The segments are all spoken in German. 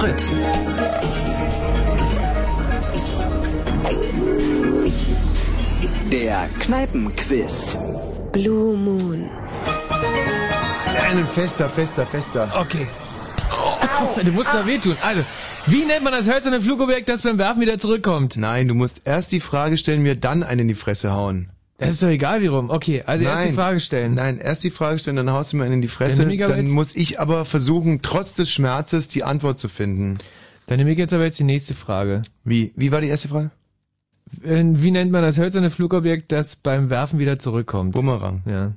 Fritz. Der Kneipenquiz. Blue Moon. Ein fester, fester, fester. Okay. Du musst da wehtun. Also, wie nennt man das hölzerne Flugobjekt, das beim Werfen wieder zurückkommt? Nein, du musst erst die Frage stellen, mir dann einen in die Fresse hauen. Das ist doch egal wie rum. Okay, also erst die Frage stellen. Nein, erst die Frage stellen, dann haust du mir einen in die Fresse. Dann Dann muss ich aber versuchen, trotz des Schmerzes die Antwort zu finden. Dann nehme ich jetzt aber jetzt die nächste Frage. Wie? Wie war die erste Frage? Äh, Wie nennt man das hölzerne Flugobjekt, das beim Werfen wieder zurückkommt? Bumerang. Ja.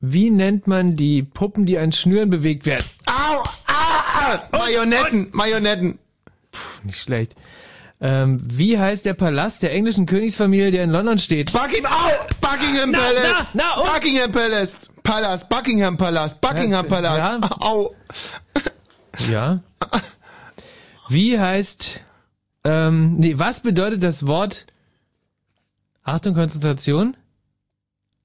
Wie nennt man die Puppen, die an Schnüren bewegt werden? Au! Ah! Marionetten! Marionetten! Nicht schlecht. Ähm, wie heißt der Palast der englischen Königsfamilie, der in London steht? Buckingham! Buckingham Palace! na, na? Buckingham Palace! Palast! Buckingham Palast! Buckingham Ja, Palast! ja. Au! Ja. Wie heißt, ähm, nee, was bedeutet das Wort, Achtung, Konzentration?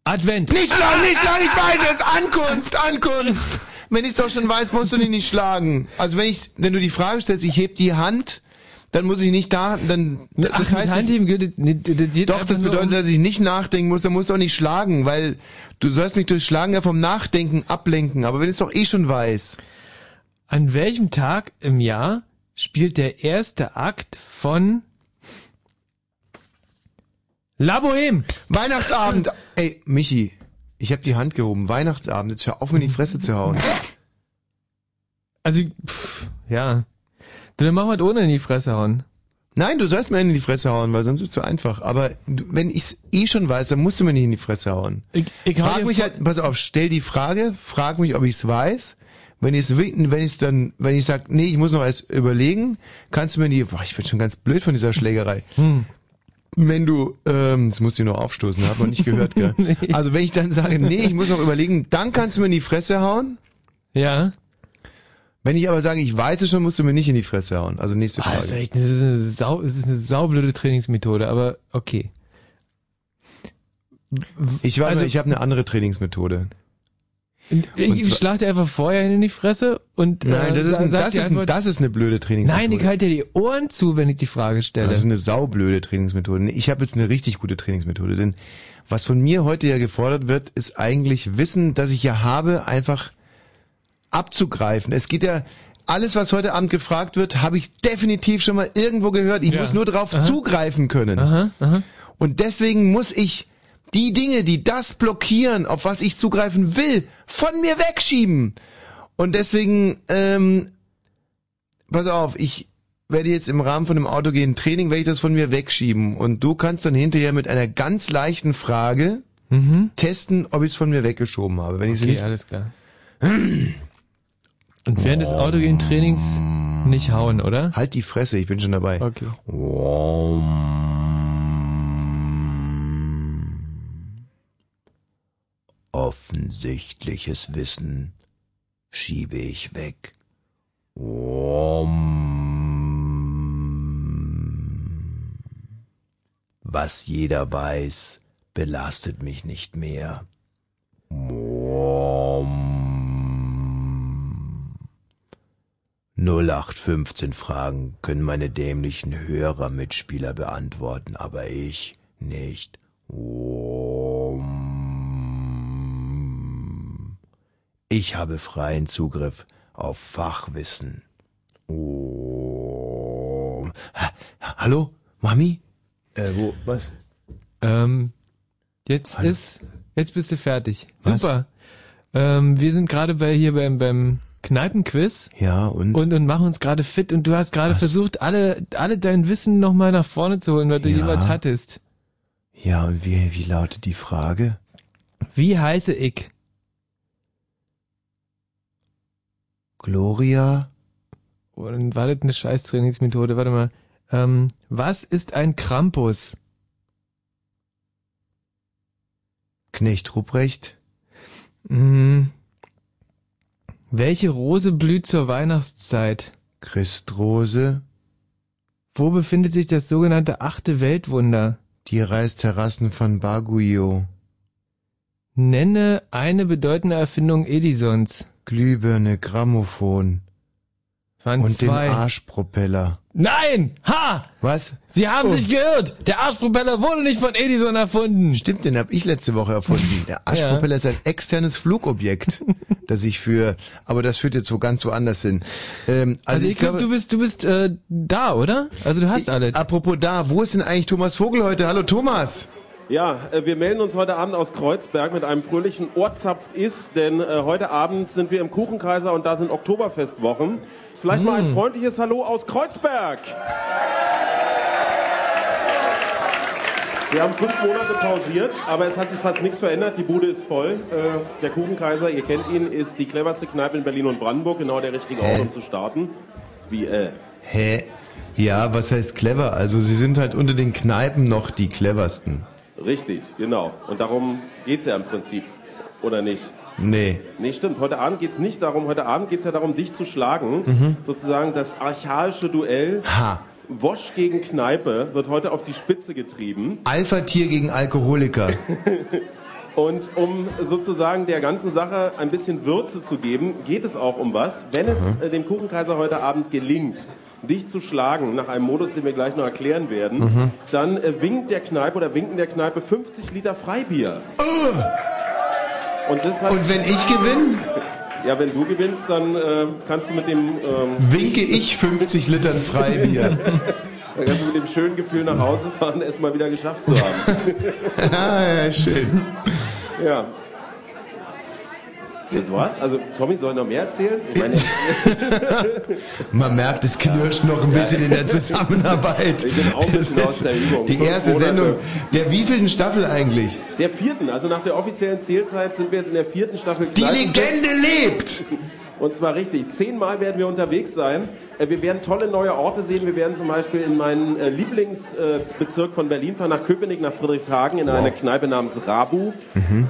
Advent. Nicht schlagen, nicht schlagen, ich weiß es! Ankunft, Ankunft! Wenn ich es doch schon weiß, musst du dich nicht schlagen. Also wenn ich, wenn du die Frage stellst, ich heb die Hand, dann muss ich nicht da, dann, das Ach, heißt, Handheben das Doch, das bedeutet, um- dass ich nicht nachdenken muss, dann musst du auch nicht schlagen, weil du sollst mich durch Schlagen ja vom Nachdenken ablenken, aber wenn ich es doch eh schon weiß. An welchem Tag im Jahr spielt der erste Akt von La Boheme? Weihnachtsabend! Ey, Michi, ich habe die Hand gehoben. Weihnachtsabend, jetzt hör auf, mir in die Fresse zu hauen. Also, pff, ja. Du, dann machen wir das ohne in die Fresse hauen. Nein, du sollst mir in die Fresse hauen, weil sonst ist es zu einfach. Aber du, wenn ich es eh schon weiß, dann musst du mir nicht in die Fresse hauen. Ich, ich Frag mich halt, pass auf, stell die Frage, frag mich, ob ich es weiß. Wenn ich es wenn ich dann, wenn ich sag, nee, ich muss noch erst überlegen, kannst du mir die, boah, ich bin schon ganz blöd von dieser Schlägerei. Hm. Wenn du, ähm, das musst du nur aufstoßen, hab noch nicht gehört, gell? Also wenn ich dann sage, nee, ich muss noch überlegen, dann kannst du mir in die Fresse hauen. Ja. Wenn ich aber sage, ich weiß es schon, musst du mir nicht in die Fresse hauen. Also nächste Ah, Frage. das ist echt eine, ist eine, sau, das ist eine saublöde Trainingsmethode, aber okay. ich weiß, also- ich habe eine andere Trainingsmethode. Ich schlag dir einfach vorher in die Fresse und Nein, äh, das ist, sa- ein, das, ist, Antwort- das ist eine blöde Trainingsmethode. Nein, ich halte dir die Ohren zu, wenn ich die Frage stelle. Das ist eine saublöde Trainingsmethode. Ich habe jetzt eine richtig gute Trainingsmethode, denn was von mir heute ja gefordert wird, ist eigentlich Wissen, das ich ja habe, einfach abzugreifen. Es geht ja alles, was heute Abend gefragt wird, habe ich definitiv schon mal irgendwo gehört. Ich Ja. muss nur darauf zugreifen können. Aha, aha. Und deswegen muss ich die Dinge, die das blockieren, auf was ich zugreifen will, von mir wegschieben. Und deswegen, ähm, pass auf, ich werde jetzt im Rahmen von einem autogenen Training, werde ich das von mir wegschieben. Und du kannst dann hinterher mit einer ganz leichten Frage testen, ob ich es von mir weggeschoben habe. Wenn ich Mhm. Okay, nicht, alles klar. Und während des autogenen Trainings nicht hauen, oder? halt die Fresse, ich bin schon dabei. Okay. Offensichtliches Wissen schiebe ich weg. Was jeder weiß, belastet mich nicht mehr. 0815 Fragen können meine dämlichen Hörer-Mitspieler beantworten, aber ich nicht. Ich habe freien Zugriff auf Fachwissen. Ha, hallo, Mami? Äh, wo, was? Ähm, jetzt Hallo. ist, jetzt bist du fertig. Was? Super. Ähm, wir sind gerade bei hier beim, beim Kneipenquiz Ja, und? und, und machen uns gerade fit und du hast gerade versucht, alle, alle dein Wissen nochmal nach vorne zu holen, was du Ja. jemals hattest. Ja, und wie, wie lautet die Frage? Wie heiße ich? Gloria? Und war das eine scheiß Trainingsmethode? Warte mal. Ähm, was ist ein Krampus? Knecht Ruprecht? Hm. Welche Rose blüht zur Weihnachtszeit? Christrose? Wo befindet sich das sogenannte achte Weltwunder? Die Reisterrassen von Baguio? Nenne eine bedeutende Erfindung Edisons. Glühbirne, Grammophon. Waren Und zwei. den Arschpropeller. Nein! Ha! Was? Sie haben Oh. sich geirrt! Der Arschpropeller wurde nicht von Edison erfunden! Stimmt, den habe ich letzte Woche erfunden. Der Arschpropeller ist ein externes Flugobjekt, das ich für, aber das führt jetzt so ganz woanders hin. Ähm, also, Also, ich, glaube, du bist, du bist äh, da, oder? Also du hast alle. Apropos da, wo ist denn eigentlich Thomas Vogel heute? Hallo Thomas. Ja, äh, wir melden uns heute Abend aus Kreuzberg mit einem fröhlichen Ohrzapft ist, denn äh, heute Abend sind wir im Kuchenkaiser und da sind Oktoberfestwochen. Vielleicht mal ein freundliches Hallo aus Kreuzberg. Wir haben fünf Monate pausiert, aber es hat sich fast nichts verändert. Die Bude ist voll. Äh, der Kuchenkaiser, ihr kennt ihn, ist die cleverste Kneipe in Berlin und Brandenburg. Genau der richtige Ort, um zu starten. Wie, äh, Hä? Ja, was heißt clever? Also sie sind halt unter den Kneipen noch die cleversten. richtig, genau. Und darum geht's ja im Prinzip. Oder nicht? Nee. Nee, stimmt. Heute Abend geht's nicht darum. Heute Abend geht's ja darum, dich zu schlagen. Sozusagen das archaische Duell Ha. Wosch gegen Kneipe wird heute auf die Spitze getrieben. Alpha-Tier gegen Alkoholiker. Und um sozusagen der ganzen Sache ein bisschen Würze zu geben, geht es auch um was. Wenn es äh, dem Kuchenkaiser heute Abend gelingt, dich zu schlagen, nach einem Modus, den wir gleich noch erklären werden, dann äh, winkt der Kneipe oder winken der Kneipe 50 Liter Freibier. Und das Und wenn ich gewinne, ja, wenn du gewinnst, dann äh, kannst du mit dem ähm, winke ich 50 Litern Freibier. Dann kannst du mit dem schönen Gefühl nach Hause fahren, es mal wieder geschafft zu haben. ah, ja, schön. Ja. Das war's? Also, Tommy soll noch mehr erzählen? Man merkt, es knirscht noch ein bisschen in der Zusammenarbeit. Ich bin auch ein bisschen aus der Übung. Die erste Monate. Sendung. Der wievielten Staffel eigentlich? der vierten, also nach der offiziellen Zählzeit sind wir jetzt in der vierten Staffel. Die. Legende lebt! Und zwar richtig. Zehnmal werden wir unterwegs sein. Äh, Wir werden tolle neue Orte sehen. Wir werden zum Beispiel in meinen äh, Lieblingsbezirk von Berlin fahren, nach Köpenick, nach Friedrichshagen, in eine Kneipe namens Rabu.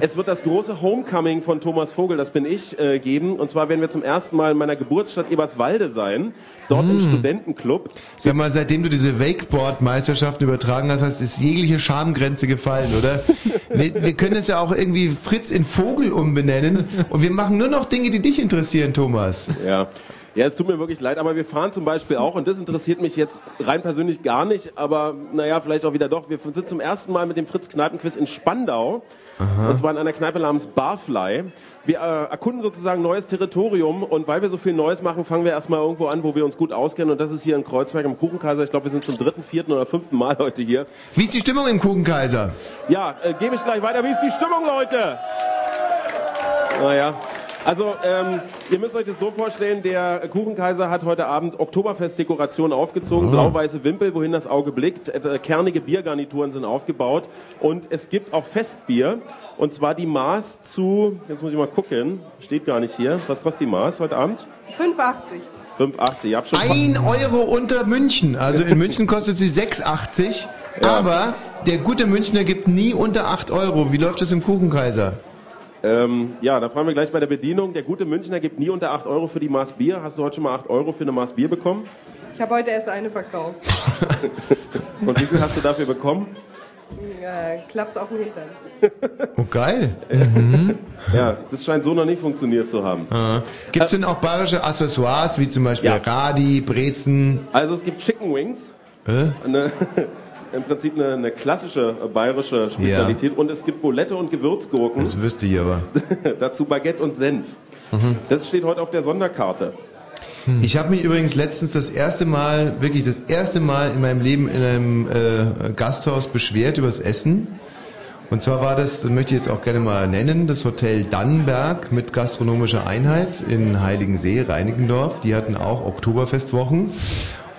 Es wird das große Homecoming von Thomas Vogel, das bin ich, äh, geben. Und zwar werden wir zum ersten Mal in meiner Geburtsstadt Eberswalde sein, dort im Studentenclub. Sag mal, seitdem du diese Wakeboard-Meisterschaft übertragen hast, hast ist jegliche Schamgrenze gefallen, oder? wir, wir können es ja auch irgendwie Fritz in Vogel umbenennen und wir machen nur noch Dinge, die dich interessieren, Thomas. Ja. Ja, es tut mir wirklich leid, aber wir fahren zum Beispiel auch, und das interessiert mich jetzt rein persönlich gar nicht, aber naja, vielleicht auch wieder doch. Wir sind zum ersten Mal mit dem Fritz-Kneipen-Quiz in Spandau. Und zwar in einer Kneipe namens Barfly. Wir äh, erkunden sozusagen neues Territorium und weil wir so viel Neues machen, fangen wir erstmal irgendwo an, wo wir uns gut auskennen. Und das ist hier in Kreuzberg am Kuchenkaiser. Ich glaube, wir sind zum dritten, vierten oder fünften Mal heute hier. Wie ist die Stimmung im Kuchenkaiser? Ja, äh, gebe ich gleich weiter. Wie ist die Stimmung, Leute? Naja. Also, ähm, ihr müsst euch das so vorstellen, der Kuchenkaiser hat heute Abend Oktoberfest-Dekoration aufgezogen, blau-weiße Wimpel, wohin das Auge blickt, äh, kernige Biergarnituren sind aufgebaut und es gibt auch Festbier und zwar die Maß zu, jetzt muss ich mal gucken, steht gar nicht hier, was kostet die Maß heute Abend? 5,80. 5,80, ich hab schon... Ein Euro unter München. Also in München kostet sie 6,80. Aber der gute Münchner gibt nie unter 8 Euro. Wie läuft das im Kuchenkaiser? Ähm, ja, da fragen wir gleich bei der Bedienung. Der gute Münchner gibt nie unter 8 Euro für die Maß Bier. Hast du heute schon mal 8 Euro für eine Maß Bier bekommen? Ich habe heute erst eine verkauft. Und wie viel hast du dafür bekommen? Äh, klappt auf dem Hintern. Oh, geil. Ja, das scheint so noch nicht funktioniert zu haben. Gibt es denn auch bayerische Accessoires, wie zum Beispiel Ja. Radi, Brezen? Also es gibt Chicken Wings, Hä? eine, im Prinzip eine, eine klassische äh, bayerische Spezialität. Und es gibt Bulette und Gewürzgurken, Das wüsste ich aber. dazu Baguette und Senf. Das steht heute auf der Sonderkarte. Ich habe mich übrigens letztens das erste Mal, wirklich das erste Mal in meinem Leben in einem äh, Gasthaus beschwert übers Essen. Und zwar war das, das möchte ich jetzt auch gerne mal nennen, das Hotel Dannenberg mit gastronomischer Einheit in Heiligensee, Reinickendorf. Die hatten auch Oktoberfestwochen.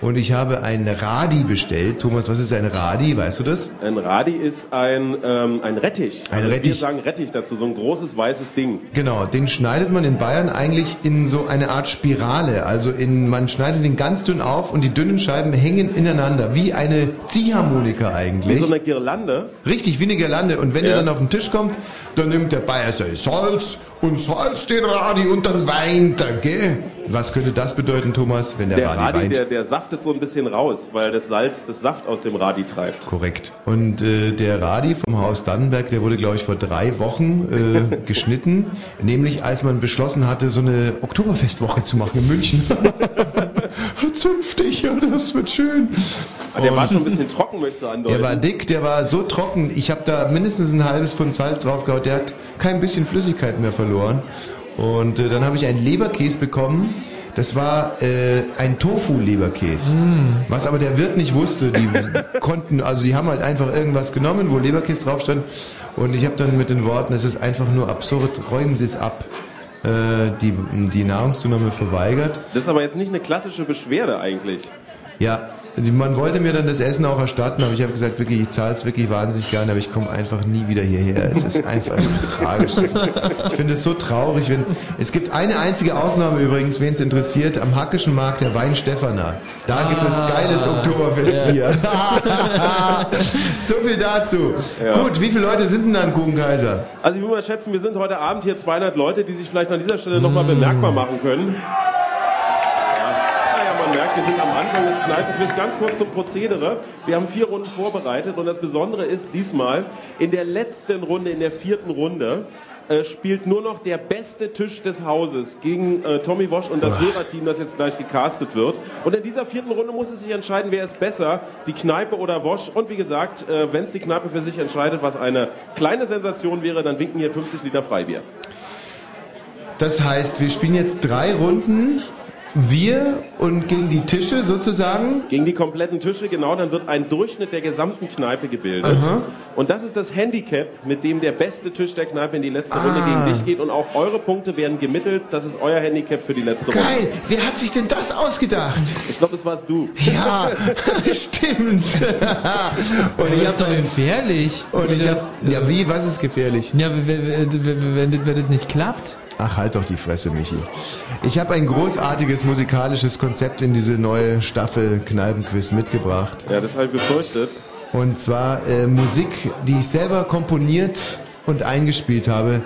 Und ich habe ein Radi bestellt. Thomas, was ist ein Radi? Weißt du das? Ein Radi ist ein, ähm, ein Rettich. Ein also Wir Rettich. sagen Rettich dazu, so ein großes weißes Ding. Genau, den schneidet man in Bayern eigentlich in so eine Art Spirale. Also in, man schneidet den ganz dünn auf und die dünnen Scheiben hängen ineinander, wie eine Ziehharmonika Wie eigentlich. so eine Girlande. Richtig, wie eine Girlande. Und wenn Ja. der dann auf den Tisch kommt, dann nimmt der Bayer sein Salz und salzt den Radi und dann weint er, gell? Was könnte das bedeuten, Thomas, wenn der, Der Radi, Radi, weint? der, der saftet so ein bisschen raus, weil das Salz das Saft aus dem Radi treibt. Korrekt. Und äh, der Radi vom Haus Dannenberg, der wurde, glaube ich, vor drei Wochen äh, geschnitten. Nämlich als man beschlossen hatte, so eine Oktoberfestwoche zu machen in München. Zünftig, ja, das wird schön. Aber der war schon ein bisschen trocken, möchtest du andeuten. Der war dick, der war so trocken. Ich habe da mindestens ein halbes Pfund Salz draufgehauen. Der hat kein bisschen Flüssigkeit mehr verloren. Und äh, dann habe ich einen Leberkäse bekommen. Das war äh, ein Tofu-Leberkäse. Was aber der Wirt nicht wusste. Die konnten, also die haben halt einfach irgendwas genommen, wo Leberkäse drauf stand. Und ich habe dann mit den Worten, es ist einfach nur absurd, räumen Sie es ab, die, die Nahrungszunahme verweigert. Das ist aber jetzt nicht eine klassische Beschwerde eigentlich. Ja, man wollte mir dann das Essen auch erstatten, aber ich habe gesagt, wirklich, ich zahle es wirklich wahnsinnig gerne, aber ich komme einfach nie wieder hierher. Es ist einfach, es ist tragisch. Es ist, ich finde es so traurig. Wenn, es gibt eine einzige Ausnahme übrigens, wen es interessiert, am Hackischen Markt der Wein Stefana. Da gibt es geiles Oktoberfestbier. so viel dazu. Ja. Gut, wie viele Leute sind denn da im Kuchenkaiser? Also ich würde mal schätzen, wir sind heute Abend hier 200 Leute, die sich vielleicht an dieser Stelle nochmal bemerkbar machen können. Ja. Naja, man merkt, wir sind am Anfang des Kneipenquiz. Ganz kurz zum Prozedere. Wir haben vier Runden vorbereitet und das Besondere ist diesmal, in der letzten Runde, in der vierten Runde, äh, spielt nur noch der beste Tisch des Hauses gegen äh, Tommy Wosch und das Hörerteam, das jetzt gleich gecastet wird. Und in dieser vierten Runde muss es sich entscheiden, wer ist besser, die Kneipe oder Wosch. Und wie gesagt, äh, wenn es die Kneipe für sich entscheidet, was eine kleine Sensation wäre, dann winken hier 50 Liter Freibier. Das heißt, wir spielen jetzt drei Runden, wir und gegen die Tische sozusagen. Gegen die kompletten Tische, genau, dann wird ein Durchschnitt der gesamten Kneipe gebildet. Und das ist das Handicap, mit dem der beste Tisch der Kneipe in die letzte Runde Ah. gegen dich geht. Und auch eure Punkte werden gemittelt. Das ist euer Handicap für die letzte Runde. Geil, wer hat sich denn das ausgedacht? Ich glaube, das warst du. Ja, stimmt. und ich Das ist doch gefährlich. und ich hab, ja, wie, was ist gefährlich? Ja, wenn, wenn, wenn, wenn das nicht klappt. Ach, halt doch die Fresse, Michi. Ich habe ein großartiges musikalisches Konzept in diese neue Staffel Kneipenquiz mitgebracht. Ja, das habe ich befürchtet. Und zwar äh, Musik, die ich selber komponiert und eingespielt habe.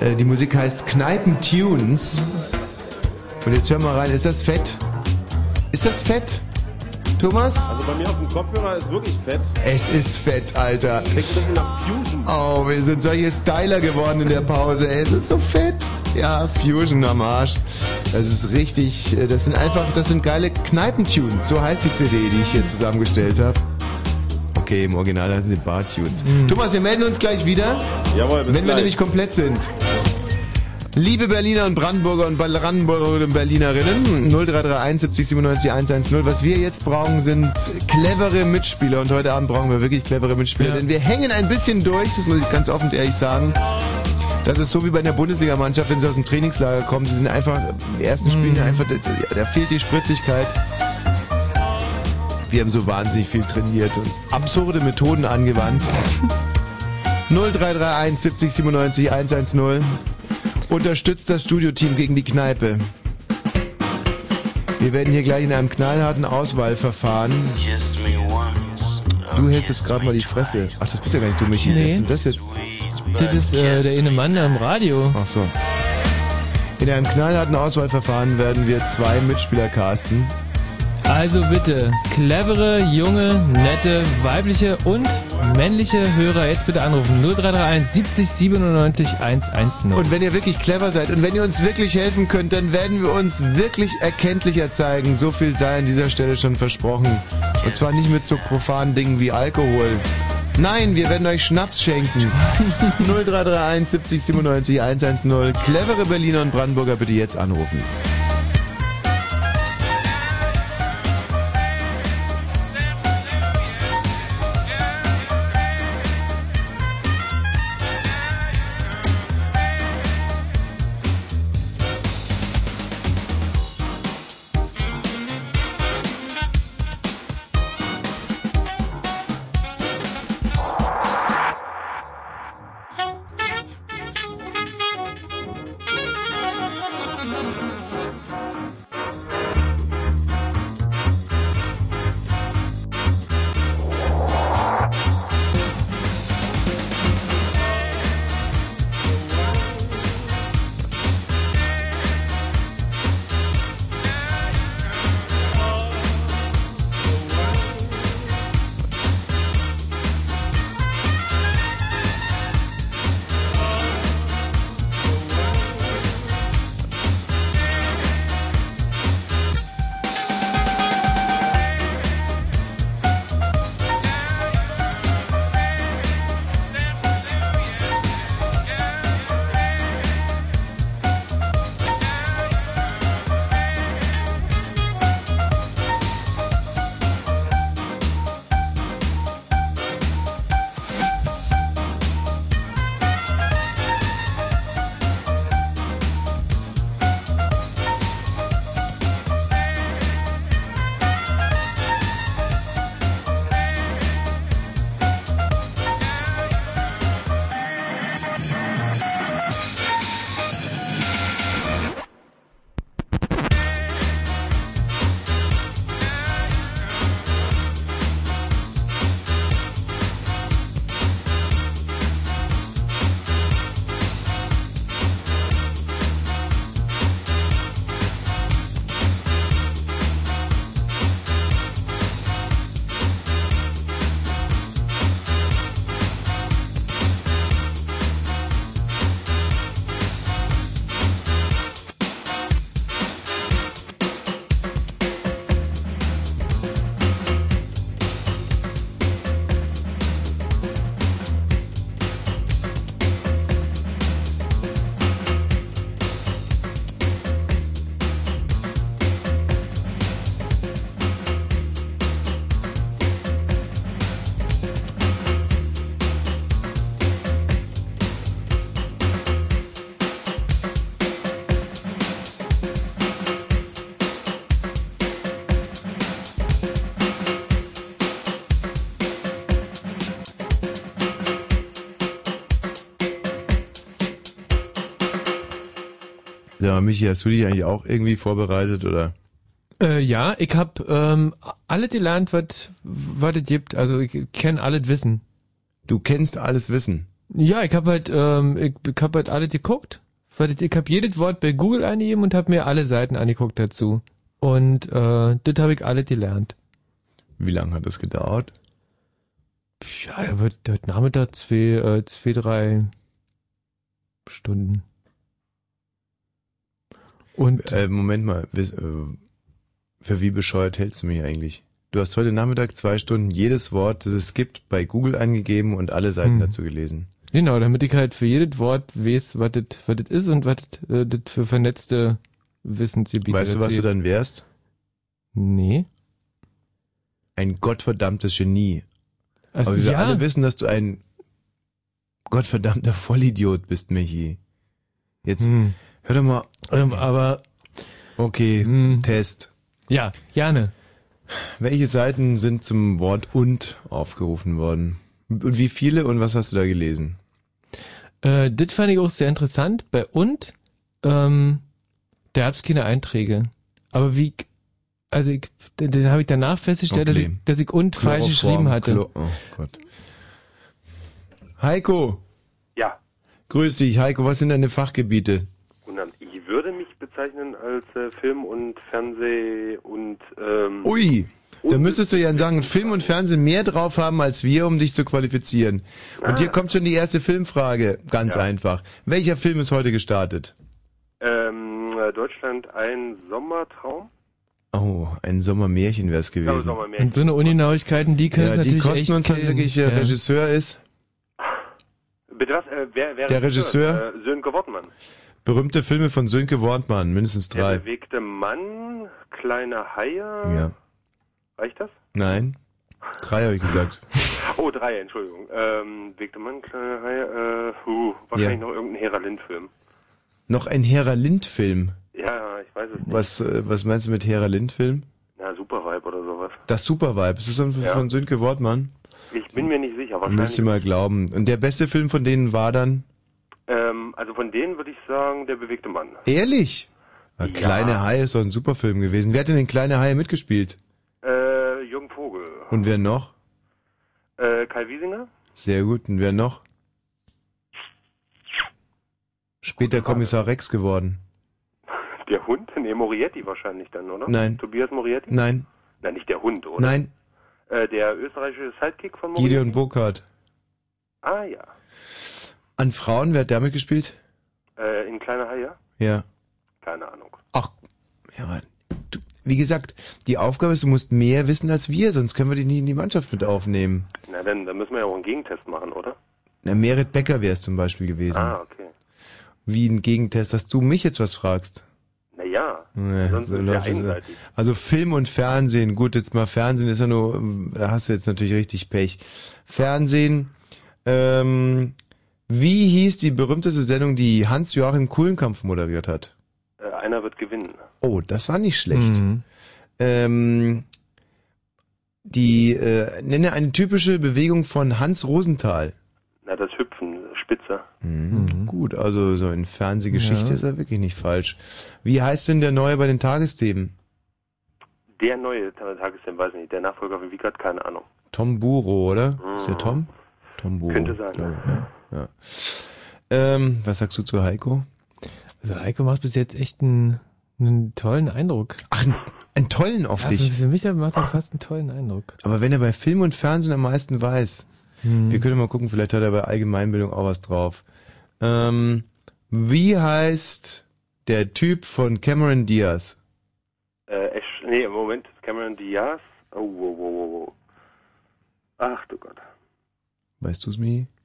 Äh, die Musik heißt Kneipentunes. Und jetzt hör mal rein, ist das fett? Ist das fett? Thomas? Also bei mir auf dem Kopfhörer ist wirklich fett. Es ist fett, Alter. Klingt ein bisschen nach Fusion. Oh, wir sind solche Styler geworden in der Pause. Es ist so fett. Ja, Fusion am Arsch. Das ist richtig, äh, das sind einfach, das sind geile Kneipentunes. So heißt die CD, die ich hier zusammengestellt habe. Okay, im Original heißen sie Bar-Tunes. Thomas, wir melden uns gleich wieder, Jawohl, bis wenn wir gleich. nämlich komplett sind. Liebe Berliner und Brandenburger und Brandenburger und Berlinerinnen, 0331 70 97 110. Was wir jetzt brauchen, sind clevere Mitspieler. Und heute Abend brauchen wir wirklich clevere Mitspieler, Ja. denn wir hängen ein bisschen durch, das muss ich ganz offen und ehrlich sagen. Das ist so wie bei einer Bundesligamannschaft, wenn sie aus dem Trainingslager kommen. Sie sind einfach, im ersten Spiel einfach, da, da fehlt die Spritzigkeit. Wir haben so wahnsinnig viel trainiert und absurde Methoden angewandt. 0331 70 97 110. Unterstützt das Studioteam gegen die Kneipe. Wir werden hier gleich in einem knallharten Auswahlverfahren. Du hältst jetzt gerade mal die Fresse. Ach, das bist ja gar nicht du, Michi. Nee. Wer ist denn das jetzt? Das ist äh, der eine Mann am Radio. Ach so. In einem knallharten Auswahlverfahren werden wir zwei Mitspieler casten. Also bitte, clevere, junge, nette, weibliche und männliche Hörer jetzt bitte anrufen. 0331 70 97 110. Und wenn ihr wirklich clever seid und wenn ihr uns wirklich helfen könnt, dann werden wir uns wirklich erkenntlicher zeigen. So viel sei an dieser Stelle schon versprochen. Und zwar nicht mit so profanen Dingen wie Alkohol. Nein, wir werden euch Schnaps schenken. 0331 70 97 110. Clevere Berliner und Brandenburger bitte jetzt anrufen. Mal, Michi, hast du dich eigentlich auch irgendwie vorbereitet oder? Äh, ja, ich hab ähm, alles gelernt, was was es gibt. Also ich kenne alles Wissen. Du kennst alles Wissen. Ja, ich hab halt, ähm, ich, ich hab halt alles geguckt. Ich hab jedes Wort bei Google eingegeben und hab mir alle Seiten angeguckt dazu. Und äh, das habe ich alles gelernt. Wie lange hat das gedauert? Ja, wird heute Nachmittag zwei, äh, zwei, drei Stunden. Und Äh, Moment mal, äh, für wie bescheuert hältst du mich eigentlich? Du hast heute Nachmittag zwei Stunden jedes Wort, das es gibt, bei Google eingegeben und alle Seiten Hm. dazu gelesen. genau, damit ich halt für jedes Wort weiß, was das was das ist und was das, äh, für vernetzte Wissensgebiete weißt du, was du dann wärst? Nee. Ein gottverdammtes Genie. Also, Aber wir ja, alle wissen, dass du ein gottverdammter Vollidiot bist, Michi. Jetzt, hm. Hör doch mal, ähm, aber okay, hm. Test. ja, gerne. Welche Seiten sind zum Wort und aufgerufen worden? Und wie viele und was hast du da gelesen? Äh, das fand ich auch sehr interessant. Bei und, ähm, da gab's keine Einträge. Aber wie, also ich, den, den habe ich danach festgestellt, dass, ich, Okay. dass ich und falsch geschrieben hatte. Chlo- oh Gott. Heiko, Ja, grüß dich. Heiko, was sind deine Fachgebiete? guten Abend. Ich würde mich bezeichnen als äh, Film- und Fernseh- und ähm, Ui, da müsstest du ja sagen, Film und Fernsehen mehr drauf haben als wir, um dich zu qualifizieren. Und hier kommt schon die erste Filmfrage. Ganz Ja. einfach. Welcher Film ist heute gestartet? ähm, äh, Deutschland ein Sommertraum. Oh, ein Sommermärchen wäre es gewesen. Sommermärchen. Und so eine Ungenauigkeiten, die können Ja, es die natürlich kosten echt uns dann killen. wirklich, äh, ja. Regisseur ist Bitte was? Äh, wer, wer Der Regisseur? Äh, Sönke Wortmann. Berühmte Filme von Sönke Wortmann, mindestens Der drei. bewegte Mann, kleine Haie. Ja. Reicht das? Nein? Drei habe ich gesagt. Oh, drei, Entschuldigung. Ähm, bewegte Mann, kleine Haie. Äh, huh, wahrscheinlich Ja. noch irgendein Hera Lind-Film. Noch ein Hera Lind-Film. Ja, ich weiß es nicht. Was, äh, was meinst du mit Hera Lind-Film? Na, Supervibe oder sowas. Das Supervibe. Ist das von, Ja. von Sönke Wortmann? Ich bin mir nicht sicher, wahrscheinlich. Müsst ihr mal glauben. Und der beste Film von denen war dann? Ähm, also von denen würde ich sagen, der bewegte Mann. Ehrlich? Ja. Kleine Haie ist doch ein super Film gewesen. Wer hat denn den Kleine Haie mitgespielt? Äh, Jürgen Vogel. Und wer noch? Äh, Kai Wiesinger? Sehr gut. Und wer noch? Später Kommissar Rex geworden. Der Hund? Nee, Morietti wahrscheinlich dann, oder? Nein. Tobias Morietti? Nein, Nein, nicht der Hund, oder? nein, Äh, der österreichische Sidekick von Morietti? Gideon Burkhardt. Ah, ja. An Frauen, wer hat damit gespielt? Äh, in Kleiner Haie? Ja. Keine Ahnung. Ach, ja, du, wie gesagt, die Aufgabe ist, du musst mehr wissen als wir, sonst können wir dich nicht in die Mannschaft mit aufnehmen. Na, dann, dann müssen wir ja auch einen Gegentest machen, oder? Na, Merit Becker wäre es zum Beispiel gewesen. Ah, okay. Wie ein Gegentest, dass du mich jetzt was fragst. Naja, Nee, sonst so läuft es ja. Also Film und Fernsehen, gut, jetzt mal Fernsehen ist ja nur, da hast du jetzt natürlich richtig Pech. Fernsehen, ähm, wie hieß die berühmteste Sendung, die Hans-Joachim Kuhlenkampf moderiert hat? Äh, einer wird gewinnen. Oh, das war nicht schlecht. Mhm. Ähm, die, äh, nenne eine typische Bewegung von Hans Rosenthal. Na, das Hüpfen, Spitzer. Mhm. Gut, also so in Fernsehgeschichte Ja. ist er wirklich nicht falsch. Wie heißt denn der Neue bei den Tagesthemen? Der neue Tagesthemen, weiß ich nicht. Der Nachfolger von Wiegert, keine Ahnung. Tom Buro, oder? Ist der Mhm. Tom? Tom Buro. Könnte sein, glaube ich, ja. Ja. Ähm, was sagst du zu Heiko? Also Heiko macht bis jetzt echt einen, einen tollen Eindruck. Ach, einen, einen tollen auf Also dich. für mich macht er fast einen tollen Eindruck. Aber wenn er bei Film und Fernsehen am meisten weiß, Hm. wir können mal gucken, vielleicht hat er bei Allgemeinbildung auch was drauf. Ähm, wie heißt der Typ von Cameron Diaz? Äh, nee, im Moment, Cameron Diaz. Oh, wow, wow, wow, wow. Ach du Gott. Weißt du's, Mi? Cameron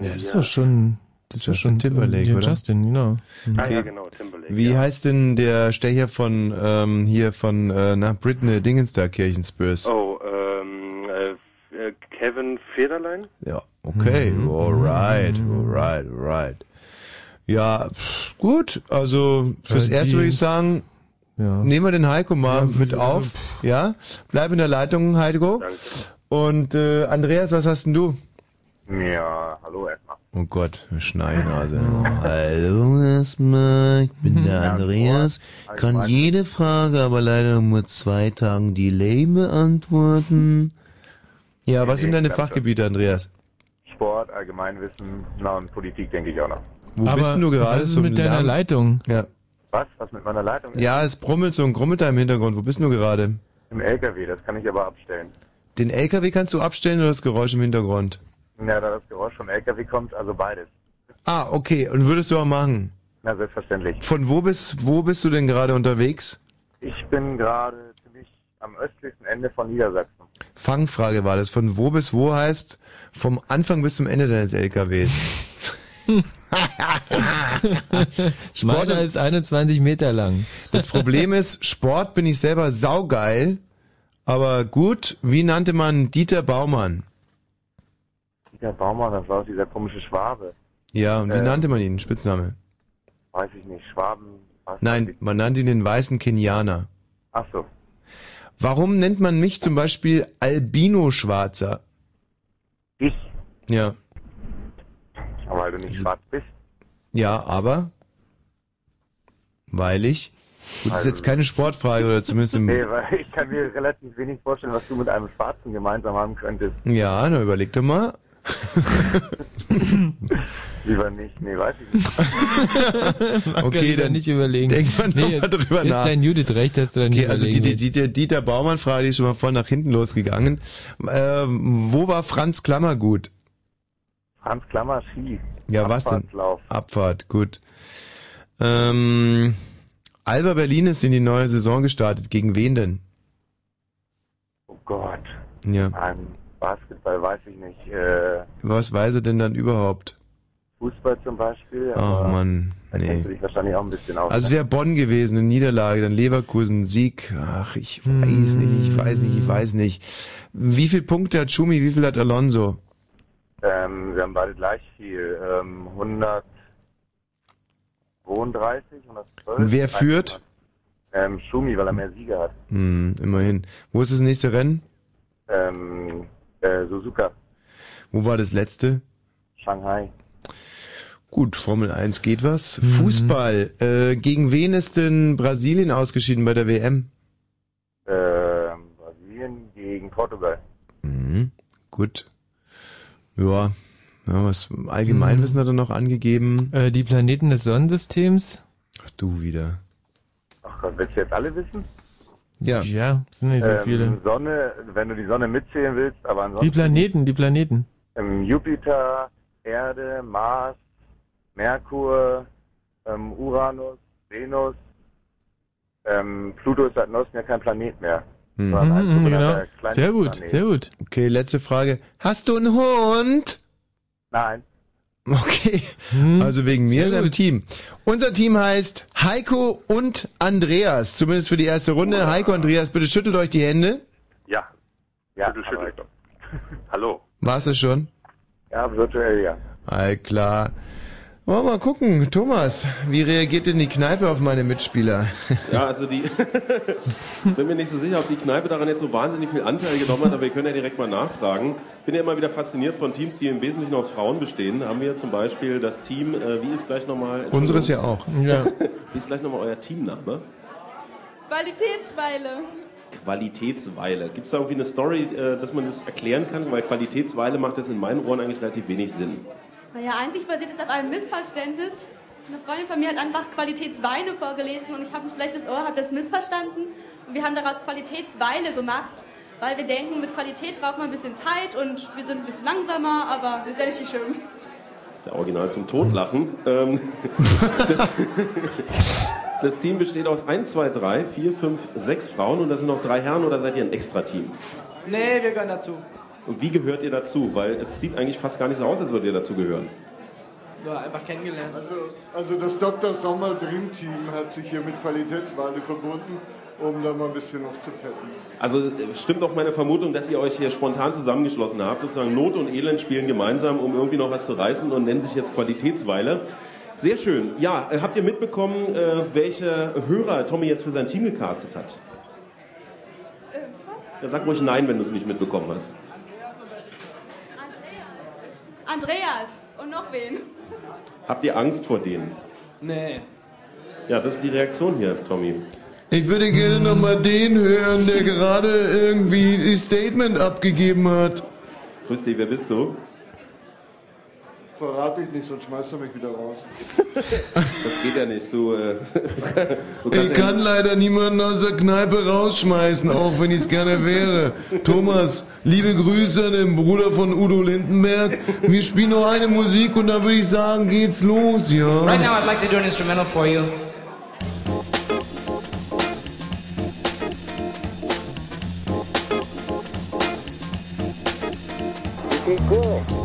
Ja, das ist doch schon, das ist Justin schon Timberlake, ja, oder? Justin, genau. Mhm. Ah ja, genau, Timberlake. Wie ja. heißt denn der Stecher von ähm, hier von äh, na Britney Dingenstar Kirchenspurs? Oh, ähm, äh, äh, Kevin Federlein? Ja, okay, Mhm. alright, alright, alright. Ja, pff, gut, also fürs Äh, Erste würde ich sagen, Ja. nehmen wir den Heiko mal Ja, mit also, auf, ja? Bleib in der Leitung, Heiko. Danke. Und äh, Andreas, was hast denn du? Ja, hallo erstmal. Oh Gott, eine Schneinase. Hallo erstmal, ich bin der Andreas. Kann jede Frage aber leider nur zwei Tagen Delay beantworten. Ja, was sind deine Fachgebiete, Andreas? Sport, Allgemeinwissen, na und Politik denke ich auch noch. Wo Aber bist denn du gerade? was ist mit deiner? Leitung? Ja. Was? Was mit meiner Leitung ist? Ja, es brummelt so und grummelt da im Hintergrund. Wo bist denn du gerade? Im LKW, das kann ich aber abstellen. Den LKW kannst du abstellen oder das Geräusch im Hintergrund? Ja, da das Geräusch vom LKW kommt, also beides. Ah, okay. Und würdest du auch machen? Na, selbstverständlich. Von wo bist, wo bist du denn gerade unterwegs? Ich bin gerade ziemlich am östlichsten Ende von Niedersachsen. Fangfrage war das. Von wo bis wo heißt vom Anfang bis zum Ende deines LKWs. Sport, Meiner ist 21 Meter lang. das Problem ist, Sport bin ich selber saugeil, aber gut, wie nannte man Dieter Baumann? Dieter Baumann, das war dieser komische Schwabe. Ja, und wie Äh. nannte man ihn? Spitzname? Weiß ich nicht, Schwaben. Nein, man nannte ihn den weißen Kenianer. Ach so. Warum nennt man mich zum Beispiel Albino-Schwarzer? Ich? Ja. Aber weil du nicht schwarz bist. Ja, aber? Weil ich? Gut, das ist jetzt keine Sportfrage oder zumindest im... Nee, weil ich kann mir relativ wenig vorstellen, was du mit einem Schwarzen gemeinsam haben könntest. Ja, na überleg doch mal. Lieber nicht, nee, weiß ich nicht. Okay, dann nicht überlegen. denk mal noch mal jetzt drüber ist nach. dein Judith recht, dass du dann Okay, nicht also die, überlegen die, die, Dieter Baumann-Frage, die ist schon mal voll nach hinten losgegangen. Äh, wo war Franz Klammer gut? Franz Klammer, Ski. Ja, was denn? Abfahrtslauf. Abfahrt, gut. Ähm, Alba Berlin ist in die neue Saison gestartet. Gegen wen denn? Oh Gott. Ja. Nein, Basketball weiß ich nicht. Äh, Was weiß er denn dann überhaupt? Fußball zum Beispiel. Ach aber Mann, Da kennst du nee. dich wahrscheinlich auch ein bisschen aus. Also es ne? wäre Bonn gewesen, eine Niederlage, dann Leverkusen, Sieg. Ach, ich weiß nicht, ich weiß nicht, ich weiß nicht. Wie viel Punkte hat Schumi, wie viel hat Alonso? ähm, wir haben beide gleich viel. Ähm, 132, 112. Und wer führt? Ähm, Schumi, weil er mehr Siege hat. Hm, immerhin. Wo ist das nächste Rennen? Ähm, äh, Suzuka, Wo war das letzte? Shanghai. Gut, Formel 1 geht was. Fußball. Äh, gegen wen ist denn Brasilien ausgeschieden bei der WM? Ähm, Brasilien gegen Portugal. Mhm, gut. Ja, ja was Allgemeinwissen hat er noch angegeben. Äh, die Planeten des Sonnensystems? Ach, du wieder. Ach Gott, willst du jetzt alle wissen? Ja. Ja, sind nicht so ähm, viele. Sonne, wenn du die Sonne mitzählen willst, aber ansonsten. Die Planeten, die Planeten. Ähm, Jupiter, Erde, Mars, Merkur, ähm, Uranus, Venus, ähm, Pluto ist seit neuestem ja kein Planet mehr. Mhm. Ein Mhm, sogenannter genau. Sehr gut, Planet. sehr gut. Okay, letzte Frage. Hast du einen Hund? Nein. Okay. Hm, Also wegen mir, seinem. Team. Unser Team heißt Heiko und Andreas. Zumindest für die erste Runde. Heiko, Andreas, bitte schüttelt euch die Hände. Ja, Ja, du schüttelst. Hallo. War's es schon? ja, virtuell ja. All klar. Wollen wir mal gucken. Thomas, wie reagiert denn die Kneipe auf meine Mitspieler? Ja, also die. bin mir nicht so sicher, ob die Kneipe daran jetzt so wahnsinnig viel Anteil genommen hat, aber wir können ja direkt mal nachfragen. Bin ja immer wieder fasziniert von Teams, die im Wesentlichen aus Frauen bestehen. Da haben wir zum Beispiel das Team, äh, wie ist gleich nochmal. Unseres ja auch. Ja. Wie ist gleich nochmal euer Teamname? Qualitätsweile. Qualitätsweile. Gibt es da irgendwie eine Story, äh, dass man das erklären kann? Weil Qualitätsweile macht das in meinen Ohren eigentlich relativ wenig Sinn. Naja, eigentlich basiert es auf einem Missverständnis. Eine Freundin von mir hat einfach Qualitätsweine vorgelesen und ich habe ein schlechtes Ohr, habe das missverstanden. Und wir haben daraus Qualitätsweile gemacht, weil wir denken, mit Qualität braucht man ein bisschen Zeit und wir sind ein bisschen langsamer, aber ist ja richtig schön. Das ist der Original zum Totlachen. Ähm, das, das Team besteht aus 1, 2, 3, 4, 5, 6 Frauen und da sind noch drei Herren oder seid ihr ein Extra-Team? Nee, wir gehören dazu. Und wie gehört ihr dazu? Weil es sieht eigentlich fast gar nicht so aus, als würdet ihr dazu gehören. Nur einfach kennengelernt. Also, also das Dr. Sommer Dream Team hat sich hier mit Qualitätsweine verbunden, um da mal ein bisschen aufzupeppen. Also äh, stimmt auch meine Vermutung, dass ihr euch hier spontan zusammengeschlossen habt. Sozusagen Not und Elend spielen gemeinsam, um irgendwie noch was zu reißen und nennen sich jetzt Qualitätsweile. Sehr schön. Ja, äh, habt ihr mitbekommen, äh, welche Hörer Tommy jetzt für sein Team gecastet hat? Ja, sag ruhig nein, wenn du es nicht mitbekommen hast. Andreas. Und noch wen? Habt ihr Angst vor denen? Nee. Ja, das ist die Reaktion hier, Tommy. Ich würde gerne nochmal den hören, der gerade irgendwie das Statement abgegeben hat. Grüß dich, wer bist du? Verrate ich nicht, sonst schmeißt er mich wieder raus. Das geht ja nicht. Du, äh, du Ich kann leider niemanden aus der Kneipe rausschmeißen, auch wenn ich es gerne wäre. Thomas, liebe Grüße an den Bruder von Udo Lindenberg. Wir spielen noch eine Musik und dann würde ich sagen, geht's los, ja? Right now, I'd like to do an instrumental for you. Pretty good.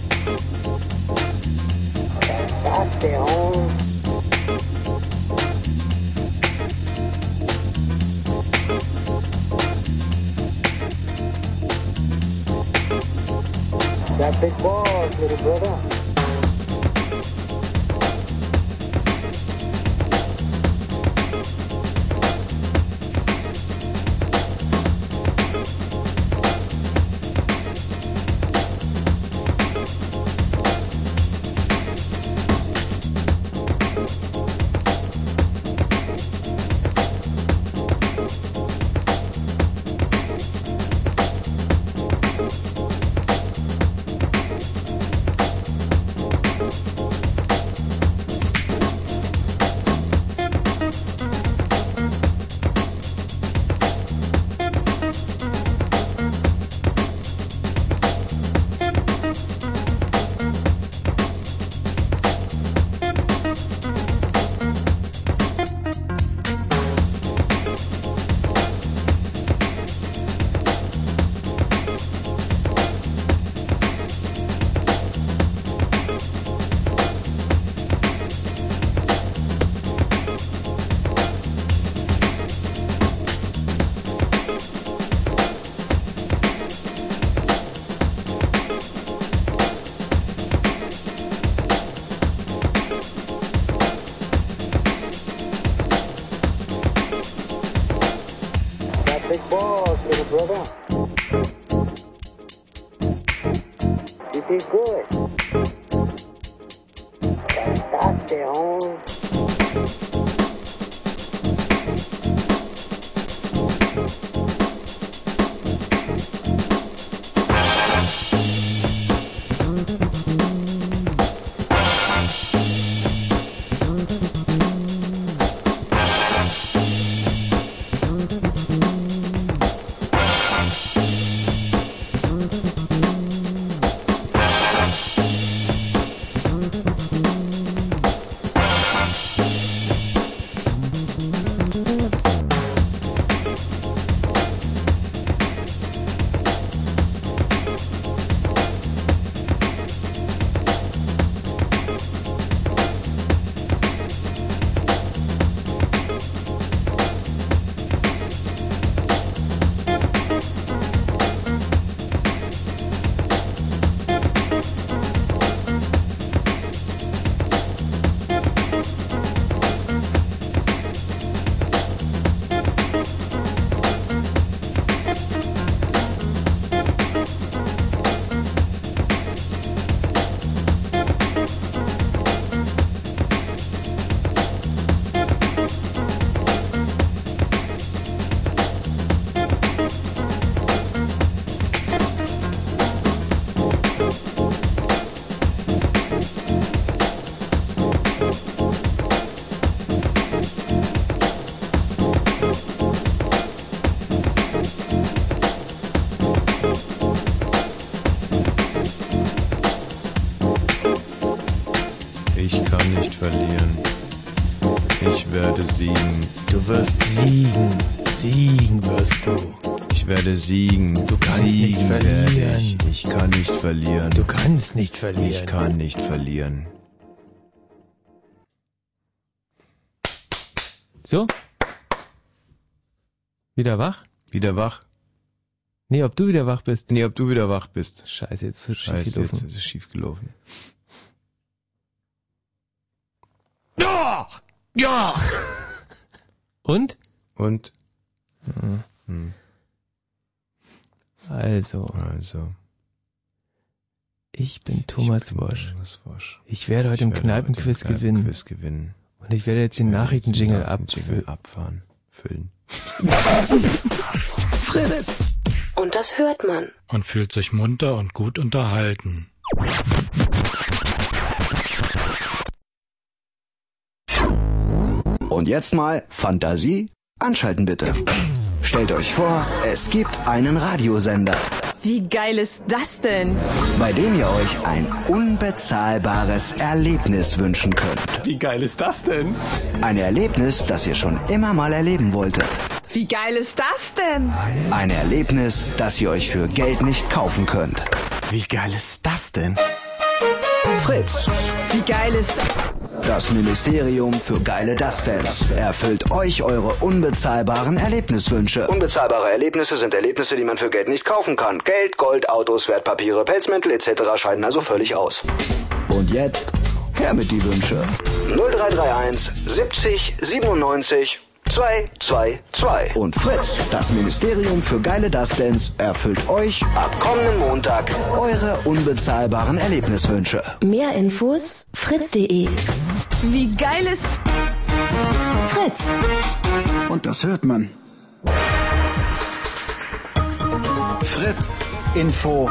Werde siegen. Du kannst siegen nicht verlieren. ich. ich kann nicht verlieren. Du kannst nicht verlieren. Ich kann nicht verlieren. So? Wieder wach? Wieder wach? Nee, ob du wieder wach bist. Nee, ob du wieder wach bist. Scheiße, jetzt ist Scheiße, schief jetzt gelaufen. ist es schief gelaufen. Ja! Ja! Und? Und? Also. Also. Ich bin Thomas Wosch. Thomas Wosch. Ich werde heute im Ich im Kneipenquiz gewinnen. Kneipenquiz gewinnen. Und ich werde jetzt den Ich Nachrichtenjingle abfüllen. abfahren. Füllen. Fritz. Und das hört man. und fühlt sich munter und gut unterhalten. Und jetzt mal Fantasie anschalten bitte. Stellt euch vor, es gibt einen Radiosender, Wie geil ist das denn? bei dem ihr euch ein unbezahlbares Erlebnis wünschen könnt. Wie geil ist das denn? Ein Erlebnis, das ihr schon immer mal erleben wolltet. Wie geil ist das denn? Ein Erlebnis, das ihr euch für Geld nicht kaufen könnt. Wie geil ist das denn? Fritz, Wie geil ist das Ministerium für geile Dustdance, erfüllt euch eure unbezahlbaren Erlebniswünsche. Unbezahlbare Erlebnisse sind Erlebnisse, die man für Geld nicht kaufen kann. Geld, Gold, Autos, Wertpapiere, Pelzmäntel etc. scheiden also völlig aus. Und jetzt her mit die Wünsche. 0331 70 97 222. Und Fritz, das Ministerium für geile Dustdance, erfüllt euch ab kommenden Montag eure unbezahlbaren Erlebniswünsche. Mehr Infos fritz.de. Wie geil ist Fritz. Und das hört man. Fritz, Info.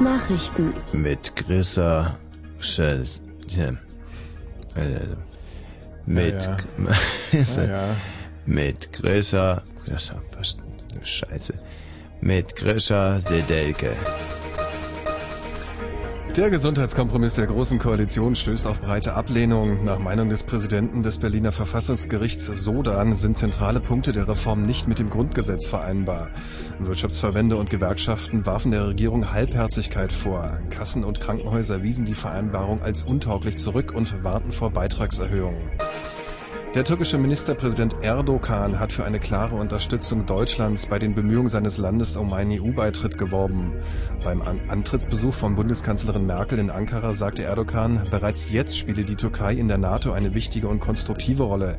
Nachrichten. Mit. Ja. Äh, Mit, Ja, Ist- Ja, ja. Mit größer, größer, Scheiße. Mit größer Sedelke. Der Gesundheitskompromiss der Großen Koalition stößt auf breite Ablehnung. Nach Meinung des Präsidenten des Berliner Verfassungsgerichts Sodan sind zentrale Punkte der Reform nicht mit dem Grundgesetz vereinbar. Wirtschaftsverbände und Gewerkschaften warfen der Regierung Halbherzigkeit vor. Kassen und Krankenhäuser wiesen die Vereinbarung als untauglich zurück und warnten vor Beitragserhöhungen. Der türkische Ministerpräsident Erdogan hat für eine klare Unterstützung Deutschlands bei den Bemühungen seines Landes um einen EU-Beitritt geworben. Beim An Antrittsbesuch von Bundeskanzlerin Merkel in Ankara sagte Erdogan, bereits jetzt spiele die Türkei in der NATO eine wichtige und konstruktive Rolle.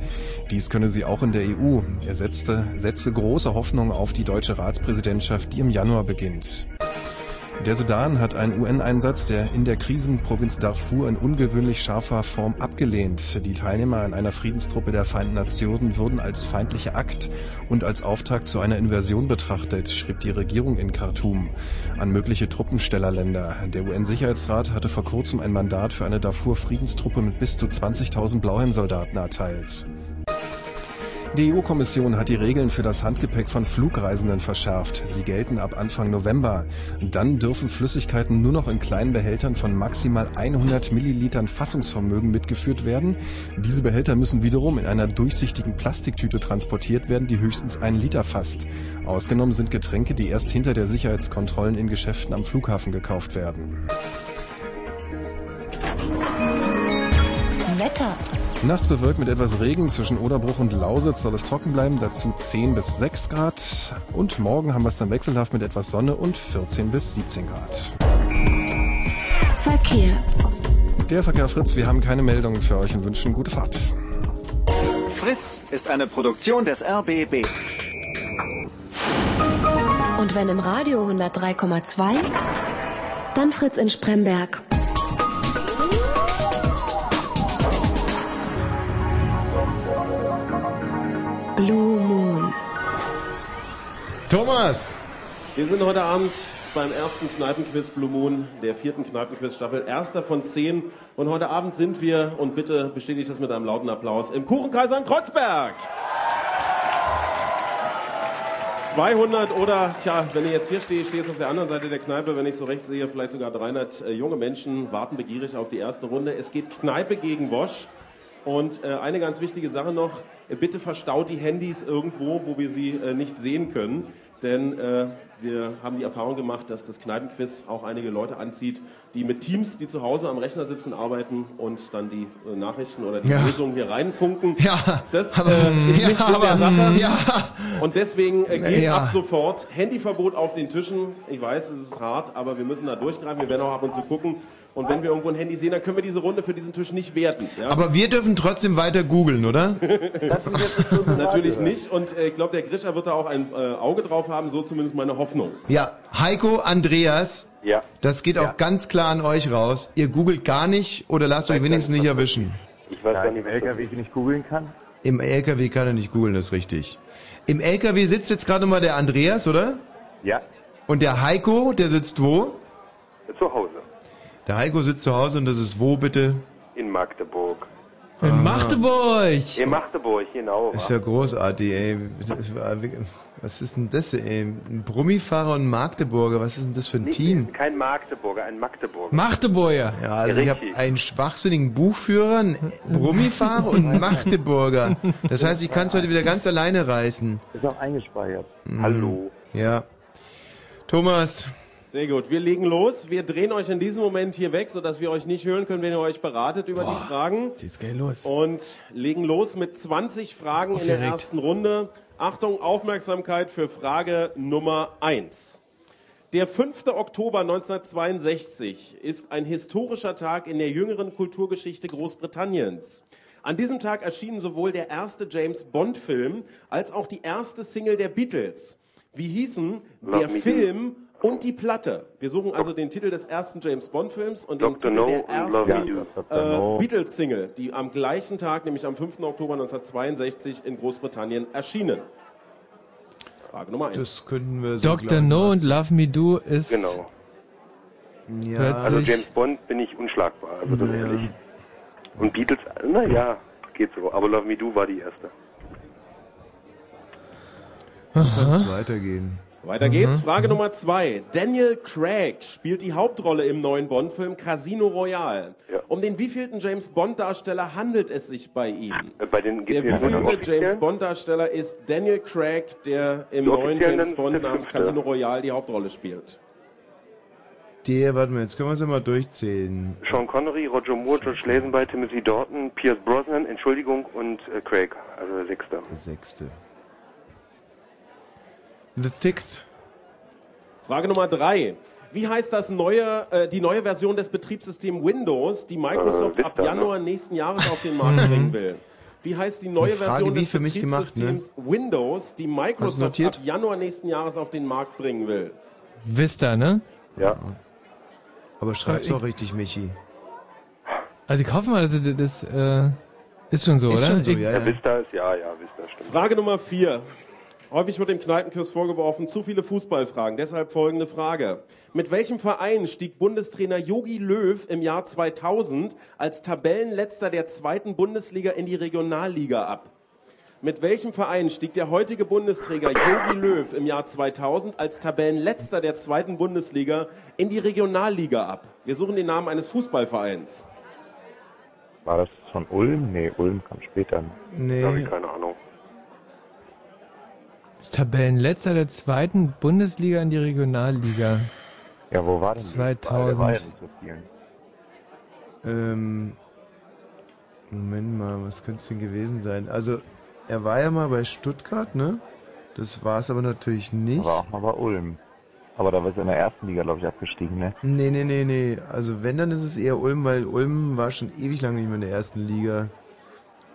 Dies könne sie auch in der EU. Er setzte, setzte große Hoffnung auf die deutsche Ratspräsidentschaft, die im Januar beginnt. Der Sudan hat einen UN-Einsatz der in der Krisenprovinz Darfur in ungewöhnlich scharfer Form abgelehnt. Die Teilnehmer an einer Friedenstruppe der Vereinten Nationen wurden als feindlicher Akt und als Auftakt zu einer Invasion betrachtet, schrieb die Regierung in Khartoum an mögliche Truppenstellerländer. Der UN-Sicherheitsrat hatte vor kurzem ein Mandat für eine Darfur-Friedenstruppe mit bis zu 20.000 Blauhelmsoldaten erteilt. Die EU-Kommission hat die Regeln für das Handgepäck von Flugreisenden verschärft. Sie gelten ab Anfang November. Dann dürfen Flüssigkeiten nur noch in kleinen Behältern von maximal 100 Millilitern Fassungsvermögen mitgeführt werden. Diese Behälter müssen wiederum in einer durchsichtigen Plastiktüte transportiert werden, die höchstens einen Liter fasst. Ausgenommen sind Getränke, die erst hinter der Sicherheitskontrollen in Geschäften am Flughafen gekauft werden. Wetter. Nachts bewölkt mit etwas Regen zwischen Oderbruch und Lausitz soll es trocken bleiben, dazu 10 bis 6 Grad. Und morgen haben wir es dann wechselhaft mit etwas Sonne und 14 bis 17 Grad. Verkehr. Der Verkehr Fritz, wir haben keine Meldungen für euch und wünschen gute Fahrt. Fritz ist eine Produktion des RBB. Und wenn im Radio 103,2, dann Fritz in Spremberg. Blue Moon. Thomas! Wir sind heute Abend beim ersten Kneipenquiz Blue Moon, der vierten Kneipenquiz-Staffel, erster von zehn. Und heute Abend sind wir, und bitte bestätigt das mit einem lauten Applaus, im Kuchenkaiser in Kreuzberg. 200 oder, tja, wenn ich jetzt hier stehe, ich stehe jetzt auf der anderen Seite der Kneipe, wenn ich so recht sehe, vielleicht sogar 300 äh, junge Menschen warten begierig auf die erste Runde. Es geht Kneipe gegen Wosch. Und äh, eine ganz wichtige Sache noch, bitte verstaut die Handys irgendwo, wo wir sie äh, nicht sehen können. Denn äh, wir haben die Erfahrung gemacht, dass das Kneipenquiz auch einige Leute anzieht, die mit Teams, die zu Hause am Rechner sitzen, arbeiten und dann die äh, Nachrichten oder die Ja. Lösungen hier reinfunken. Ja, Das aber- äh, ist ja, nicht der aber- Sache. ja. Und deswegen äh, gilt Ja. ab sofort Handyverbot auf den Tischen. Ich weiß, es ist hart, aber wir müssen da durchgreifen. Wir werden auch ab und zu gucken. Und wenn wir irgendwo ein Handy sehen, dann können wir diese Runde für diesen Tisch nicht werten. Ja? Aber wir dürfen trotzdem weiter googeln, oder? Natürlich nicht. Und äh, ich glaube, der Grischer wird da auch ein äh, Auge drauf haben, so zumindest meine Hoffnung. Ja, Heiko, Andreas. Ja. Das geht auch ganz klar an euch raus. Ihr googelt gar nicht oder lasst euch wenigstens nicht erwischen. Ich weiß Ja, gar nicht, im LKW nicht googeln kann. Im LKW kann er nicht googeln, das ist richtig. Im LKW sitzt jetzt gerade mal der Andreas, oder? Ja. Und der Heiko, der sitzt wo? Zu Hause. Der Heiko sitzt zu Hause und das ist wo bitte? In Magdeburg. In Magdeburg. In Magdeburg, genau. Ist ja großartig, ey. Das war wirklich- Was ist denn das, ey? Ein Brummifahrer und ein Magdeburger, was ist denn das für ein Nicht- Team? Kein Magdeburger, ein Magdeburger. Magdeburger. Ja, also ich habe Richtig. einen schwachsinnigen Buchführer, einen Brummifahrer und einen Magdeburger. Das heißt, ich kann es heute wieder ganz alleine reißen. Ist auch eingespeichert. Mhm. Hallo. Ja. Thomas, Sehr gut, wir legen los. Wir drehen euch in diesem Moment hier weg, sodass wir euch nicht hören können, wenn ihr euch beratet über die Fragen. Jetzt geht los. Und legen los mit 20 Fragen in der Aufgeregt. ersten Runde. Achtung, Aufmerksamkeit für Frage Nummer 1. Der 5. Oktober 1962 ist ein historischer Tag in der jüngeren Kulturgeschichte Großbritanniens. An diesem Tag erschienen sowohl der erste James Bond-Film als auch die erste Single der Beatles. Wie hießen Love der Do. Film und die Platte? Wir suchen also den Titel des ersten James Bond-Films und den. Titel No der ersten äh, Beatles-Single, die am gleichen Tag, nämlich am 5. Oktober 1962 in Großbritannien erschienen. Frage Nummer 1. das könnten wir so Dr. No und Love Me Do ist Genau. Ja, Also James Bond bin ich unschlagbar, also das Ja. ehrlich. Und Beatles, naja, geht so. Aber Love Me Do war die erste. Kann es weitergehen. Weiter geht's. Frage Nummer 2. Daniel Craig spielt die Hauptrolle im neuen Bond-Film Casino Royale. Ja. Um den wievielten James Bond-Darsteller handelt es sich bei ihm? Äh, Bei den Der wievielte? James Bond-Darsteller ist Daniel Craig, der im neuen James Bond namens. Casino Royale die Hauptrolle spielt? Der, warte mal, jetzt können wir es ja mal durchzählen. Sean Connery, Roger Moore, George Lazenby, Timothy Dalton, Pierce Brosnan, Entschuldigung, und äh, Craig, also der Sechste. Der sechste. The Sixth. Frage Nummer drei. Wie heißt das neue, äh, die neue Version des Betriebssystems Windows, die Microsoft Äh, ab ne? Januar nächsten Jahres auf den Markt bringen will? Wie heißt die neue Frage Version wie des für mich gemacht, ne? Betriebssystems Windows, die Microsoft ab Januar nächsten Jahres auf den Markt bringen will? Vista, ne? Ja. Aber schreib's doch richtig, Michi. Also ich hoffe mal, dass das, das äh, ist schon so, Ist oder? schon so, Ja, ja. Vista ist, ja, ja, Vista stimmt. Frage Nummer vier. Häufig wird dem Kneipenkurs vorgeworfen, zu viele Fußballfragen. Deshalb folgende Frage. Mit welchem Verein stieg Bundestrainer Jogi Löw im Jahr 2000 als Tabellenletzter der zweiten Bundesliga in die Regionalliga ab? Mit welchem Verein stieg der heutige Bundestrainer Jogi Löw im Jahr 2000 als Tabellenletzter der zweiten Bundesliga in die Regionalliga ab? Wir suchen den Namen eines Fußballvereins. War das von Ulm? Nee, Ulm kam später. Habe Nee. ich keine Ahnung. Ist Tabellenletzter der zweiten Bundesliga in die Regionalliga. Ja, wo war denn die? 2000. Der war ja so. Ähm, Moment mal, was könnte es denn gewesen sein? Also, er war ja mal bei Stuttgart, ne? Das war es aber natürlich nicht. Aber auch mal bei Ulm. Aber da war es in der ersten Liga, glaube ich, abgestiegen, ne? Nee, nee, nee, nee. Also wenn, dann ist es eher Ulm, weil Ulm war schon ewig lang nicht mehr in der ersten Liga.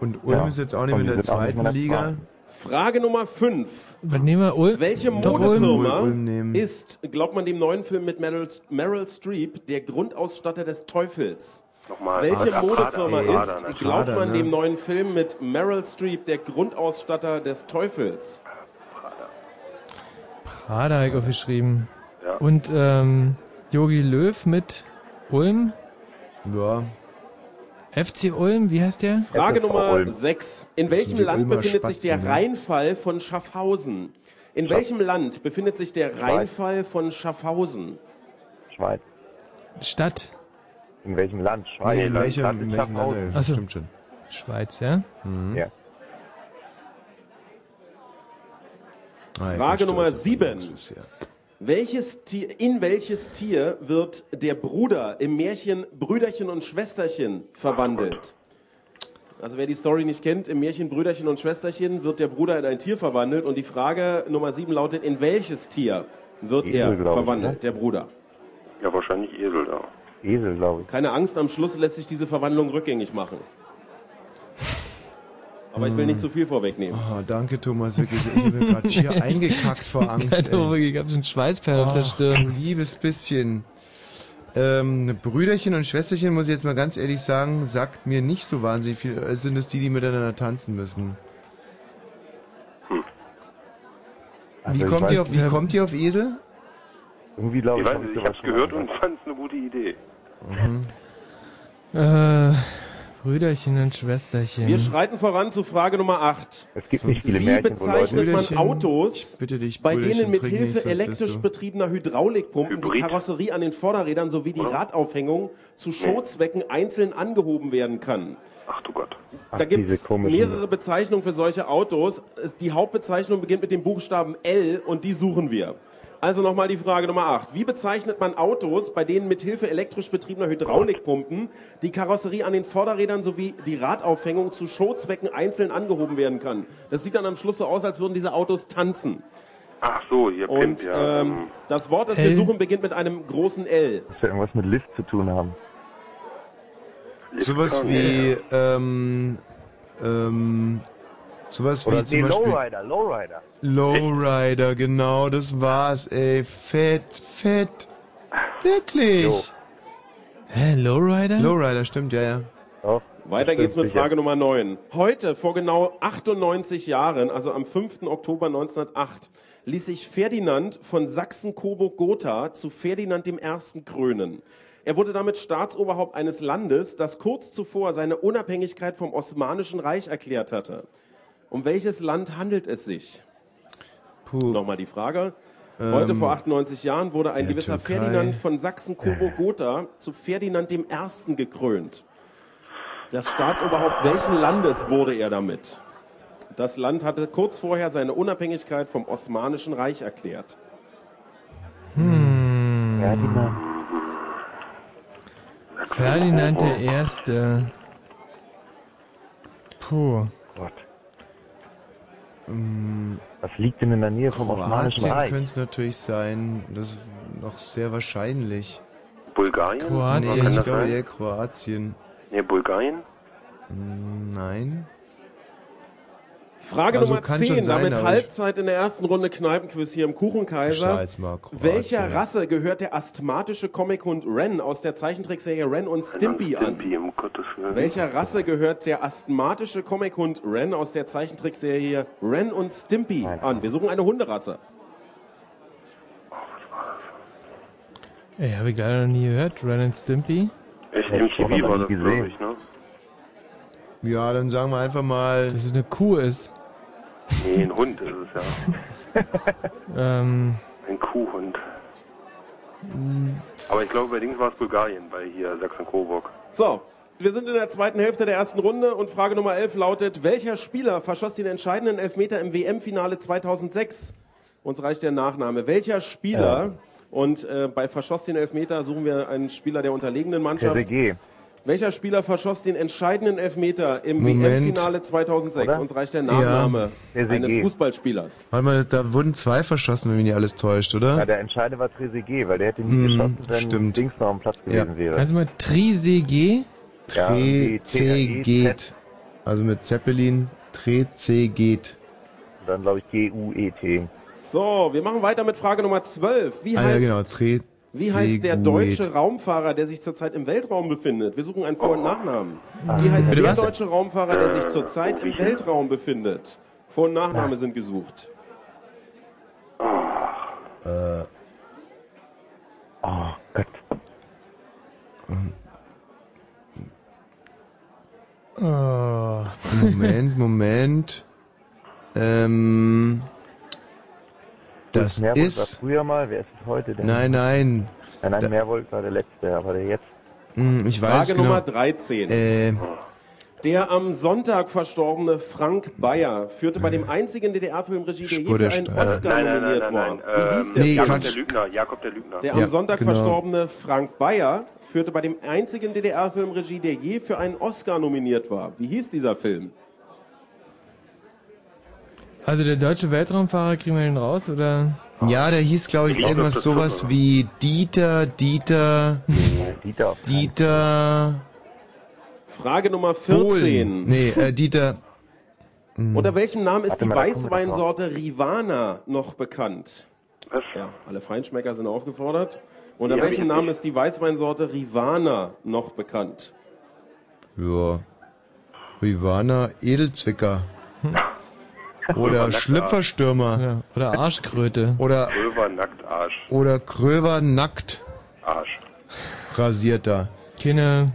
Und Ulm Ja. ist jetzt auch nicht mehr in der zweiten Liga. zweiten. Frage Nummer fünf. Was nehmen wir? Ulm? Welche. Modefirma ist, glaubt man dem neuen Film mit Meryl, Meryl Streep, der Grundausstatter des Teufels? Nochmal. Welche Ah, Modefirma Prada, ist, Prada, ne? glaubt Prada, man ne? dem neuen Film mit Meryl Streep, der Grundausstatter des Teufels? Prada habe ich aufgeschrieben. Ja. Und ähm, Jogi Löw mit Ulm. Ja. FC Ulm, wie heißt der? Frage FFV Nummer 6. In welchem Land Ulmer befindet Spatzen, sich der ne? Rheinfall von Schaffhausen? In Schaff welchem Land befindet sich der Rheinfall von Schaffhausen? Schweiz. Stadt. In welchem Land? Schweiz. Nee, in, welchem, Land in welchem Land? Achso. Stimmt schon. Schweiz, ja? Mhm. Ja. Ah, Frage Nummer 7. Welches Tier, in welches Tier wird der Bruder im Märchen Brüderchen und Schwesterchen verwandelt? Also wer die Story nicht kennt, im Märchen Brüderchen und Schwesterchen wird der Bruder in ein Tier verwandelt und die Frage Nummer sieben lautet, in welches Tier wird Esel, er glaub ich, verwandelt, ne? der Bruder? Ja, wahrscheinlich Esel da. Esel, glaube ich. Keine Angst, am Schluss lässt sich diese Verwandlung rückgängig machen. Aber ich will nicht zu viel vorwegnehmen. Oh, danke Thomas, wirklich. Ich bin gerade hier eingekackt vor Angst. Ja, ich hab schon Schweißperlen auf der Stirn. du liebes bisschen. Ähm, Brüderchen und Schwesterchen, muss ich jetzt mal ganz ehrlich sagen, sagt mir nicht so wahnsinnig viel. Es sind es die, die miteinander tanzen müssen. Also wie kommt, weiß ihr auf, wie nicht. kommt ihr auf Esel? Irgendwie glaube Ich ich, weiß nicht, ich hab's gehört und fand es eine gute Idee. Äh, Brüderchen und Schwesterchen. Wir schreiten voran zu Frage Nummer 8. Es gibt nicht viele Wie Märchen, wo Leute- bezeichnet man Autos, dich, bei denen mit Hilfe elektrisch betriebener Hydraulikpumpen die Hybrid. Karosserie an den Vorderrädern sowie die Radaufhängung zu Showzwecken einzeln angehoben werden kann? Ach du Gott. Da gibt es mehrere Bezeichnungen für solche Autos. Die Hauptbezeichnung beginnt mit dem Buchstaben L und die suchen wir. Also nochmal die Frage Nummer 8. Wie bezeichnet man Autos, bei denen mit Hilfe elektrisch betriebener Hydraulikpumpen die Karosserie an den Vorderrädern sowie die Radaufhängung zu Showzwecken einzeln angehoben werden kann? Das sieht dann am Schluss so aus, als würden diese Autos tanzen. Ach so, hier Und Pimp, ja. ähm, das Wort, das L? wir suchen, beginnt mit einem großen L. Das ja irgendwas mit Lift zu tun haben. Sowas wie, ähm, ähm, sowas wie Oder zum nee, Beispiel Lowrider, Lowrider. Lowrider, genau, das war's, ey. Fett, fett. Wirklich. Jo. Hä, Lowrider? Lowrider, stimmt, ja, ja. Doch, Weiter geht's mit. Frage Nummer 9. Heute, vor genau 98 Jahren, also am 5. Oktober 1908, ließ sich Ferdinand von Sachsen-Coburg-Gotha zu Ferdinand I. krönen. Er wurde damit Staatsoberhaupt eines Landes, das kurz zuvor seine Unabhängigkeit vom Osmanischen Reich erklärt hatte. Um welches Land handelt es sich? Puh. Nochmal die Frage. Heute Ähm, vor 98 Jahren wurde ein gewisser Türkei. Ferdinand von Sachsen-Coburg-Gotha zu Ferdinand I. gekrönt. Das Staatsoberhaupt welchen Landes wurde er damit? Das Land hatte kurz vorher seine Unabhängigkeit vom Osmanischen Reich erklärt. Ferdinand. Ferdinand der Erste. Puh. Gott. Ähm, Was liegt denn in der Nähe vom Osmanischen Kroatien Reich? könnte es natürlich sein. Das ist noch sehr wahrscheinlich. Bulgarien? Kroatien. Nee, ich glaube eher Kroatien. Nee, Bulgarien? Nein. Frage Also Nummer kann 10, schon sein, damit Halbzeit in der ersten Runde Kneipenquiz hier im Kuchenkaiser. Welcher Rasse gehört der asthmatische Comichund Ren aus der Zeichentrickserie Ren und Stimpy an? Stimpy, um Gottes Willen. Welcher Rasse gehört der asthmatische Comichund Ren aus der Zeichentrickserie Ren und Stimpy an? Wir suchen eine Hunderasse. Ey, habe ich gar noch nie gehört. Ren and Stimpy. Echt, ich auch MTV war das, gesehen. glaube ich, ne? Ja, dann sagen wir einfach mal. Dass es eine Kuh ist. Nee, ein Hund ist es ja. Ähm, Ein Kuhhund. Aber ich glaube, bei Dings war es Bulgarien, bei hier Sachsen-Coburg. So, wir sind in der zweiten Hälfte der ersten Runde und Frage Nummer 11 lautet, welcher Spieler verschoss den entscheidenden Elfmeter im WM-Finale 2006? Uns reicht der Nachname. Welcher Spieler, und äh, bei verschoss den Elfmeter suchen wir einen Spieler der unterlegenen Mannschaft. TCG. Welcher Spieler verschoss den entscheidenden Elfmeter im. WM-Finale 2006? Oder? Uns reicht der Nachname Ja. eines. Fußballspielers. Warte mal, da wurden zwei verschossen, wenn mich nicht alles täuscht, Ja, oder? der Entscheidende war Trezeguet, weil der hätte nie Hm, geschossen, wenn stimmt. Dings noch am Platz gewesen wäre. kannst du mal Trisege? Ja, Tre T- C T- geht. Also mit Zeppelin. Tre C geht. Und dann glaube ich G-U-E-T. So, wir machen weiter mit Frage Nummer 12. Wie Ah ja, heißt genau. Tre Wie heißt der Seguet. deutsche Raumfahrer, der sich zurzeit im Weltraum befindet? Wir suchen einen Vor- und Nachnamen. Wie heißt Bitte der was? deutsche Raumfahrer, der sich zurzeit im Weltraum befindet? Vor- und Nachname sind gesucht. Äh, Oh Gott. Oh. Moment, Moment. Ähm, das Meerwold war ist. früher mal, wer ist es heute denn? Nein, nein. Nein, nein, Da- Meerwold war der letzte, aber der jetzt. Hm, Ich weiß Frage genau. Nummer 13. Äh, Der am Sonntag verstorbene Frank Bayer führte bei dem einzigen DDR-Film-Regie, der je für einen. Oscar Nein, nein, nein, nominiert nein, war. nein. Wie hieß Ähm, der Nee, Film? Jakob Quatsch. der Lügner, Jakob der Lügner. Der Ja, am Sonntag genau. verstorbene Frank Bayer führte bei dem einzigen DDR-Filmregie, der je für einen Oscar nominiert war. Wie hieß dieser Film? Also der deutsche Weltraumfahrer, kriegen wir den raus, oder? ja, der hieß, glaube ich, Ich glaub, irgendwas sowas wie Dieter, Dieter, Dieter Dieter. Frage Nummer Bohlen. 14. Nee, äh, Dieter. Hm. Unter welchem Namen ist Warte die Weißweinsorte Rivana noch bekannt? Ja, alle Feinschmecker sind aufgefordert. Unter hab welchem Namen ist die Weißweinsorte Rivana noch bekannt? Ja. Rivana Edelzwicker. Oder Schlüpferstürmer. Ja, oder Arschkröte. Oder, Pulver, nackt, Arsch. oder Kröver nackt Arsch. rasierter. Keine,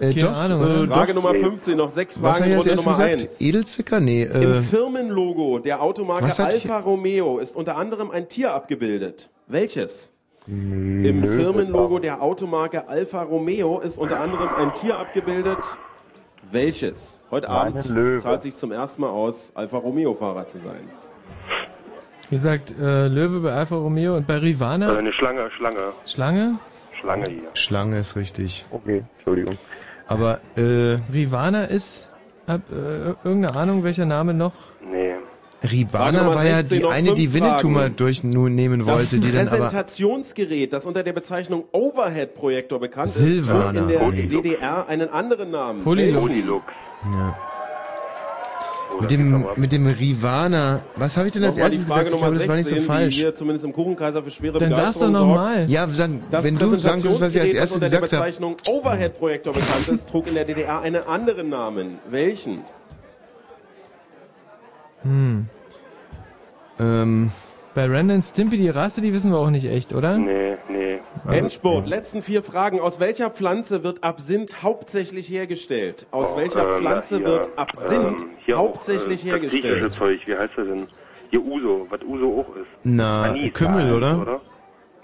Äh, keine doch, Ahnung. äh, oder? Frage doch. Nummer 15, noch sechs Was Fragen habe ich Runde erstes Nummer gesagt? 1. Edelzwicker? Nee, Im äh, Firmenlogo der Automarke Was Alfa Romeo ist unter anderem ein Tier abgebildet. Welches? Im Im Firmenlogo der Automarke Alfa Romeo ist unter anderem ein Tier abgebildet. Welches? Heute Meine Abend Löwe. zahlt sich zum ersten Mal aus, Alfa Romeo-Fahrer zu sein. Wie gesagt, äh, Löwe bei Alfa Romeo und bei Äh, Rivana eine Schlange, Schlange. Schlange. Schlange hier. Schlange ist richtig. Okay, Entschuldigung. Aber, äh, Rivana ist, hab äh, irgendeine Ahnung, welcher Name noch? Nee. Nummer war ja 16 die eine, die Winnetou mal durchnehmen wollte, die dann aber... Präsentationsgerät, das unter der Bezeichnung Overhead-Projektor bekannt Silvana, ist, trug in der nee. DDR einen anderen Namen. Polylux. Polylux. Ja. Oh, Mit das dem, mit dem Rivana. Was habe ich denn als erstes Frage gesagt? Ich glaube, das war nicht so 16, falsch. zumindest im Kuchenkaiser für schwere Dann sag's doch nochmal. Ja, dann, Das wenn du sagen würdest, was ich als Präsentationsgerät, das erstes unter der gesagt habe. Bezeichnung Overhead-Projektor bekannt ist, trug in der DDR einen anderen Namen. Welchen? Hm. Ähm, Bei Random Stimpy die Rasse, die wissen wir auch nicht echt, oder? Nee, nee. Endspurt, letzten vier Fragen. Aus welcher Pflanze wird Absinth hauptsächlich hergestellt? Aus Oh, welcher ähm, Pflanze hier, wird Absinth ähm, hier hauptsächlich auch, äh, Das hergestellt? Zeug, wie heißt das denn? Hier Uso, was Uso auch ist. Na, Anis, Kümmel, ja, oder?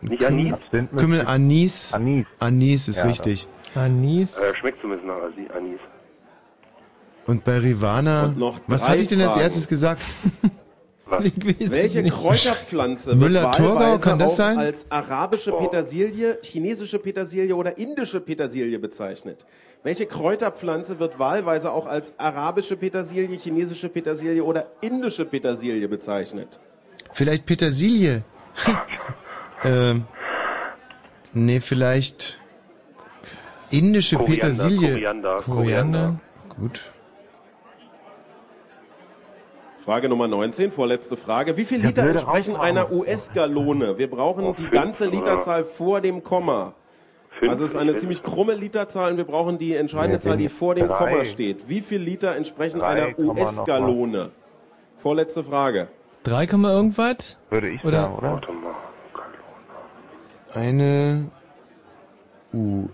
Nicht Anis? Kümmel Anis. Anis. Anis ist Ja, richtig. Anis. Äh, schmeckt zumindest nach Anis. Und bei Rivana, Und noch was hatte ich denn als Fragen. erstes gesagt? Welche nicht. Kräuterpflanze wird Müller-Thurgau, wahlweise kann das auch sein? als arabische Petersilie, chinesische Petersilie oder indische Petersilie bezeichnet? Welche Kräuterpflanze wird wahlweise auch als arabische Petersilie, chinesische Petersilie oder indische Petersilie bezeichnet? Vielleicht Petersilie. ähm, nee, vielleicht indische Koriander, Petersilie. Koriander, Koriander. Gut. Frage Nummer 19, vorletzte Frage. Wie viel Ja, Liter entsprechen einer US-Gallone? Wir brauchen Oh, die ganze? Literzahl vor dem Komma. Also es ist eine ziemlich krumme Literzahl und wir brauchen die entscheidende Nee, Zahl, die vor dem drei. Komma steht. Wie viel Liter entsprechen einer. US-Gallone? Vorletzte Frage. 3, irgendwas? Würde ich Oder- sagen, oder? Warte mal. Eine. Uh.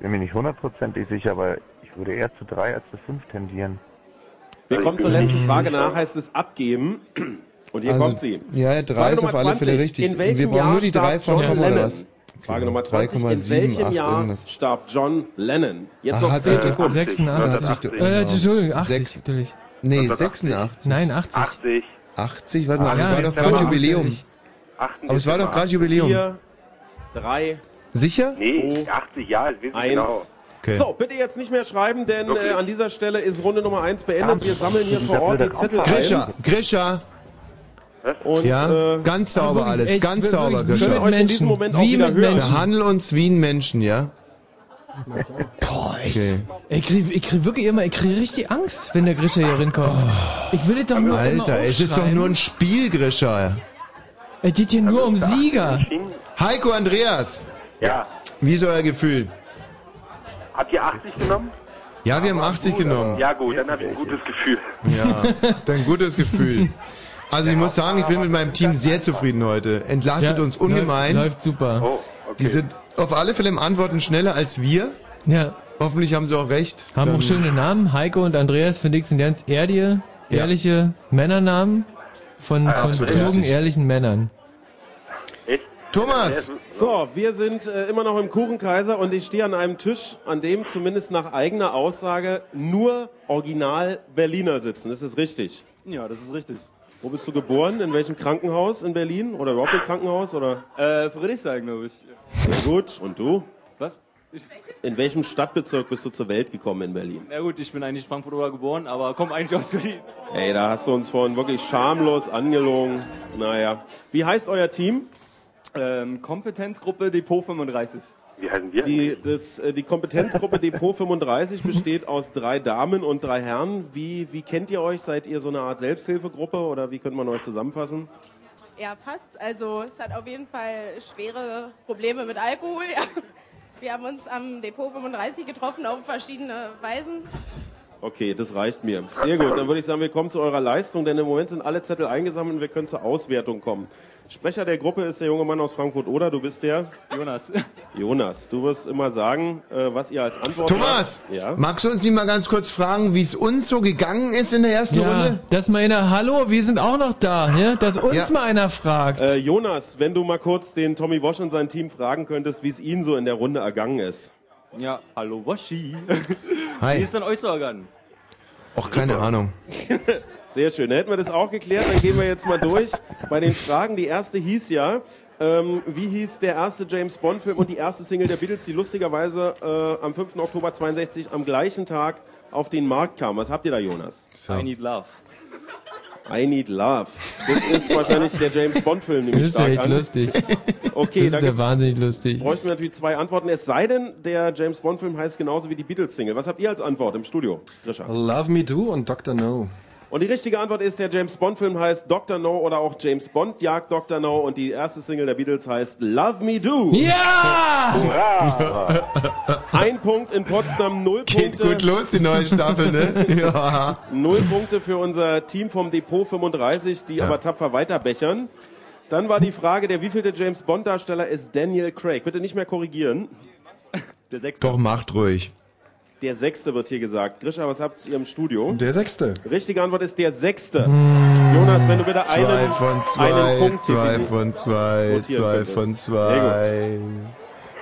Bin mir nicht hundertprozentig sicher, aber ich würde eher zu drei als zu fünf tendieren. Wir kommen zur letzten Frage, danach heißt es abgeben. Und hier Also, kommt sie. Ja, ja, drei Frage ist auf Nummer alle Fälle 20. richtig. In welchem Wir brauchen Jahr nur die drei starb von John Lennon? was? Frage Nummer 20. In 3,78 welchem Jahr irgendwas. starb John Lennon? Jetzt noch hat 10 sich doch- Sekunden. 86. 80. Äh, Entschuldigung, 80 Sechs. natürlich. Nee, 86. 86. Nein, 80. 80. 80, warte mal, Ah, das ja, war doch gerade Jubiläum. 80. 8. Aber es war doch gerade Jubiläum. 4, 3, Sicher? Nee, 80 Jahre, das wissen wir 1. genau. Okay. So, bitte jetzt nicht mehr schreiben, denn Okay. äh, an dieser Stelle ist Runde Nummer 1 beendet. Wir sammeln hier vor Ort die Zettel ein. Grisha, Grisha. Und, Ja, äh, ganz sauber alles, echt, ganz sauber, wir euch in diesem Menschen. Moment auch Wie wieder mit hören. Behandle uns wie ein Menschen, ja? Boah, echt. Okay. Ich krieg, ich krieg wirklich immer, ich krieg richtig Angst, wenn der Grisha hier reinkommt. Ich will das doch nur immer Alter, es ist doch nur ein Spiel, Grisha. Es geht hier nur um Sieger. Heiko Andreas, Ja. wie ist euer Gefühl? Habt ihr 80 genommen? Ja, wir haben 80 genommen. Ja gut, dann habe ich ein gutes Gefühl. Ja, dein gutes Gefühl. Also ich muss sagen, ich bin mit meinem Team sehr zufrieden heute. Entlastet Ja, uns ungemein. Läuft, läuft super. Oh, okay. Die sind auf alle Fälle im Antworten schneller als wir. Ja, Hoffentlich haben sie auch recht. haben Dann- auch schöne Namen. Heiko und Andreas finde ich sind ganz ehrliche, Ja. Männernamen von, von absolut klugen, ehrlichen Männern. Thomas, So, wir sind äh, immer noch im Kuchenkaiser und ich stehe an einem Tisch, an dem zumindest nach eigener Aussage nur Original Berliner sitzen. Ist das richtig? Ja, das ist richtig. Wo bist du geboren? In welchem Krankenhaus in Berlin? Oder überhaupt im Krankenhaus? Oder? Äh, Friedrichshain, glaube ich. Sehr gut. Und du? Was? In welchem Stadtbezirk bist du zur Welt gekommen in Berlin? na gut, ich bin eigentlich Frankfurter geboren, aber komme eigentlich aus Berlin. Ey, da hast du uns vorhin wirklich schamlos angelogen. Naja. Wie heißt euer Team? Ähm, Kompetenzgruppe Depot 35. Wie heißen wir Die, das, äh, die Kompetenzgruppe Depot 35 besteht aus drei Damen und drei Herren. Wie, wie kennt ihr euch? Seid ihr so eine Art Selbsthilfegruppe oder wie könnte man euch zusammenfassen? Ja, passt. Also es hat auf jeden Fall schwere Probleme mit Alkohol. Ja. Wir haben uns am Depot 35 getroffen auf verschiedene Weisen. Okay, das reicht mir. Sehr gut, dann würde ich sagen, wir kommen zu eurer Leistung, denn im Moment sind alle Zettel eingesammelt und wir können zur Auswertung kommen. Sprecher der Gruppe ist der junge Mann aus Frankfurt-Oder, du bist der? Jonas. Jonas, du wirst immer sagen, äh, was ihr als Antwort Thomas, habt. Ja? magst du uns nicht mal ganz kurz fragen, wie es uns so gegangen ist in der ersten Ja, Runde? dass mal einer, hallo, wir sind auch noch da, ne? dass uns Ja. mal einer fragt. Äh, Jonas, wenn du mal kurz den Tommy Wosch und sein Team fragen könntest, wie es ihnen so in der Runde ergangen ist. Ja, hallo Waschi. Hi. Wie ist denn euch so ergangen? Och, keine Ahnung. Sehr schön. Dann hätten wir das auch geklärt. Dann gehen wir jetzt mal durch bei den Fragen. Die erste hieß ja, ähm, wie hieß der erste James Bond-Film und die erste Single der Beatles, die lustigerweise äh, am 5. Oktober 62 am gleichen Tag auf den Markt kam. Was habt ihr da, Jonas? I need love. I Need Love. Das ist wahrscheinlich der James Bond-Film, nehme Das ich ist ja echt an. lustig. Okay, das da ist ja wahnsinnig lustig. bräuchten wir natürlich zwei Antworten. Es sei denn, der James Bond-Film heißt genauso wie die Beatles-Single. Was habt ihr als Antwort im Studio, Grisha? Love Me Do und Dr. No. Und die richtige Antwort ist, der James Bond-Film heißt Dr. No oder auch James Bond jagt Dr. No und die erste Single der Beatles heißt Love Me Do. Ja! Ein Punkt in Potsdam, null Geht Punkte. gut los, die neue Staffel, ne? Ja. Null Punkte für unser Team vom Depot 35, die Ja. aber tapfer weiterbechern. Dann war die Frage, der wievielte James Bond-Darsteller ist Daniel Craig? Bitte nicht mehr korrigieren. Der sechste. Doch, macht ruhig. Der sechste wird hier gesagt. Grisha, was habt ihr im Studio? Der sechste. Richtige Antwort ist der sechste. Jonas, wenn du bitte Zwei einen, von zwei, einen Punkt zwei von zwei, zwei von zwei.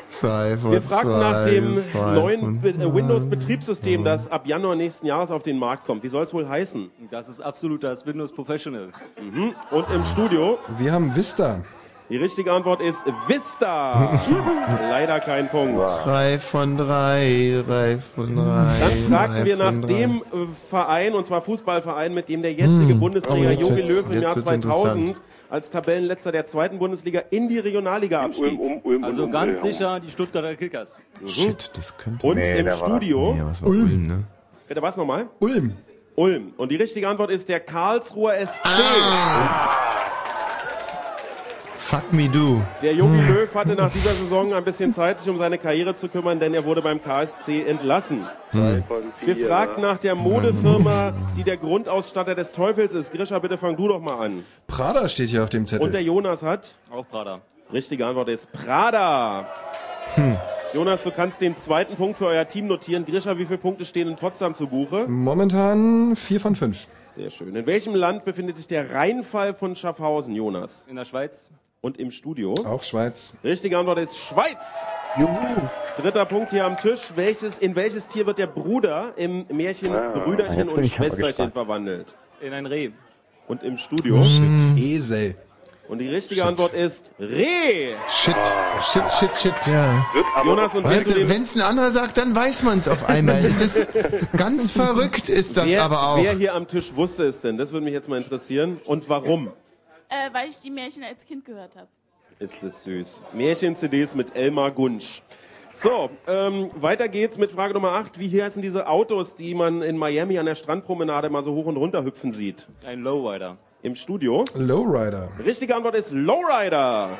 Zwei von Wir fragten zwei. nach dem zwei neuen Be- äh, Windows-Betriebssystem, das ab Januar nächsten Jahres auf den Markt kommt. Wie soll es wohl heißen? Das ist absolut das Windows Professional. Mhm. Und im Studio? Wir haben Vista. Die richtige Antwort ist Vista. Leider kein Punkt. Drei von drei, drei von drei. Dann fragten wir nach dem äh, Verein, und zwar Fußballverein, mit dem der jetzige Hm. Bundesliga Oh, Jogi Löw im Jahr wird's 2000 interessant. als Tabellenletzter der zweiten Bundesliga in die Regionalliga abstieg. Also ganz sicher die Stuttgarter Kickers. Shit, das könnte. Und Nee, im Studio? Nee, was war Ulm, ne? Bitte was nochmal? Ulm. Ulm. Und die richtige Antwort ist der Karlsruher SC. Ah. Fuck me do. Der Jogi Hm. Löw hatte nach dieser Saison ein bisschen Zeit, sich um seine Karriere zu kümmern, denn er wurde beim KSC entlassen. Hm. Wir fragten nach der Modefirma, die der Grundausstatter des Teufels ist. Grisha, bitte fang du doch mal an. Prada steht hier auf dem Zettel. Und der Jonas hat? Auch Prada. Richtige Antwort ist Prada. Hm. Jonas, du kannst den zweiten Punkt für euer Team notieren. Grisha, wie viele Punkte stehen in Potsdam zu Buche? Momentan vier von fünf. Sehr schön. In welchem Land befindet sich der Rheinfall von Schaffhausen, Jonas? In der Schweiz. Und im Studio? Auch Schweiz. Richtige Antwort ist Schweiz. Dritter Punkt hier am Tisch. Welches, in welches Tier wird der Bruder im Märchen Ah, Brüderchen und Schwesterchen verwandelt? In ein Reh. Und im Studio? Shit. Esel. Und die richtige Shit. Antwort ist Reh. Shit, shit, shit, shit. Ja. Jonas, und weißt wenn du wenn es ein anderer sagt, dann weiß man es auf einmal. Es ist ganz verrückt, ist das wer, aber auch. Wer hier am Tisch wusste es denn? Das würde mich jetzt mal interessieren. Und warum? Äh, weil ich die Märchen als Kind gehört habe. Ist es süß. Märchen-CDs mit Elmar Gunsch. So, ähm, weiter geht's mit Frage Nummer 8. Wie heißen diese Autos, die man in Miami an der Strandpromenade mal so hoch und runter hüpfen sieht? Ein Lowrider. Im Studio? Lowrider. Richtige Antwort ist Lowrider.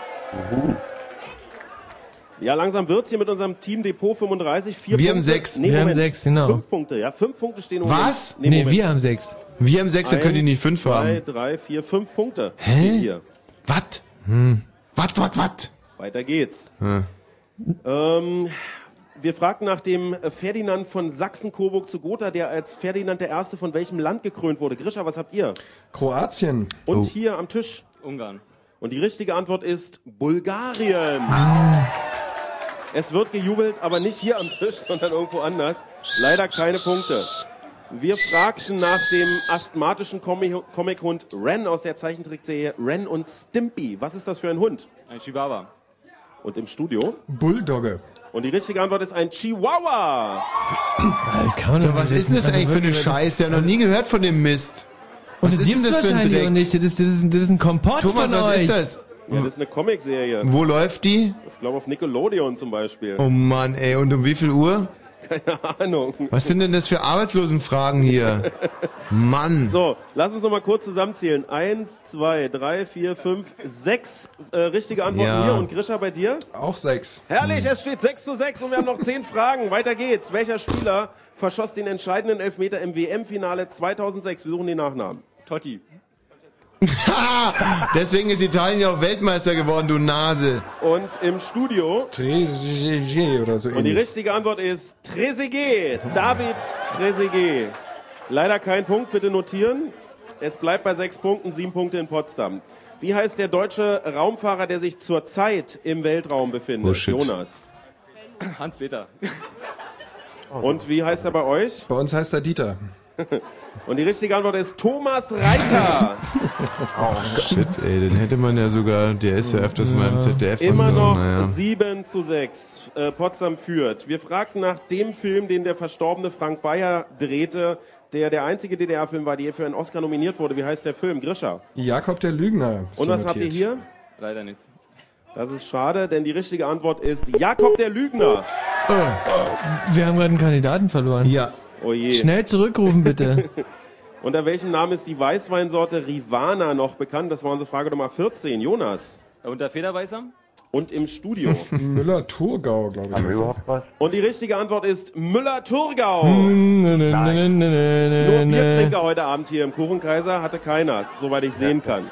Ja, langsam wird's hier mit unserem Team Depot 35. Vier Wir haben Punkte. sechs. Nee, Wir haben Moment. sechs, genau. Fünf Punkte, ja. Fünf Punkte stehen Was? Moment. Nee, Moment. wir haben sechs. Wir haben sechs, dann können die nicht fünf zwei, haben. drei, vier, fünf Punkte. Hä? Was? Hm. Was, was, was? Weiter geht's. Hm. Ähm, wir fragten nach dem Ferdinand von Sachsen-Coburg zu Gotha, der als Ferdinand der Erste von welchem Land gekrönt wurde. Grisha, was habt ihr? Kroatien. Und Oh. hier am Tisch. Ungarn. Und die richtige Antwort ist Bulgarien. Es wird gejubelt, aber nicht hier am Tisch, sondern irgendwo anders. Leider keine Punkte. Wir fragten nach dem asthmatischen Comi- Comic-Hund Ren aus der Zeichentrickserie Ren und Stimpy. Was ist das für ein Hund? Ein Chihuahua. Und im Studio? Bulldogge. Und die richtige Antwort ist ein Chihuahua. Man So, was ist denn das eigentlich für eine Scheiße? Ja, noch nie gehört von dem Mist. Und Was das ist denn das für ein Dreck? nicht. Das ist, das ist, ein- das ist ein Kompott Thomas, von was euch. ist das? Ja, das ist eine Comicserie. Wo läuft die? Ich glaube auf Nickelodeon zum Beispiel. Oh Mann, ey, und um wie viel Uhr? Keine Ahnung. Was sind denn das für Arbeitslosenfragen hier? Mann. So, lass uns noch mal kurz zusammenzählen. Eins, zwei, drei, vier, fünf, sechs äh, richtige Antworten Ja. hier. Und Grisha bei dir? Auch sechs. Herrlich, es steht 6 zu 6 und wir haben noch 10 Fragen. Weiter geht's. Welcher Spieler verschoss den entscheidenden Elfmeter im WM-Finale 2006? Wir suchen die Nachnamen. Totti. Deswegen ist Italien ja auch Weltmeister geworden, du Nase. Und im Studio. Trezeguet oder so Und die ähnlich. richtige Antwort ist Trezeguet. David Trezeguet. Leider kein Punkt, bitte notieren. Es bleibt bei sechs Punkten, sieben Punkte in Potsdam. Wie heißt der deutsche Raumfahrer, der sich zurzeit im Weltraum befindet? Oh, shit. Jonas. Hans-Peter. Und wie heißt er bei euch? Bei uns heißt er Dieter. Und die richtige Antwort ist Thomas Reiter. Shit, ey, den hätte man ja sogar, der ist ja öfters mal im ZDF Immer und so, noch naja. 7 zu 6. Äh, Potsdam führt. Wir fragten nach dem Film, den der verstorbene Frank Bayer drehte, der der einzige DDR-Film war, der für einen Oscar nominiert wurde. Wie heißt der Film? Grisha. Jakob der Lügner. Und was habt ihr hier? Leider nichts. Das ist schade, denn die richtige Antwort ist Jakob der Lügner. Wir haben gerade einen Kandidaten verloren. Ja. Oh je. Schnell zurückrufen, bitte. Unter welchem Namen ist die Weißweinsorte Rivana noch bekannt? Das war unsere Frage Nummer 14. Jonas. Unter Federweißer? Und im Studio. Müller-Thurgau, glaube ich. Haben wir ist überhaupt was? Und die richtige Antwort ist Müller-Thurgau. Hm, ne, ne, ne, ne, ne, Nur. Biertrinker heute Abend hier im Kuchenkaiser hatte keiner, soweit ich sehen kann.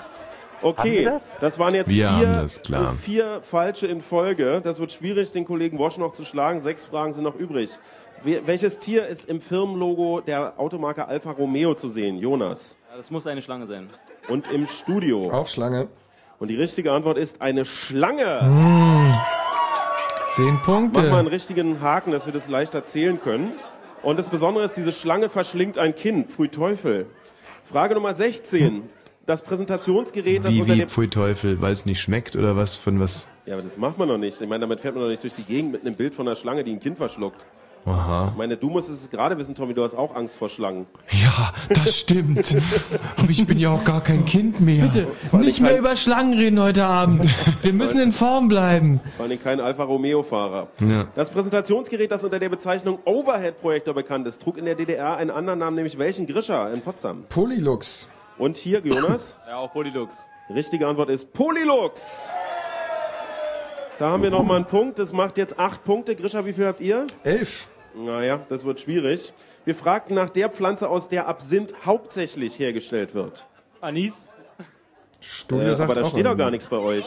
Okay, das waren jetzt Wir vier, haben das, klar. vier falsche in Folge. Das wird schwierig, den Kollegen Wosch noch zu schlagen. Sechs Fragen sind noch übrig. Welches Tier ist im Firmenlogo der Automarke Alfa Romeo zu sehen? Jonas. Ja, das muss eine Schlange sein. Und im Studio. Auch Schlange. Und die richtige Antwort ist eine Schlange. Hm. Zehn Mach mal einen Punkte. richtigen Haken, dass wir das leichter zählen können. Und das Besondere ist, diese Schlange verschlingt ein Kind. Pfui Teufel. Frage Nummer 16. Das Präsentationsgerät, das Wie, unter wie, dem... pfui Teufel, weil es nicht schmeckt oder was von was? Ja, aber das macht man noch nicht. Ich meine, damit fährt man doch nicht durch die Gegend mit einem Bild von einer Schlange, die ein Kind verschluckt. Aha. Ich meine, du musst es gerade wissen, Tommy, du hast auch Angst vor Schlangen. Ja, das stimmt. Aber ich bin ja auch gar kein Kind mehr. Bitte, nicht mehr über Schlangen reden heute Abend. Wir müssen in Form bleiben. Vor allem kein Alfa Romeo-Fahrer. Ja. Das Präsentationsgerät, das unter der Bezeichnung Overhead-Projektor bekannt ist, trug in der DDR einen anderen Namen, nämlich welchen? Grisha in Potsdam. Polylux. Und hier, Jonas? Ja, auch Polylux. Richtige Antwort ist Polylux. Da haben wir noch mal einen Punkt. Das macht jetzt acht Punkte. Grisha, wie viel habt ihr? Elf. Naja, das wird schwierig. Wir fragten nach der Pflanze, aus der Absinth hauptsächlich hergestellt wird. Anis? Studio Äh, sagt aber da auch steht doch gar nichts bei euch.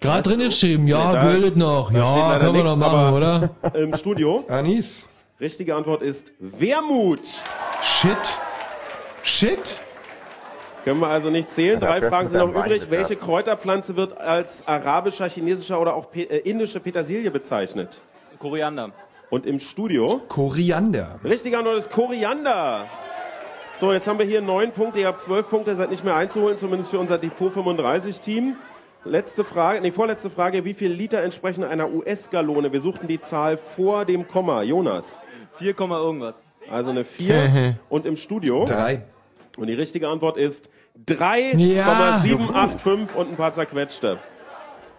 Gerade drin geschrieben, ja, Da- gilt noch. Ja, können wir noch machen, aber oder? Im Studio. Anis. Richtige Antwort ist Wermut. Shit. Shit. Können wir also nicht zählen. Drei Fragen sind noch übrig. Welche Kräuterpflanze wird als arabischer, chinesischer oder auch pe äh, indische Petersilie bezeichnet? Koriander. Und im Studio? Koriander. Richtige Antwort ist Koriander. So, jetzt haben wir hier neun Punkte. Ihr habt zwölf Punkte, seid nicht mehr einzuholen, zumindest für unser Depot 35 Team. Letzte Frage, nee, vorletzte Frage. Wie viel Liter entsprechen einer US-Gallone? Wir suchten die Zahl vor dem Komma. Jonas. 4, Komma irgendwas. Also eine 4. Und im Studio? Drei. Und die richtige Antwort ist Ja. 3,785 und ein paar zerquetschte.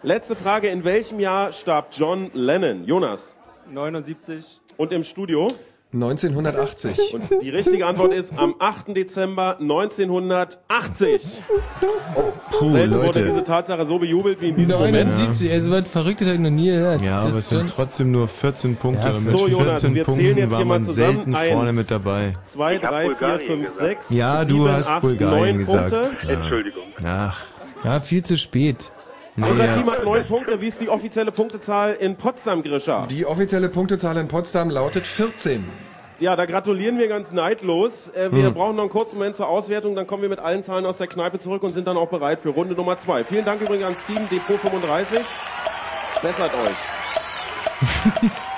Letzte Frage. In welchem Jahr starb John Lennon? Jonas. 79. Und im Studio? 1980. Und die richtige Antwort ist am 8. Dezember 1980. Puh, Selten wurde Leute. diese Tatsache so bejubelt wie in diesem Moment. 79, also was Verrücktes habe ich noch nie gehört. Ja, aber Das es sind schon- trotzdem nur 14 Punkte. Ja, und mit so, Jonas, 14 wir zählen Punkten jetzt war hier mal man zusammen. selten Eins. vorne mit dabei. 2, Ich hab 3, 4, Bulgarien 5, gesagt. 6. Ja, du 7, hast 8, Bulgarien 9 gesagt. Ja. Entschuldigung. Ach, Ja, viel zu spät. Nee, Unser Team hat 9 Punkte. Wie ist die offizielle Punktezahl in Potsdam, Grisha? Die offizielle Punktezahl in Potsdam lautet 14. Ja, da gratulieren wir ganz neidlos. Äh, wir brauchen noch einen kurzen Moment zur Auswertung, dann kommen wir mit allen Zahlen aus der Kneipe zurück und sind dann auch bereit für Runde Nummer 2. Vielen Dank übrigens ans Team Depot 35. Bessert euch.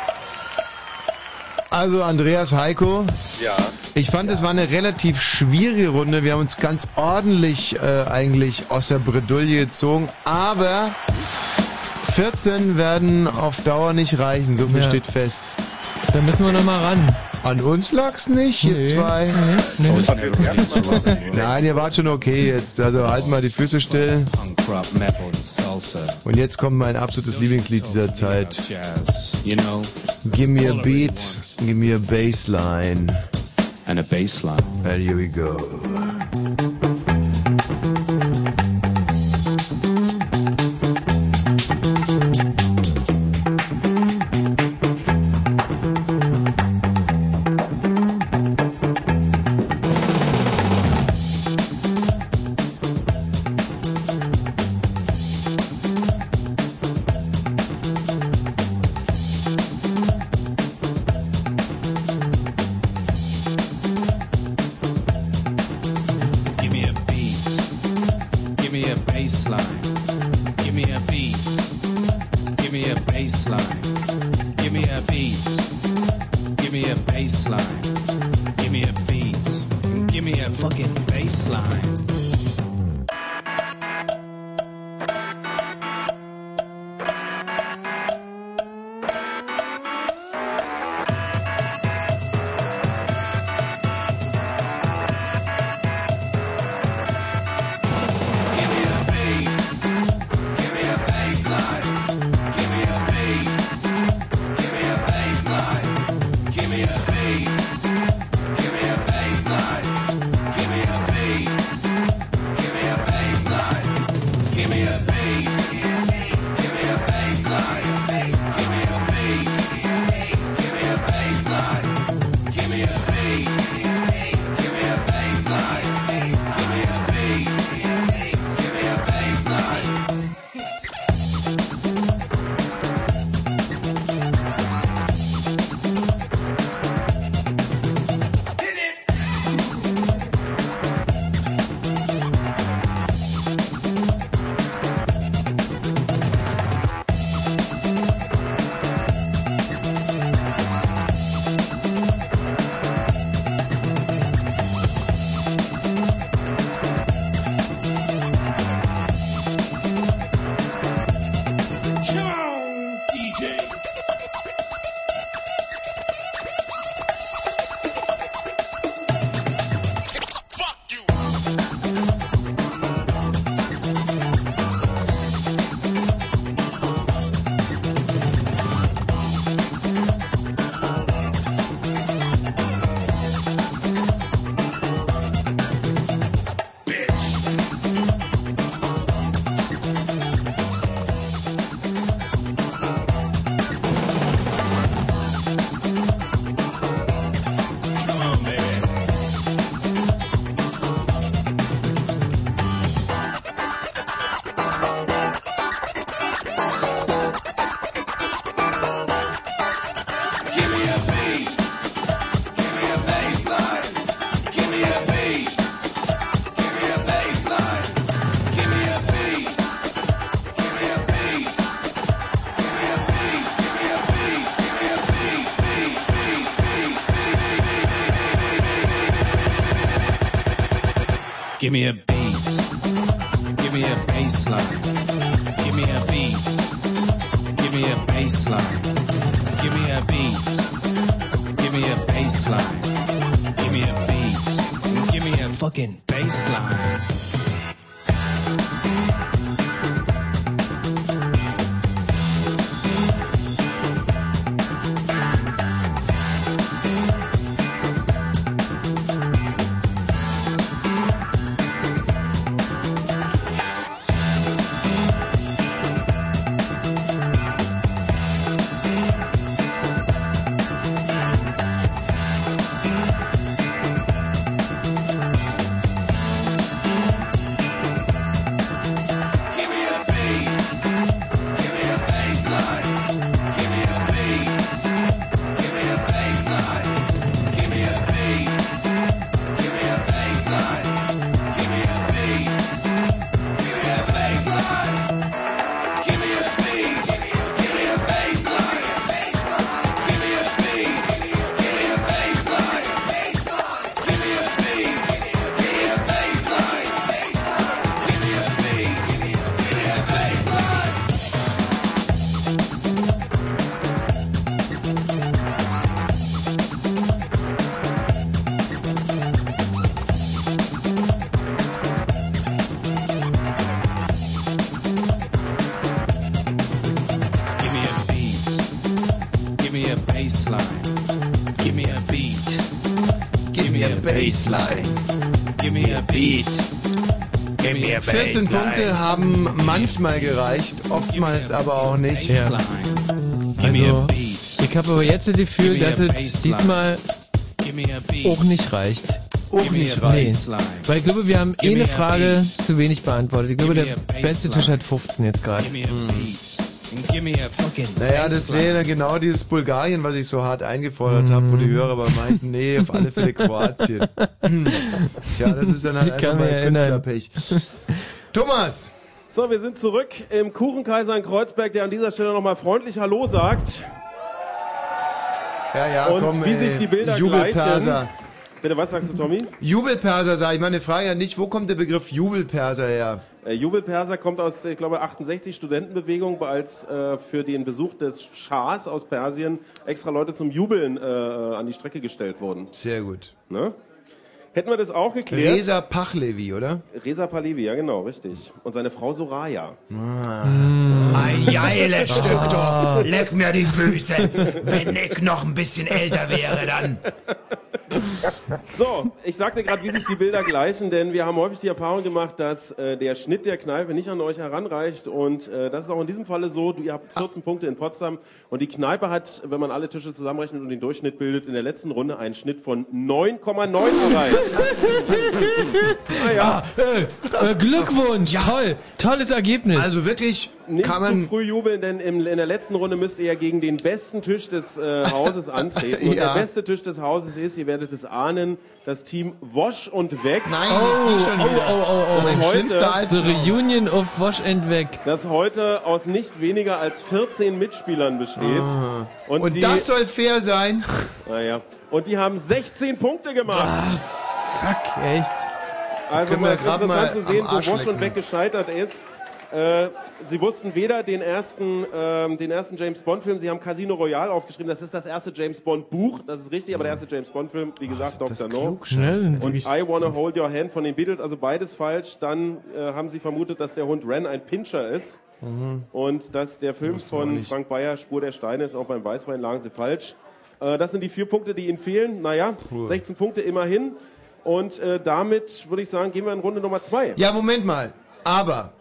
Also Andreas Heiko, Ja. ich fand, es war eine relativ schwierige Runde. Wir haben uns ganz ordentlich äh, eigentlich aus der Bredouille gezogen, aber 14 werden auf Dauer nicht reichen, so viel Ja. steht fest. Da müssen wir noch mal ran. An uns lag's nicht, ihr Nee. zwei. Nee. Oh, Nein, ihr wart schon okay jetzt. Also halten mal die Füße still. Und jetzt kommt mein absolutes Lieblingslied dieser Zeit. Give me a beat, give me a bassline. And a bassline. And here we go. Me a 14 baseline. Punkte haben manchmal gereicht, oftmals aber auch nicht. Ja. Also, ich habe aber jetzt das Gefühl, dass es diesmal auch nicht reicht. Auch nicht reicht. Nee. Weil ich glaube, wir haben eh eine Frage zu wenig beantwortet. Ich glaube, der beste Tisch hat 15 jetzt gerade. Naja, das wäre genau dieses Bulgarien, was ich so hart eingefordert habe, wo die Hörer aber meinten, nee, auf alle Fälle Kroatien. Tja, das ist dann halt Ich einfach mal. Künstlerpech. Thomas! So, wir sind zurück im Kuchenkaiser in Kreuzberg, der an dieser Stelle nochmal freundlich Hallo sagt. Ja, ja, Und komm, wie ey, sich die Bilder Jubelperser. gleichen. Bitte, was sagst du, Tommy? Jubelperser, sag ich. Meine Frage ja nicht, wo kommt der Begriff Jubelperser her? Äh, Jubelperser kommt aus, ich glaube, 68 Studentenbewegung, als äh, für den Besuch des Schahs aus Persien extra Leute zum Jubeln äh, an die Strecke gestellt wurden. Sehr gut. Ne? Hätten wir das auch geklärt? Reza Pachlevi, oder? Reza Pahlavi, ja genau, richtig. Und seine Frau Soraya. Ein geiles Stück, Ah. du. Leck mir die Füße. Wenn ich noch ein bisschen älter wäre, dann. So, ich sagte gerade, wie sich die Bilder gleichen, denn wir haben häufig die Erfahrung gemacht, dass äh, der Schnitt der Kneipe nicht an euch heranreicht und äh, das ist auch in diesem Falle so. Du, ihr habt 14 Punkte in Potsdam und die Kneipe hat, wenn man alle Tische zusammenrechnet und den Durchschnitt bildet, in der letzten Runde einen Schnitt von 9,9 erreicht. Ah, äh, äh, Glückwunsch, toll, tolles Ergebnis. Also wirklich Nicht kann man zu früh jubeln, denn im, in der letzten Runde müsst ihr ja gegen den besten Tisch des äh, Hauses antreten. Und Ja. der beste Tisch des Hauses ist, ihr werdet es ahnen, das Team Wosch und Weg. Nein, nicht die schon oh, wieder. oh, oh, oh. Mein Das schlimmster heute, The. Reunion of Wash and Weg. das heute aus nicht weniger als 14 Mitspielern besteht. Ah. Und, Und die, das soll fair sein. naja, und die haben 16 Punkte gemacht. Fuck, echt. also es ist interessant mal zu sehen, wo Wosch und. Weg gescheitert ist. Äh, sie wussten weder den ersten, ähm, den ersten James Bond Film, sie haben Casino Royale aufgeschrieben, das ist das erste James Bond Buch, das ist richtig, aber der erste James Bond Film, wie gesagt, das Dr. No. Schnell, Und I Wanna Hold Your Hand von den Beatles, also beides falsch. Dann äh, haben sie vermutet, dass der Hund Ren ein Pinscher ist. Und dass der Film von. Frank Bayer, Spur der Steine, ist auch beim Weißwein, lagen sie falsch. Äh, das sind die vier Punkte, die ihnen fehlen. Naja, 16 Punkte immerhin. Und äh, damit würde ich sagen, gehen wir in Runde Nummer zwei. Ja, Moment mal. Aber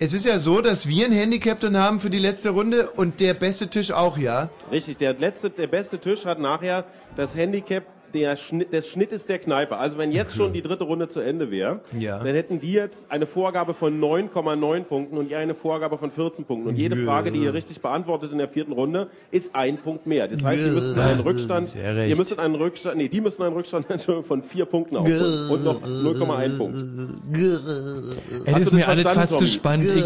es ist ja so, dass wir ein Handicap dann haben für die letzte Runde und der beste Tisch auch, ja? Richtig, der letzte, der beste Tisch hat nachher das Handicap der Schnitt, des Schnittes der Kneipe. Also wenn jetzt schon die dritte Runde zu Ende wäre, Ja. dann hätten die jetzt eine Vorgabe von 9,9 Punkten und ihr eine Vorgabe von 14 Punkten. Und jede. Frage, die ihr richtig beantwortet in der vierten Runde, ist ein Punkt mehr. Das heißt, ihr müsst einen Rückstand, ihr müsstet einen Rückstand, nee, die müssen einen Rückstand von vier Punkten aufholen und noch 0,1 Punkt. Ey, das Hast ist mir alles fast zu spannend. Ich,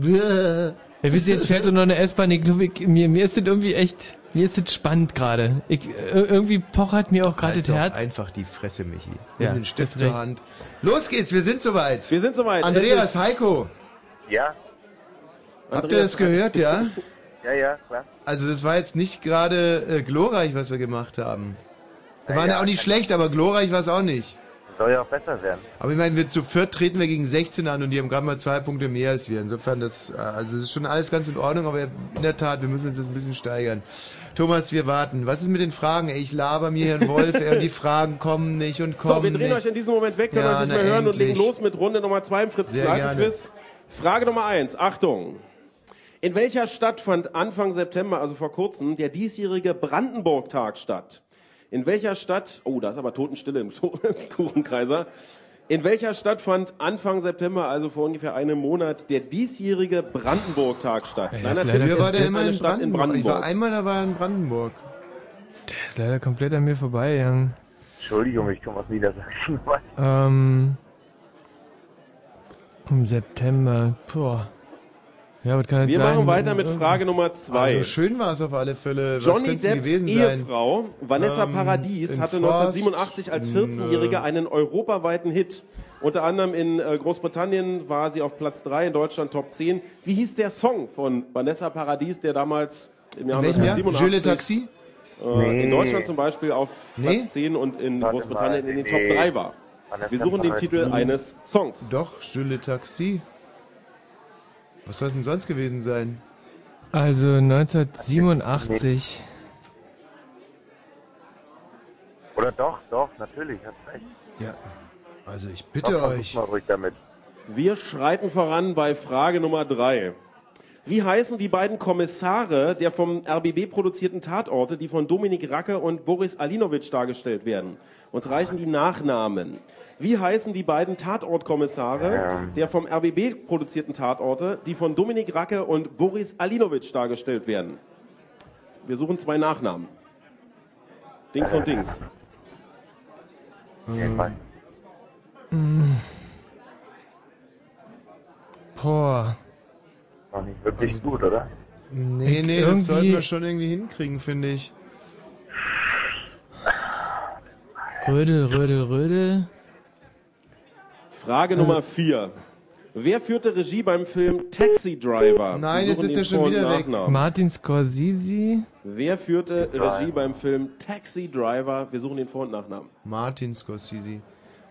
ja, wisst ihr, jetzt fährt doch noch eine S-Bahn. Ich glaube, ich, mir, mir ist das irgendwie echt, mir ist das spannend gerade. Irgendwie pochert mir auch gerade Halt das Herz. einfach die Fresse, Michi. Ja, den Stift zur recht. Hand. Los geht's, wir sind soweit. Wir sind soweit. Andreas, Es Heiko, Ja, habt ihr das gehört, ja? ja, ja, klar. Also das war jetzt nicht gerade äh, glorreich, was wir gemacht haben. Wir waren ja, ja, auch nicht schlecht, aber glorreich war es auch nicht. Soll ja auch besser werden. Aber ich meine, wir zu viert treten wir gegen 16 an und die haben gerade mal zwei Punkte mehr als wir. Insofern, das, äh, also es ist schon alles ganz in Ordnung, aber in der Tat, wir müssen uns das ein bisschen steigern. Thomas, wir warten. Was ist mit den Fragen? Ey, ich laber mir hier einen Wolf, ey, und die Fragen kommen nicht und kommen So, wir drehen nicht. euch in diesem Moment weg, können Ja, euch nicht mehr hören und legen los mit Runde Nummer 2 im Fritz Kneipen-Quiz. Frage Nummer 1, Achtung. In welcher Stadt fand Anfang September, also vor kurzem, der diesjährige Brandenburg-Tag statt? In welcher Stadt, oh, da ist aber Totenstille im Kuchenkaiser. In welcher Stadt fand Anfang September, also vor ungefähr einem Monat, der diesjährige Brandenburg-Tag statt? Ey, Kleiner Tipp, Mir war der immer in Stadt in Brandenburg. Ich war Brandenburg. einmal, da war er in Brandenburg. Der ist leider komplett an mir vorbei, Jan. Entschuldigung, ich komme aus Niedersachsen. Ähm, Im September. Puh. Ja, was kann Wir sein? machen weiter mit Frage Nummer 2. Also schön war es auf alle Fälle. Was Johnny könnte es Depps gewesen sein? Ehefrau Vanessa Ähm, Paradies hatte Forst, 1987 als in, 14-Jährige äh, einen europaweiten Hit. Unter anderem in äh, Großbritannien war sie auf Platz 3, in Deutschland Top 10. Wie hieß der Song von Vanessa Paradies, der damals im Jahr In welchem Jahr? 1987 Jules Le Taxi? äh, in Nee. Deutschland zum Beispiel auf Nee? Platz 10 und in Warte Großbritannien mal, in den nee. Top 3 war. Vanessa Wir suchen den. Titel eines Songs. Doch, Jules Le Taxi. Was soll es denn sonst gewesen sein? Also 1987. Oder doch, doch, natürlich, hast recht. Ja, also ich bitte Doch, euch. mal ruhig damit. Wir schreiten voran bei Frage Nummer drei. Wie heißen die beiden Kommissare der vom RBB produzierten Tatorte, die von Dominik Racke und Boris Alinovic dargestellt werden? Uns reichen die Nachnamen. Wie heißen die beiden Tatortkommissare Ähm. der vom RBB produzierten Tatorte, die von Dominik Racke und Boris Alinovic dargestellt werden? Wir suchen zwei Nachnamen. Dings und Dings. Mm. Boah. Noch nicht wirklich gut, oder? Nee, Ich nee, das sollten wir schon irgendwie hinkriegen, finde ich. Rödel, Rödel, Rödel. Frage Nummer vier. Wer führte Regie beim Film Taxi Driver? Nein, jetzt ist er schon Vor- wieder weg. Nachnamen. Martin Scorsese. Wer führte Regie beim Film Taxi Driver? Wir suchen den Vor- und Nachnamen. Martin Scorsese.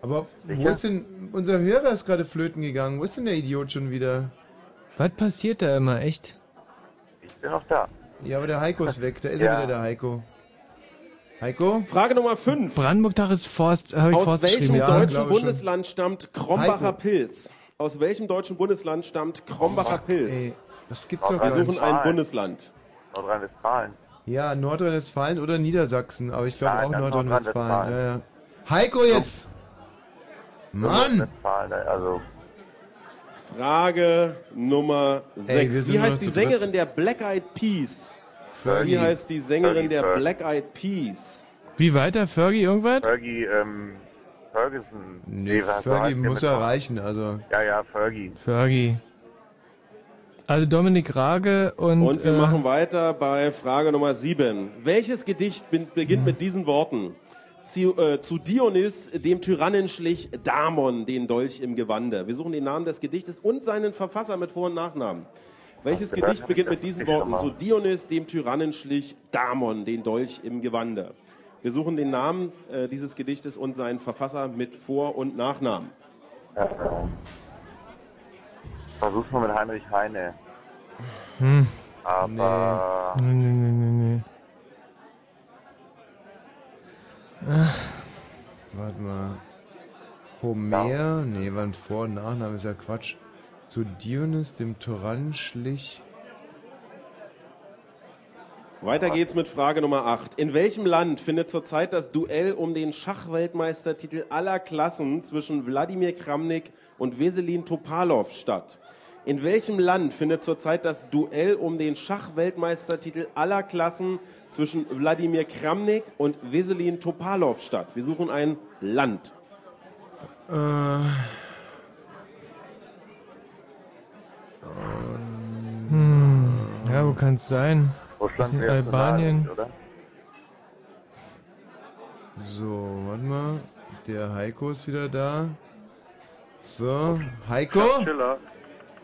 Aber wo ist denn, unser Hörer ist gerade flöten gegangen. Wo ist denn der Idiot schon wieder? Was passiert da immer, echt? Ich bin noch da. Ja, aber der Heiko ist weg. Da ist Ja. er wieder, der Heiko. Heiko? Frage Nummer 5. Brandenburg-Tag ist Forst, habe ich Aus welchem. Ja, deutschen glaube schon. Bundesland stammt Krombacher Heiko. Pilz? Aus welchem deutschen Bundesland stammt Krombacher Pilz? Ey, das gibt's doch Wir gar suchen nicht. ein Bundesland. Nordrhein-Westfalen. Ja, Nordrhein-Westfalen oder Niedersachsen, aber ich glaube auch Nordrhein-Westfalen. Ja, ja. Heiko jetzt! Mann! Nordrhein-Westfalen, Also, Frage Nummer 6. Ey, wir sind Wie heißt die Sängerin der Black Eyed Peas? Fergie. Wie heißt die Sängerin Fergie, der Fergie. Black Eyed Peas? Wie weiter? Fergie irgendwas? Fergie, ähm, Ferguson. Nee, so Fergie muss erreichen, also. Ja, ja, Fergie. Fergie. Also Dominik Rage und, Und wir äh, machen weiter bei Frage Nummer 7. Welches Gedicht beginnt mit diesen Worten? Zu, äh, zu Dionys, dem Tyrannen schlich Damon den Dolch im Gewande. Wir suchen den Namen des Gedichtes und seinen Verfasser mit Vor- und Nachnamen. Welches Gedicht beginnt mit diesen Worten? Zu Dionys, dem Tyrannen schlich Damon den Dolch im Gewande. Wir suchen den Namen äh, dieses Gedichtes und seinen Verfasser mit Vor- und Nachnamen. Ja, ähm, versuch's mal mit Heinrich Heine. Hm. Aber Nee, nee, nee, nee, nee. Ach, Warte mal. Homer? Nee, war ein Vor- und Nachname, ist ja Quatsch. Zu Dionys, dem Tyrann, schlich. Weiter geht's mit Frage Nummer 8. In welchem Land findet zurzeit das Duell um den Schachweltmeistertitel aller Klassen zwischen Wladimir Kramnik und Weselin Topalov statt? In welchem Land findet zurzeit das Duell um den Schachweltmeistertitel aller Klassen zwischen Wladimir Kramnik und Weselin Topalov statt? Wir suchen ein Land. Äh. Hm. Ja, wo kann es sein? Russland Das in Albanien. oder? So, warte mal. Der Heiko ist wieder da. So, Heiko? Schiller.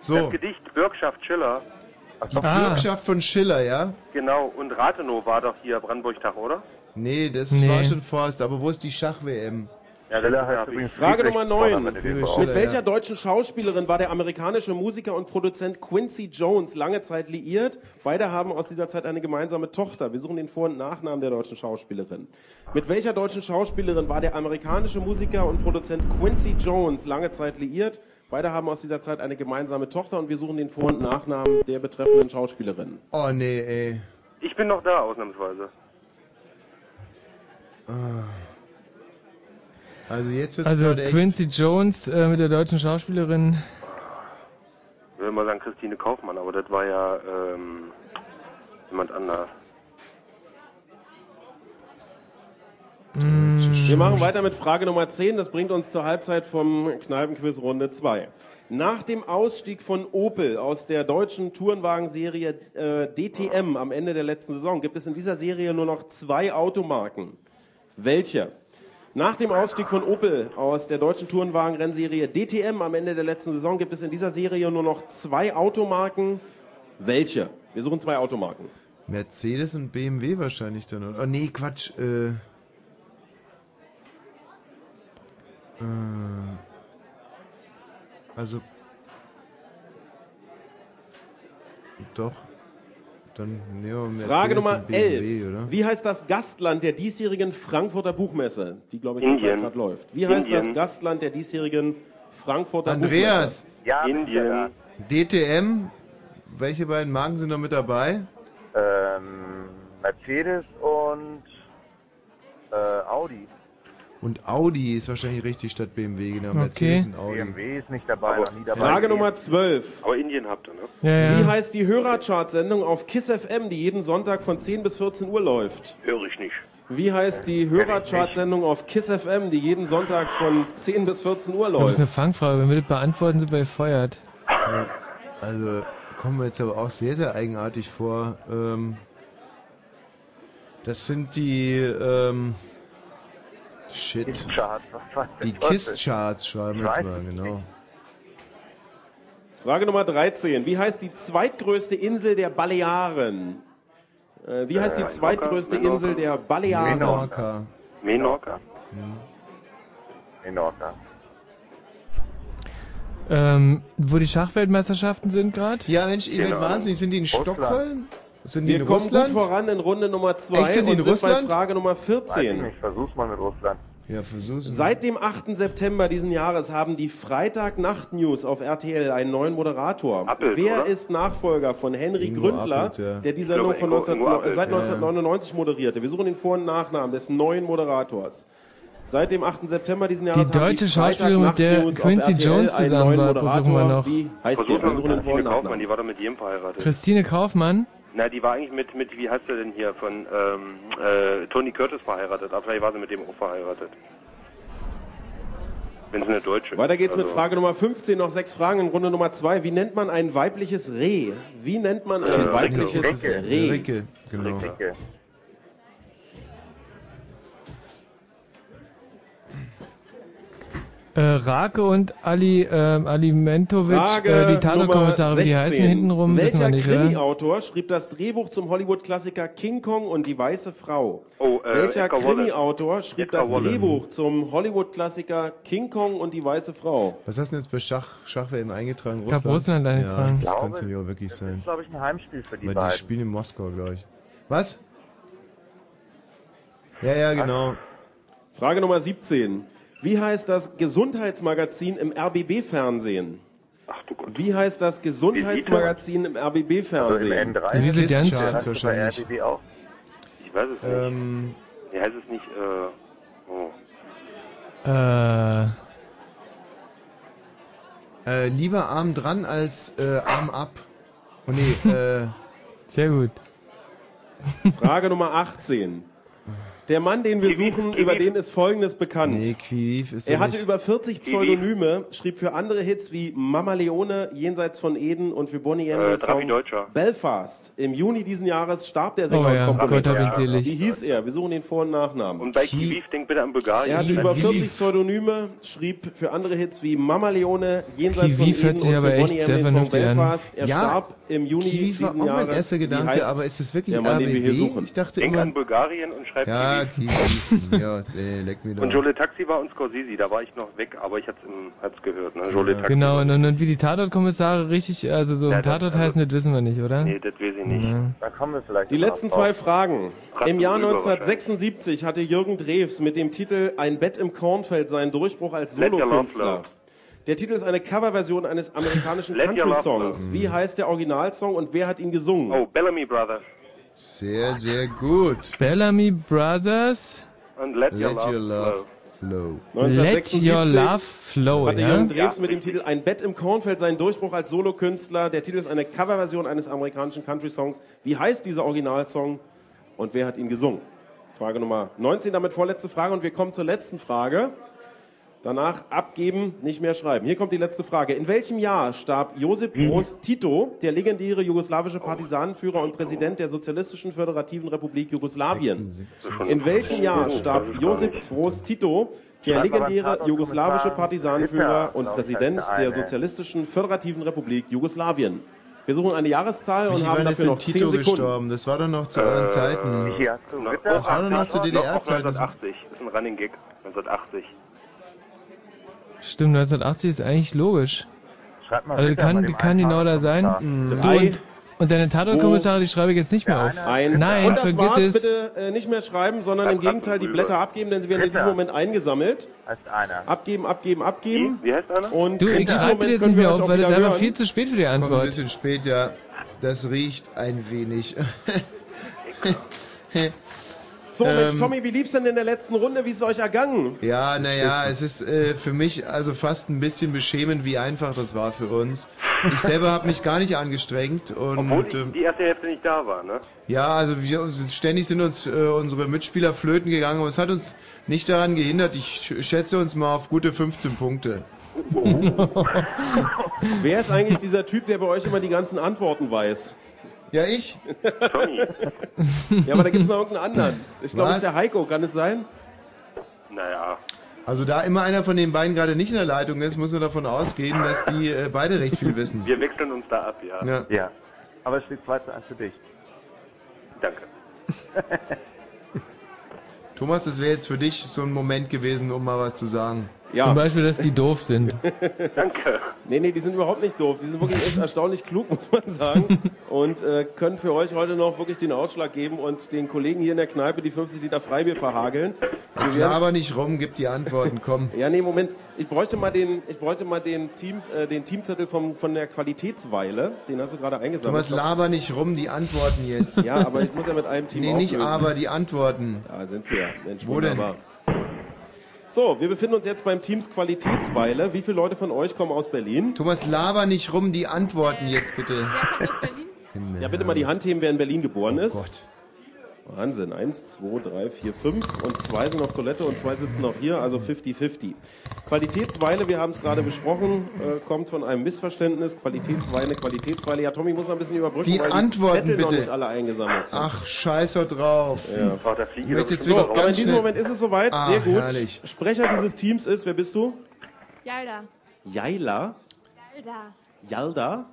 So. Das Gedicht Bürgschaft Schiller. Die Bürgschaft von Schiller, ja? Genau, und Rathenow war doch hier Brandenburg-Tag, oder? Nee, das Nee. war schon Forst, aber wo ist die Schach-WM? Frage Nummer Vorname 9. mit welcher deutschen Schauspielerin war der amerikanische Musiker und Produzent Quincy Jones lange Zeit liiert? Beide haben aus dieser Zeit eine gemeinsame Tochter. Wir suchen den Vor- und Nachnamen der deutschen Schauspielerin. Mit welcher deutschen Schauspielerin war der amerikanische Musiker und Produzent Quincy Jones lange Zeit liiert? Beide haben aus dieser Zeit eine gemeinsame Tochter und wir suchen den Vor- und Nachnamen der betreffenden Schauspielerin. Oh nee, ey. Ich bin noch da, ausnahmsweise. Also jetzt wird's Also. Quincy Jones äh, mit der deutschen Schauspielerin. Ich will mal sagen Christine Kaufmann, aber das war ja ähm, jemand anders. Hm, Wir machen weiter mit Frage Nummer 10. Das bringt uns zur Halbzeit vom Kneipenquiz Runde 2. Nach dem Ausstieg von Opel aus der deutschen Tourenwagenserie äh, DTM am Ende der letzten Saison gibt es in dieser Serie nur noch zwei Automarken. Welche? Nach dem Ausstieg von Opel aus der deutschen Tourenwagenrennserie DTM am Ende der letzten Saison gibt es in dieser Serie nur noch zwei Automarken. Welche? Wir suchen zwei Automarken. Mercedes und BMW wahrscheinlich dann? Oh nee, Quatsch. Äh. Äh. Also. Doch. Dann nehmen wir Frage Nummer und BMW, 11. oder? Wie heißt das Gastland der diesjährigen Frankfurter Buchmesse, die, glaube ich, zurzeit gerade läuft? Wie heißt das Indien. Gastland der diesjährigen Frankfurter Andreas, Buchmesse? Ja, Indien. DTM, welche beiden Marken sind noch mit dabei? Ähm, Mercedes und äh, Audi. Und Audi ist wahrscheinlich richtig statt BMW, genau. Okay. Mercedes und Audi. BMW ist nicht dabei, noch nie dabei. Frage Nummer 12. Aber Indien habt ihr, ne? Ja, Wie ja. heißt die Hörerchart-Sendung auf KISS FM, die jeden Sonntag von 10 bis 14 Uhr läuft? Höre ich nicht. Wie heißt die Hörerchart-Sendung auf KISS FM, die jeden Sonntag von 10 bis 14 Uhr Das ist eine läuft? Fangfrage. Wenn wir das beantworten, sind wir gefeuert. Also kommen wir jetzt aber auch sehr, sehr eigenartig vor. Ähm, das sind die ähm, Shit. Die. KISS-Charts schreiben wir jetzt mal, genau. Frage Nummer 13. Wie heißt die zweitgrößte Insel der Balearen? Äh, wie heißt die Äh, zweitgrößte Insel der Balearen? Menorca. Menorca. Menorca. Ähm, wo die Schachweltmeisterschaften sind gerade? Ja, Mensch, ihr werdet Genau. wahnsinnig. Sind die in Russland. Stockholm? Sind die Wir in kommen Russland? gut voran in Runde Nummer 2 Echt, sind die und in sind Russland? bei Frage Nummer Weiß ich 14. nicht, versuch's mal mit Russland. Ja, versuch's. Seit dem 8. September diesen Jahres haben die Freitag-Nacht-News auf RTL einen neuen Moderator. Appelt, Wer oder? ist Nachfolger von Henry Ingo Gründler, Appelt, ja. der die Ich Sendung von Ingo- 19, Ingo Appelt, seit ja. 1999 moderierte? Wir suchen den Vor- und Nachnamen des neuen Moderators. Seit dem 8. September diesen Jahres Die haben deutsche Schauspielerin, mit der Quincy Jones zusammen war, Moderator. versuchen wir noch. Wie heißt Versuch der? Wir mal suchen den Vor- und Christine Kaufmann, Nachnamen. die war doch mit jedem verheiratet. Christine Kaufmann? Na, die war eigentlich mit, mit wie heißt der denn hier, von ähm, äh, Tony Curtis verheiratet, aber vielleicht war sie mit dem auch verheiratet. Wenn sie eine Deutsche Weiter geht's mit Also, Frage Nummer 15, noch sechs Fragen in Runde Nummer 2. Wie nennt man ein weibliches Reh? Wie nennt man ein Äh, weibliches Ricke. Reh? Ricke, genau. Dicke. Äh, Rake und Ali, ähm, Alimentovic, Frage äh, die Nummer Tatortkommissare, wie die 16. heißen hintenrum, wissen wir Welcher nicht, oder? Krimi-Autor schrieb das Drehbuch zum Hollywood-Klassiker King Kong und die weiße Frau? Oh, äh, Welcher. Krimi-Autor schrieb Edgar das Wallace. Drehbuch zum Hollywood-Klassiker King Kong und die weiße Frau? Was hast du denn jetzt bei Schach, Schachwm eingetragen? Ich hab Russland eingetragen. Ja, das kann es glaube, nämlich auch wirklich Das sein. ist, glaube ich, ein Heimspiel für die Weil die beiden. spielen in Moskau, glaube ich. Was? Ja, ja, genau. Frage Nummer 17. Wie heißt das Gesundheitsmagazin im RBB-Fernsehen? Ach du Gott. Wie heißt das Gesundheitsmagazin im Also im RBB-Fernsehen? N3 Diese Kiss Dance- Charts wahrscheinlich. RTW auch. Ich weiß es nicht. Ähm, Wie heißt es nicht? Äh, oh. Äh, äh, lieber Arm dran als äh, Arm ab. Oh nee, äh, sehr gut. Frage Nummer 18. Der Mann, den wir suchen, über den ist Folgendes bekannt. nee, Quiv ist Er hatte nicht. über 40 Pseudonyme, schrieb für andere Hits wie Mama Leone, Jenseits von Eden und für Bonnie M. Äh, Song Deutscher. Belfast. Im Juni diesen Jahres starb der Sänger Oh ja, und Komponist. Gott hab ihn Wie selig. hieß er? Wir suchen den Vor- und Nachnamen. Und bei Kiviv, denk bitte an Bulgarien. er hatte Kiviv. über 40 Pseudonyme, schrieb für andere Hits wie Mama Leone, Jenseits von Kiviv Eden hört und sich für aber echt Bonnie M. sehr den Song vernünftig an. Belfast. Er Ja, starb im Juni Kief war diesen auch mein Jahres. erster Wie Gedanke, aber ist es wirklich der Mann, den wir hier RBB? suchen? Ich dachte Denk an Bulgarien und schreib Ja, Doch. Und Jole Taxi war und Scorsese, da war ich noch weg, aber ich hab's, im, hab's gehört. Ne? Jole Taxi. Genau, und, und, und wie die Tatortkommissare richtig, also so Ja, ein das- Tatort also- heißen, das wissen wir nicht, oder? Nee, das weiß ich nicht. Ja. Da kommen wir vielleicht Die letzten drauf. zwei Fragen. Ratten Im Jahr rüber 1976 hatte Jürgen Drews mit dem Titel Ein Bett im Kornfeld seinen Durchbruch als Solokünstler. Der Titel ist eine Coverversion eines amerikanischen Country-Songs. Wie heißt der Originalsong und wer hat ihn gesungen? Oh, Bellamy Brothers. Sehr, sehr gut. Bellamy Brothers, Und Let, Your Let Love, your love Flow. flow. Let Your Love Flow, hatte ja? Jürgen Drews mit dem Titel Ein Bett im Kornfeld seinen Durchbruch als Solokünstler. Der Titel ist eine Coverversion eines amerikanischen Country-Songs. Wie heißt dieser Originalsong und wer hat ihn gesungen? Frage Nummer 19, damit vorletzte Frage und wir kommen zur letzten Frage. Danach abgeben, nicht mehr schreiben. Hier kommt die letzte Frage. In welchem Jahr starb Josip Broz Tito, der legendäre jugoslawische Partisanenführer und Präsident der Sozialistischen Föderativen Republik Jugoslawien? In welchem Jahr starb Josip Broz Tito, der legendäre jugoslawische Partisanenführer und Präsident der. Sozialistischen Föderativen Republik Jugoslawien? Wir suchen eine Jahreszahl und Wie haben dafür noch 10 Tito Sekunden. gestorben? Das war doch noch zu euren Zeiten. Michi? Das war doch noch zu DDR-Zeiten. Noch 1980. Das ist ein Running Gag. 1980. Stimmt, 1980 ist eigentlich logisch. Schreib mal Also Ritter kann, kann genau da sein. Du, Drei, und, Und deine Tatortkommissare, die schreibe ich jetzt nicht mehr auf. Eins. Nein, Und das vergiss war's. es. Bitte äh, nicht mehr schreiben, sondern im Gegenteil die Blätter abgeben, denn sie werden in diesem Moment eingesammelt. Abgeben, abgeben, abgeben. Wie heißt einer? Und Du, ich schreibe dir jetzt nicht mehr auf, weil das ist einfach hören. viel zu spät für die Kommt ein Antwort. bisschen spät, ja. Das riecht ein wenig. So, Mensch, Ähm, Tommy, wie lief's denn in der letzten Runde? Wie ist es euch ergangen? Ja, naja, es ist äh, für mich also fast ein bisschen beschämend, wie einfach das war für uns. Ich selber habe mich gar nicht angestrengt und Obwohl die, ähm, die erste Hälfte nicht da war, ne? ja, also wir ständig sind uns äh, unsere Mitspieler flöten gegangen, aber es hat uns nicht daran gehindert. Ich sch- schätze uns mal auf gute 15 Punkte. Wer ist eigentlich dieser Typ, der bei euch immer die ganzen Antworten weiß? Ja, ich. ja, aber da gibt's noch irgendeinen anderen. Ich glaube, es Was? ist der Heiko, kann es sein? Naja. Also da immer einer von den beiden gerade nicht in der Leitung ist, muss man davon ausgehen, dass die äh, beide recht viel wissen. Wir wechseln uns da ab, ja. Ja. Ja. Aber es steht 2 zu 1 für dich. Danke. Thomas, das wäre jetzt für dich so ein Moment gewesen, um mal was zu sagen. Ja. Zum Beispiel, dass die doof sind. Danke. Nee, nee, die sind überhaupt nicht doof. Die sind wirklich echt erstaunlich klug, muss man sagen. Und äh, können für euch heute noch wirklich den Ausschlag geben und den Kollegen hier in der Kneipe die 50 Liter Freibier verhageln. Jetzt laber nicht rum, gib die Antworten, komm. Ja, nee, Moment. Ich bräuchte mal den, ich bräuchte mal den, Team, äh, den Teamzettel vom, von der Qualitätsweile. Den hast du gerade eingesammelt. Thomas, laber nicht rum, die Antworten jetzt. Ja, aber ich muss ja mit einem Team Nee, nicht auflösen. aber, die Antworten. Ja, sind sie ja. Mensch, Wo denn? So, wir befinden uns jetzt beim Teams Qualitätsweile. Wie viele Leute von euch kommen aus Berlin? Thomas, laber nicht rum, die Antworten jetzt bitte. Ja, bitte mal die Hand heben, wer in Berlin geboren ist. Oh Gott. Wahnsinn. Eins, zwei, drei, vier, fünf und zwei sind auf Toilette und zwei sitzen noch hier, also 50-50. Qualitätsweile, wir haben es gerade besprochen, äh, kommt von einem Missverständnis. Qualitätsweile, Qualitätsweile. Ja, Tommy muss noch ein bisschen überbrücken, Die weil Antworten die Zettel noch bitte. nicht alle eingesammelt sind. Ach, scheiße drauf. Ja. Oh, da fliege Ich möchte jetzt So, wirklich aber in ganz diesem schnell... Moment ist es soweit. Ah, Sehr gut. herrlich. Sprecher dieses Teams ist, wer bist du? Jalda. Jaila? Jalda. Yalda?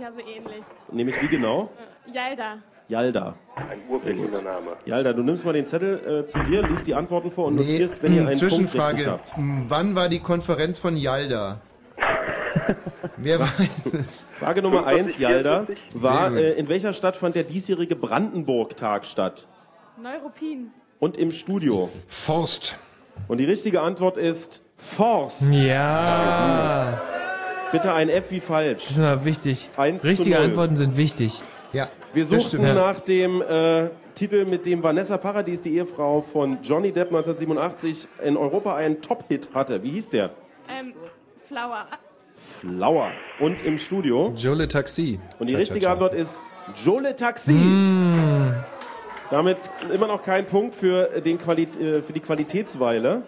Ja, so ähnlich. Nämlich wie genau? Äh, Jalda. Yalda. Ein urprägender Name. Yalda, du nimmst mal den Zettel äh, zu dir, liest die Antworten vor und Nee, notierst, wenn ihr einen Punkt richtig Zwischenfrage. habt. M, Wann war die Konferenz von Yalda? Wer weiß es? Frage Nummer eins, Yalda, war, äh, in welcher Stadt fand der diesjährige Brandenburg-Tag statt? Neuruppin. Und im Studio? Forst. Und die richtige Antwort ist Forst. Ja. Bitte ein F wie falsch. Das ist mal wichtig. Richtige. Antworten sind wichtig. Ja, Wir suchten stimmt. nach dem äh, Titel, mit dem Vanessa Paradis, die Ehefrau von Johnny Depp 1987, in Europa einen Top-Hit hatte. Wie hieß der? Ähm, Flower. Flower. Und im Studio? Jole Taxi. Und die Cha, richtige cha. Antwort ist Jole Taxi. Mm. Damit immer noch kein Punkt für, den Quali äh, für die Qualitätsweile.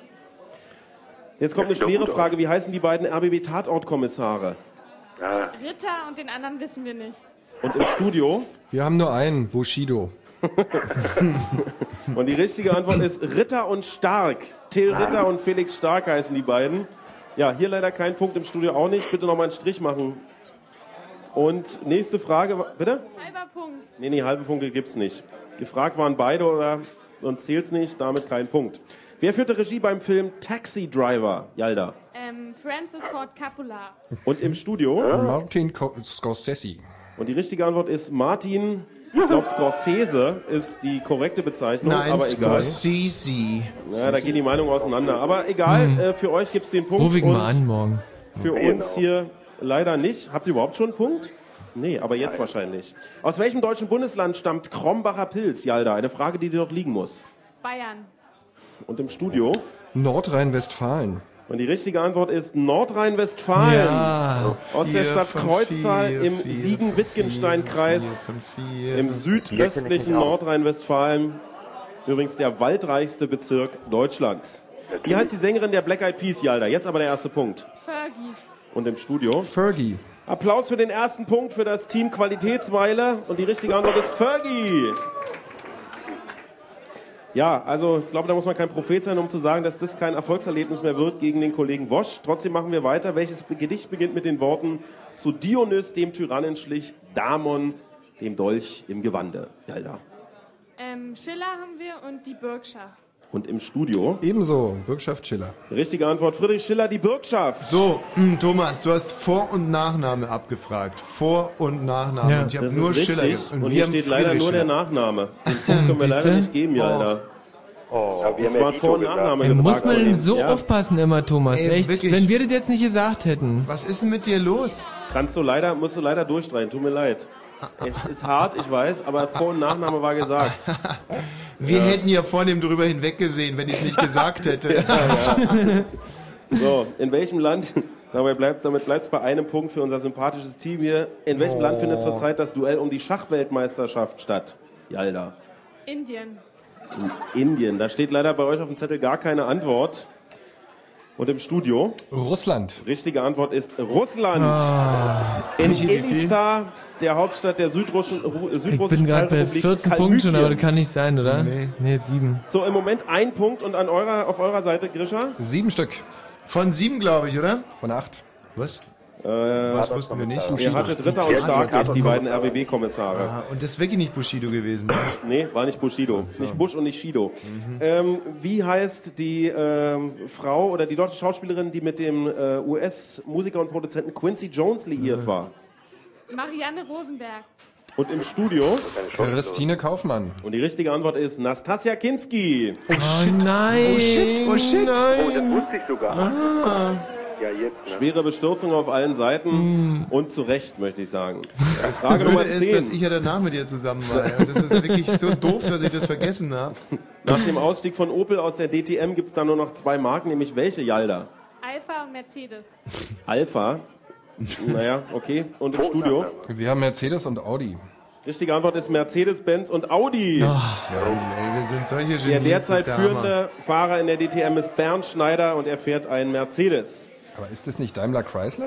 Jetzt kommt eine schwere Frage. Wie heißen die beiden RBB-Tatortkommissare? Ja, Ritter und den anderen wissen wir nicht. Und im Studio? Wir haben nur einen, Bushido. Und die richtige Antwort ist Ritter und Stark. Till Ritter und Felix Stark heißen die beiden. Ja, hier leider kein Punkt, im Studio auch nicht. Bitte nochmal einen Strich machen. Und nächste Frage, bitte? Halber Punkt. Nee, nee, halbe Punkte gibt's nicht. Gefragt waren beide oder sonst zählt's nicht, damit kein Punkt. Wer führte Regie beim Film Taxi Driver, Yalda? Ähm, Francis Ford Coppola. Und im Studio? Martin Co Scorsese. Und die richtige Antwort ist Martin, ich glaube Scorsese ist die korrekte Bezeichnung, Nein, aber egal. Scorsese. Ja, da gehen die Meinungen auseinander. Aber egal, Hm. äh, für euch gibt's den Punkt. Ruf ich mal an morgen. Für uns hier leider nicht. Habt ihr überhaupt schon einen Punkt? Nee, aber jetzt wahrscheinlich. Aus welchem deutschen Bundesland stammt Krombacher Pilz, Yalda? Eine Frage, die dir doch liegen muss. Bayern. Und im Studio? Nordrhein-Westfalen. Und die richtige Antwort ist Nordrhein-Westfalen. Ja. Aus der Vier Stadt von Kreuztal vier, im Siegen-Wittgenstein-Kreis im südöstlichen. Nordrhein-Westfalen. Übrigens der waldreichste Bezirk Deutschlands. Wie heißt die Sängerin der Black Eyed Peas, Yalda? Jetzt aber der erste Punkt. Fergie. Und im Studio? Fergie. Applaus für den ersten Punkt für das Team Qualitätsweile. Und die richtige Antwort ist Fergie. Ja, also ich glaube, da muss man kein Prophet sein, um zu sagen, dass das kein Erfolgserlebnis mehr wird gegen den Kollegen Wosch. Trotzdem machen wir weiter. Welches Gedicht beginnt mit den Worten zu Dionys, dem Tyrannen schlich, Damon, dem Dolch im Gewande? Yalda. Ähm, Schiller haben wir und die Bürgschaft. Und im Studio? Ebenso, Bürgschaft Schiller. Richtige Antwort, Friedrich Schiller, die Bürgschaft. So, hm, Thomas, du hast Vor- und Nachname abgefragt. Vor- und Nachname. Ja, und ich habe das nur Schiller richtig. ge- Und, wir hier haben steht leider Friedrich nur der Schiller. Nachname. Den Punkt können wir leider nicht geben, ja, Alter. Oh, Es war Vor- und Nachname Ey, muss gefragt man worden. so Ja. aufpassen immer, Thomas. Ey, Echt, wirklich. wenn wir das jetzt nicht gesagt hätten. Was ist denn mit dir los? Kannst du leider, musst du leider durchstreiten, tut mir leid. Es ist hart, ich weiß, aber Vor- und Nachname war gesagt. Wir Ja. hätten ja vornehm drüber hinweggesehen, wenn ich es nicht gesagt hätte. Ja, ja. So, in welchem Land, dabei bleibt, damit bleibt es bei einem Punkt für unser sympathisches Team hier, in welchem Oh. Land findet zurzeit das Duell um die Schachweltmeisterschaft statt? Jalda. Indien. In Indien. Da steht leider bei euch auf dem Zettel gar keine Antwort. Und im Studio? Russland. Richtige Antwort ist Russland. Ah. In? Elista, der Hauptstadt der südrussischen, Ru- Ich bin gerade bei Teilrepublik 14 Punkten aber das kann nicht sein, oder? Nee. Nee, sieben. So, im Moment ein Punkt und an eurer, auf eurer Seite, Grisha? Sieben Stück. Von sieben, glaube ich, oder? Von acht. Was? Äh, Was wussten wir nicht? Ihr hattet Ritter und Stark die beiden RBB-Kommissare. Ah, und das ist wirklich nicht Bushido gewesen. Nee, war nicht Bushido. Nicht Bush und nicht Shido. Ähm, wie heißt die ähm, Frau oder die deutsche Schauspielerin, die mit dem äh, US-Musiker und Produzenten Quincy Jones liiert war? Marianne Rosenberg. Und im Studio? Christine Kaufmann. Und die richtige Antwort ist Nastasia Kinski. Oh, nein. Oh shit, oh shit. Nein. Oh, das wusste ich sogar. Ah. Ja, jetzt. Ne? Schwere Bestürzung auf allen Seiten Hm. und zu Recht, möchte ich sagen. Das Frage Nummer Blöde ist, dass 10. ich ja danach mit dir zusammen war. Das ist wirklich so doof, dass ich das vergessen habe. Nach dem Ausstieg von Opel aus der DTM gibt es da nur noch zwei Marken, nämlich welche, Yalda? Alpha und Mercedes. Alpha. Naja, okay. Und im Studio? Wir haben Mercedes und Audi. Richtige Antwort ist Mercedes-Benz und Audi. Wahnsinn, ey, wir sind solche Genies. Der derzeit der Hammer. führende Fahrer in der DTM ist Bernd Schneider und er fährt einen Mercedes. Aber ist das nicht Daimler Chrysler?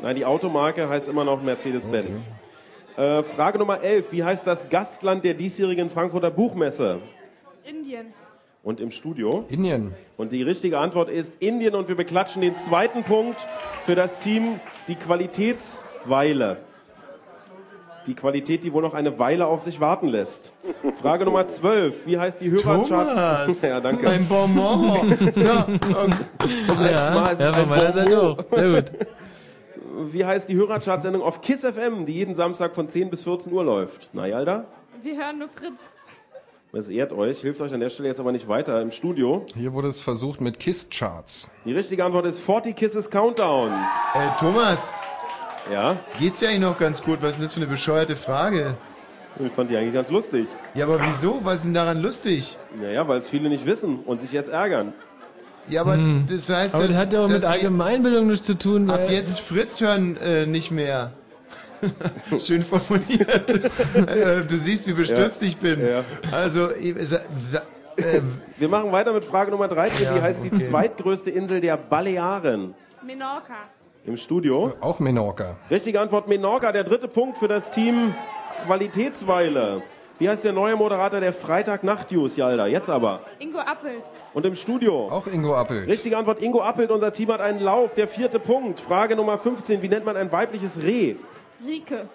Nein, die Automarke heißt immer noch Mercedes-Benz. Äh, Frage Nummer 11. Wie heißt das Gastland der diesjährigen Frankfurter Buchmesse? Indien. Und im Studio? Indien. Und die richtige Antwort ist Indien und wir beklatschen den zweiten Punkt für das Team, die Qualitätsweile. Die Qualität, die wohl noch eine Weile auf sich warten lässt. Frage Nummer 12. Wie heißt die Hörerchart? Thomas, Ja, danke. ein Bonbon. So, okay. Zum letzten Mal ist ja, es von ein meiner Seite Bonbon. auch. Sehr gut. Wie heißt die Hörerchat-Sendung auf KISS FM, die jeden Samstag von 10 bis 14 Uhr läuft? Na, Jalda? Wir hören nur Fritz. Das ehrt euch, hilft euch an der Stelle jetzt aber nicht weiter. Im Studio. Hier wurde es versucht mit Kiss-Charts. Die richtige Antwort ist 40 Kisses Countdown. Äh, Thomas, Ja, geht's dir eigentlich noch ganz gut? Was ist denn das für eine bescheuerte Frage? ich fand die eigentlich ganz lustig. Ja, aber wieso? Was ist denn daran lustig? Naja, weil es viele nicht wissen und sich jetzt ärgern. Ja, aber das heißt Hm. Aber das hat ja auch mit Allgemeinbildung nichts zu tun. ab jetzt Fritz hören äh, nicht mehr. Schön formuliert. äh, du siehst, wie bestürzt Ja. ich bin. Ja. Also, äh, äh, Wir machen weiter mit Frage Nummer 13. Ja, Wie heißt die okay. zweitgrößte Insel der Balearen? Menorca. Im Studio. Auch Menorca. Richtige Antwort Menorca, der dritte Punkt für das Team Qualitätsweile. Wie heißt der neue Moderator der Freitag-Nacht-News, Jalda? Jetzt aber. Ingo Appelt. Und im Studio. Auch Ingo Appelt. Richtige Antwort Ingo Appelt. Unser Team hat einen Lauf. Der vierte Punkt. Frage Nummer 15. Wie nennt man ein weibliches Reh? Rike.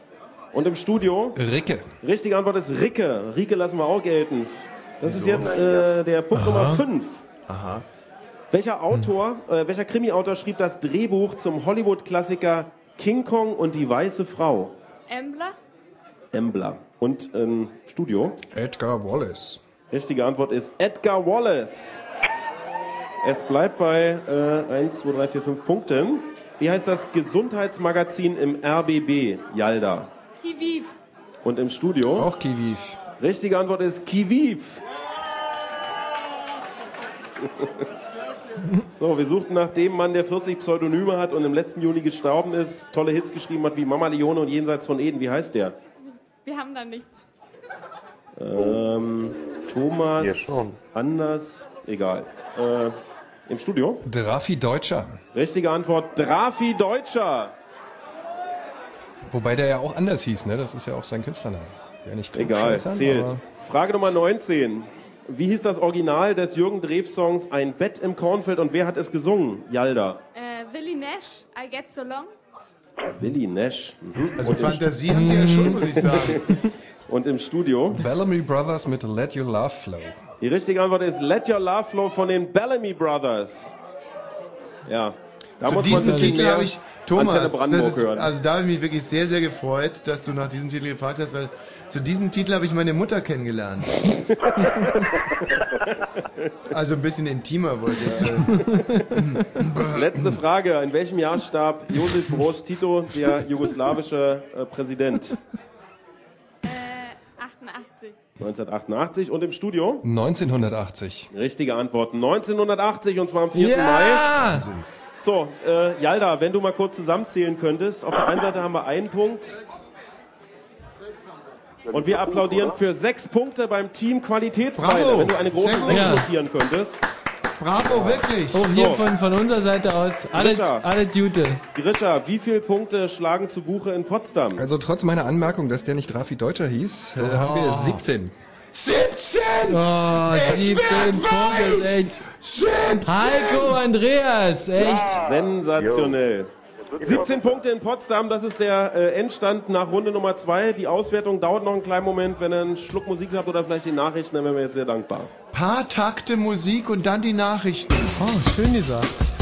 Und im Studio? Ricke. Richtige Antwort ist Ricke. Ricke lassen wir auch gelten. Das ist jetzt äh, der Punkt Nummer 5. aha. Welcher Autor, äh, welcher Krimi-Autor schrieb das Drehbuch zum Hollywood-Klassiker King Kong und die weiße Frau? Embler. Embler. Und im Studio? Edgar Wallace. Richtige Antwort ist Edgar Wallace. Es bleibt bei äh, 1, 2, 3, 4, 5 Punkten. Wie heißt das Gesundheitsmagazin im RBB, Yalda? Kiviv. Und im Studio? Auch Kiviv. Richtige Antwort ist Kiviv. So, wir suchten nach dem Mann, der 40 Pseudonyme hat und im letzten Juni gestorben ist, tolle Hits geschrieben hat wie Mama Leone und Jenseits von Eden. Wie heißt der? Wir haben da nichts. Ähm, Thomas, schon. Anders, egal. Äh, Im Studio? Drafi Deutscher. Richtige Antwort, Drafi Deutscher. Wobei der ja auch anders hieß, ne? Das ist ja auch sein Künstlername. Ja, nicht Egal, zählt. aber- Frage Nummer 19. Wie hieß das Original des Jürgen Drews-Songs Ein Bett im Kornfeld und wer hat es gesungen? Yalda. Äh, Willie Nash. I get so long. Willi Nash. Mhm. Also Und Fantasie haben die ja schon, muss ich sagen. Und im Studio? Bellamy Brothers mit Let Your Love Flow. Die richtige Antwort ist Let Your Love Flow von den Bellamy Brothers. Ja. Da Zu diesem Titel habe ich, Thomas, ist, also da habe ich mich wirklich sehr, sehr gefreut, dass du nach diesem Titel gefragt hast, weil zu diesem Titel habe ich meine Mutter kennengelernt. also ein bisschen intimer wollte ich. Letzte Frage. In welchem Jahr starb Josef Broz Tito, der jugoslawische äh, Präsident? 88. 1988 und im Studio? 1980. Richtige Antwort. 1980 und zwar am 4. Ja! Mai. So, äh, Jalda, wenn du mal kurz zusammenzählen könntest. Auf der einen Seite haben wir einen Punkt. Und wir applaudieren für sechs Punkte beim Team Qualitätsweile. Bravo. Wenn du eine große Sehr gut. 6 Ja. notieren könntest. Bravo, wirklich. Oh, hier So. von, von unserer Seite aus. Alles, Grisha. alles Gute. Grisha, wie viele Punkte schlagen zu Buche in Potsdam? Also trotz meiner Anmerkung, dass der nicht Rafi Deutscher hieß, äh, haben wir 17. 17! Oh, Es 17 wird Punkte, echt. 17! Heiko Andreas, echt. Sensationell. 17 Punkte in Potsdam, das ist der äh, Endstand nach Runde Nummer 2. Die Auswertung dauert noch einen kleinen Moment. Wenn ihr einen Schluck Musik habt oder vielleicht die Nachrichten, dann wären wir jetzt sehr dankbar. Paar Takte Musik und dann die Nachrichten. Oh, schön gesagt.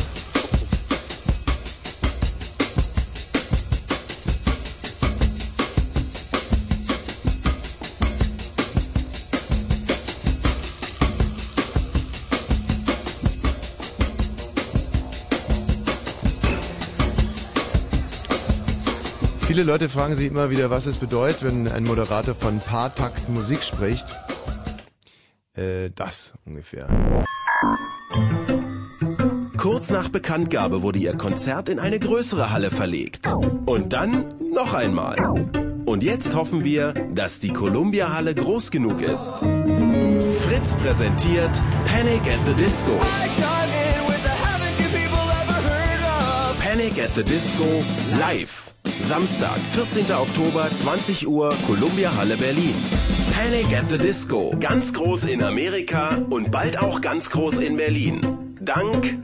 Viele Leute fragen sich immer wieder, was es bedeutet, wenn ein Moderator von paar Takt Musik spricht. Äh, das ungefähr. Kurz nach Bekanntgabe wurde ihr Konzert in eine größere Halle verlegt. Und dann noch einmal. Und jetzt hoffen wir, dass die Columbia-Halle groß genug ist. Fritz präsentiert Panic at the Disco. Panic at the Disco live. Samstag, 14. Oktober, 20 Uhr, Columbia Halle Berlin. Panic at the Disco. Ganz groß in Amerika und bald auch ganz groß in Berlin. Dank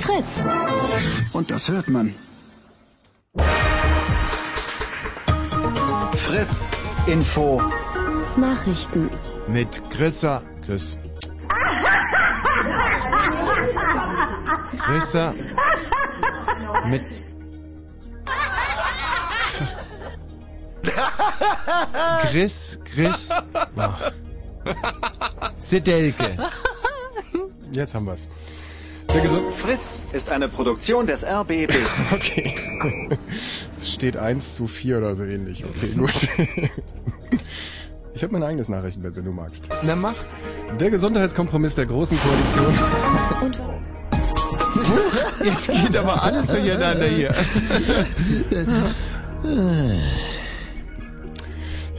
Fritz. Und das hört man. Fritz Info. Nachrichten. Mit Chrissa. Chris. Chrissa. Mit. Chris. Chris. Oh. Sedelke. Jetzt haben wir's. Fritz ist eine Produktion des RBB. Okay. Es steht 1 zu 4 oder so ähnlich. Okay, gut. Ich habe mein eigenes Nachrichtenbett, wenn du magst. Na mach. Der Gesundheitskompromiss der Großen Koalition. Jetzt geht aber alles durcheinander hier.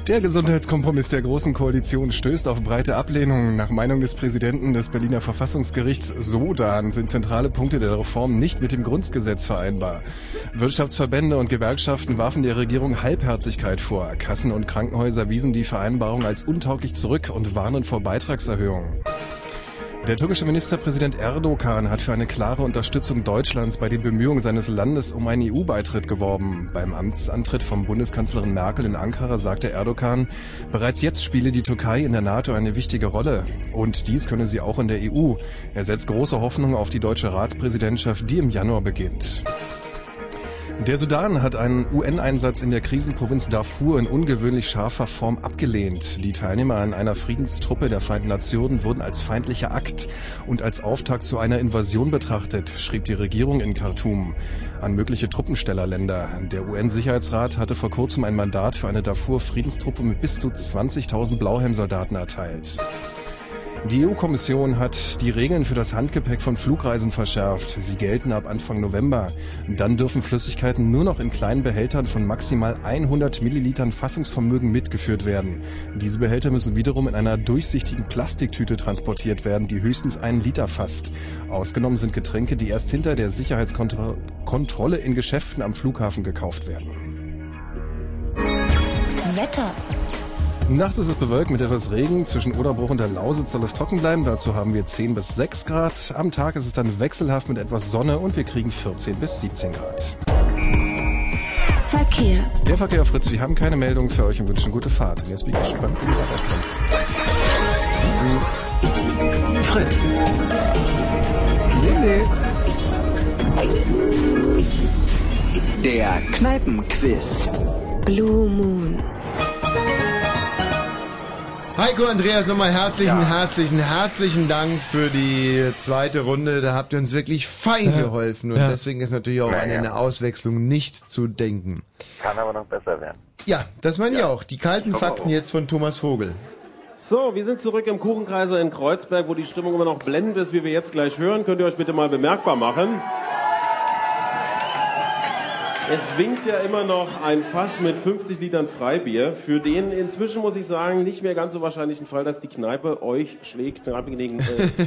Der Gesundheitskompromiss der Großen Koalition stößt auf breite Ablehnung. Nach Meinung des Präsidenten des Berliner Verfassungsgerichts Sodan sind zentrale Punkte der Reform nicht mit dem Grundgesetz vereinbar. Wirtschaftsverbände und Gewerkschaften warfen der Regierung Halbherzigkeit vor. Kassen und Krankenhäuser wiesen die Vereinbarung als untauglich zurück und warnen vor Beitragserhöhungen. Der türkische Ministerpräsident Erdogan hat für eine klare Unterstützung Deutschlands bei den Bemühungen seines Landes um einen EU-Beitritt geworben. Beim Amtsantritt von Bundeskanzlerin Merkel in Ankara sagte Erdogan, bereits jetzt spiele die Türkei in der NATO eine wichtige Rolle. Und dies könne sie auch in der EU. Er setzt große Hoffnung auf die deutsche Ratspräsidentschaft, die im Januar beginnt. Der Sudan hat einen UN-Einsatz in der Krisenprovinz Darfur in ungewöhnlich scharfer Form abgelehnt. Die Teilnehmer an einer Friedenstruppe der Vereinten Nationen wurden als feindlicher Akt und als Auftakt zu einer Invasion betrachtet, schrieb die Regierung in Khartoum an mögliche Truppenstellerländer. Der UN-Sicherheitsrat hatte vor kurzem ein Mandat für eine Darfur-Friedenstruppe mit bis zu 20.000 Blauhelmsoldaten erteilt. Die EU-Kommission hat die Regeln für das Handgepäck von Flugreisen verschärft. Sie gelten ab Anfang November. Dann dürfen Flüssigkeiten nur noch in kleinen Behältern von maximal 100 Millilitern Fassungsvermögen mitgeführt werden. Diese Behälter müssen wiederum in einer durchsichtigen Plastiktüte transportiert werden, die höchstens einen Liter fasst. Ausgenommen sind Getränke, die erst hinter der Sicherheitskontrolle in Geschäften am Flughafen gekauft werden. Wetter. Nachts ist es bewölkt mit etwas Regen. Zwischen Oderbruch und der Lausitz soll es trocken bleiben. Dazu haben wir 10 bis 6 Grad. Am Tag ist es dann wechselhaft mit etwas Sonne und wir kriegen 14 bis 17 Grad. Verkehr. Der Verkehr auf Fritz, wir haben keine Meldung für euch und wünschen gute Fahrt. Und jetzt bin ich gespannt, wie das rauskommt. Fritz. Nee, nee. Der Kneipenquiz. Blue Moon. Heiko Andreas, nochmal herzlichen, Ja. herzlichen, herzlichen Dank für die zweite Runde. Da habt ihr uns wirklich fein Ja. geholfen und Ja. deswegen ist natürlich auch Na an ja. eine Auswechslung nicht zu denken. Kann aber noch besser werden. Ja, das meine ich auch. Die kalten Fakten jetzt von Thomas Vogel. So, wir sind zurück im Kuchenkreiser in Kreuzberg, wo die Stimmung immer noch blendend ist, wie wir jetzt gleich hören. Könnt ihr euch bitte mal bemerkbar machen? Es winkt ja immer noch ein Fass mit 50 Litern Freibier. Für den inzwischen, muss ich sagen, nicht mehr ganz so wahrscheinlichen Fall, dass die Kneipe euch schlägt. Kneipe gegen, äh,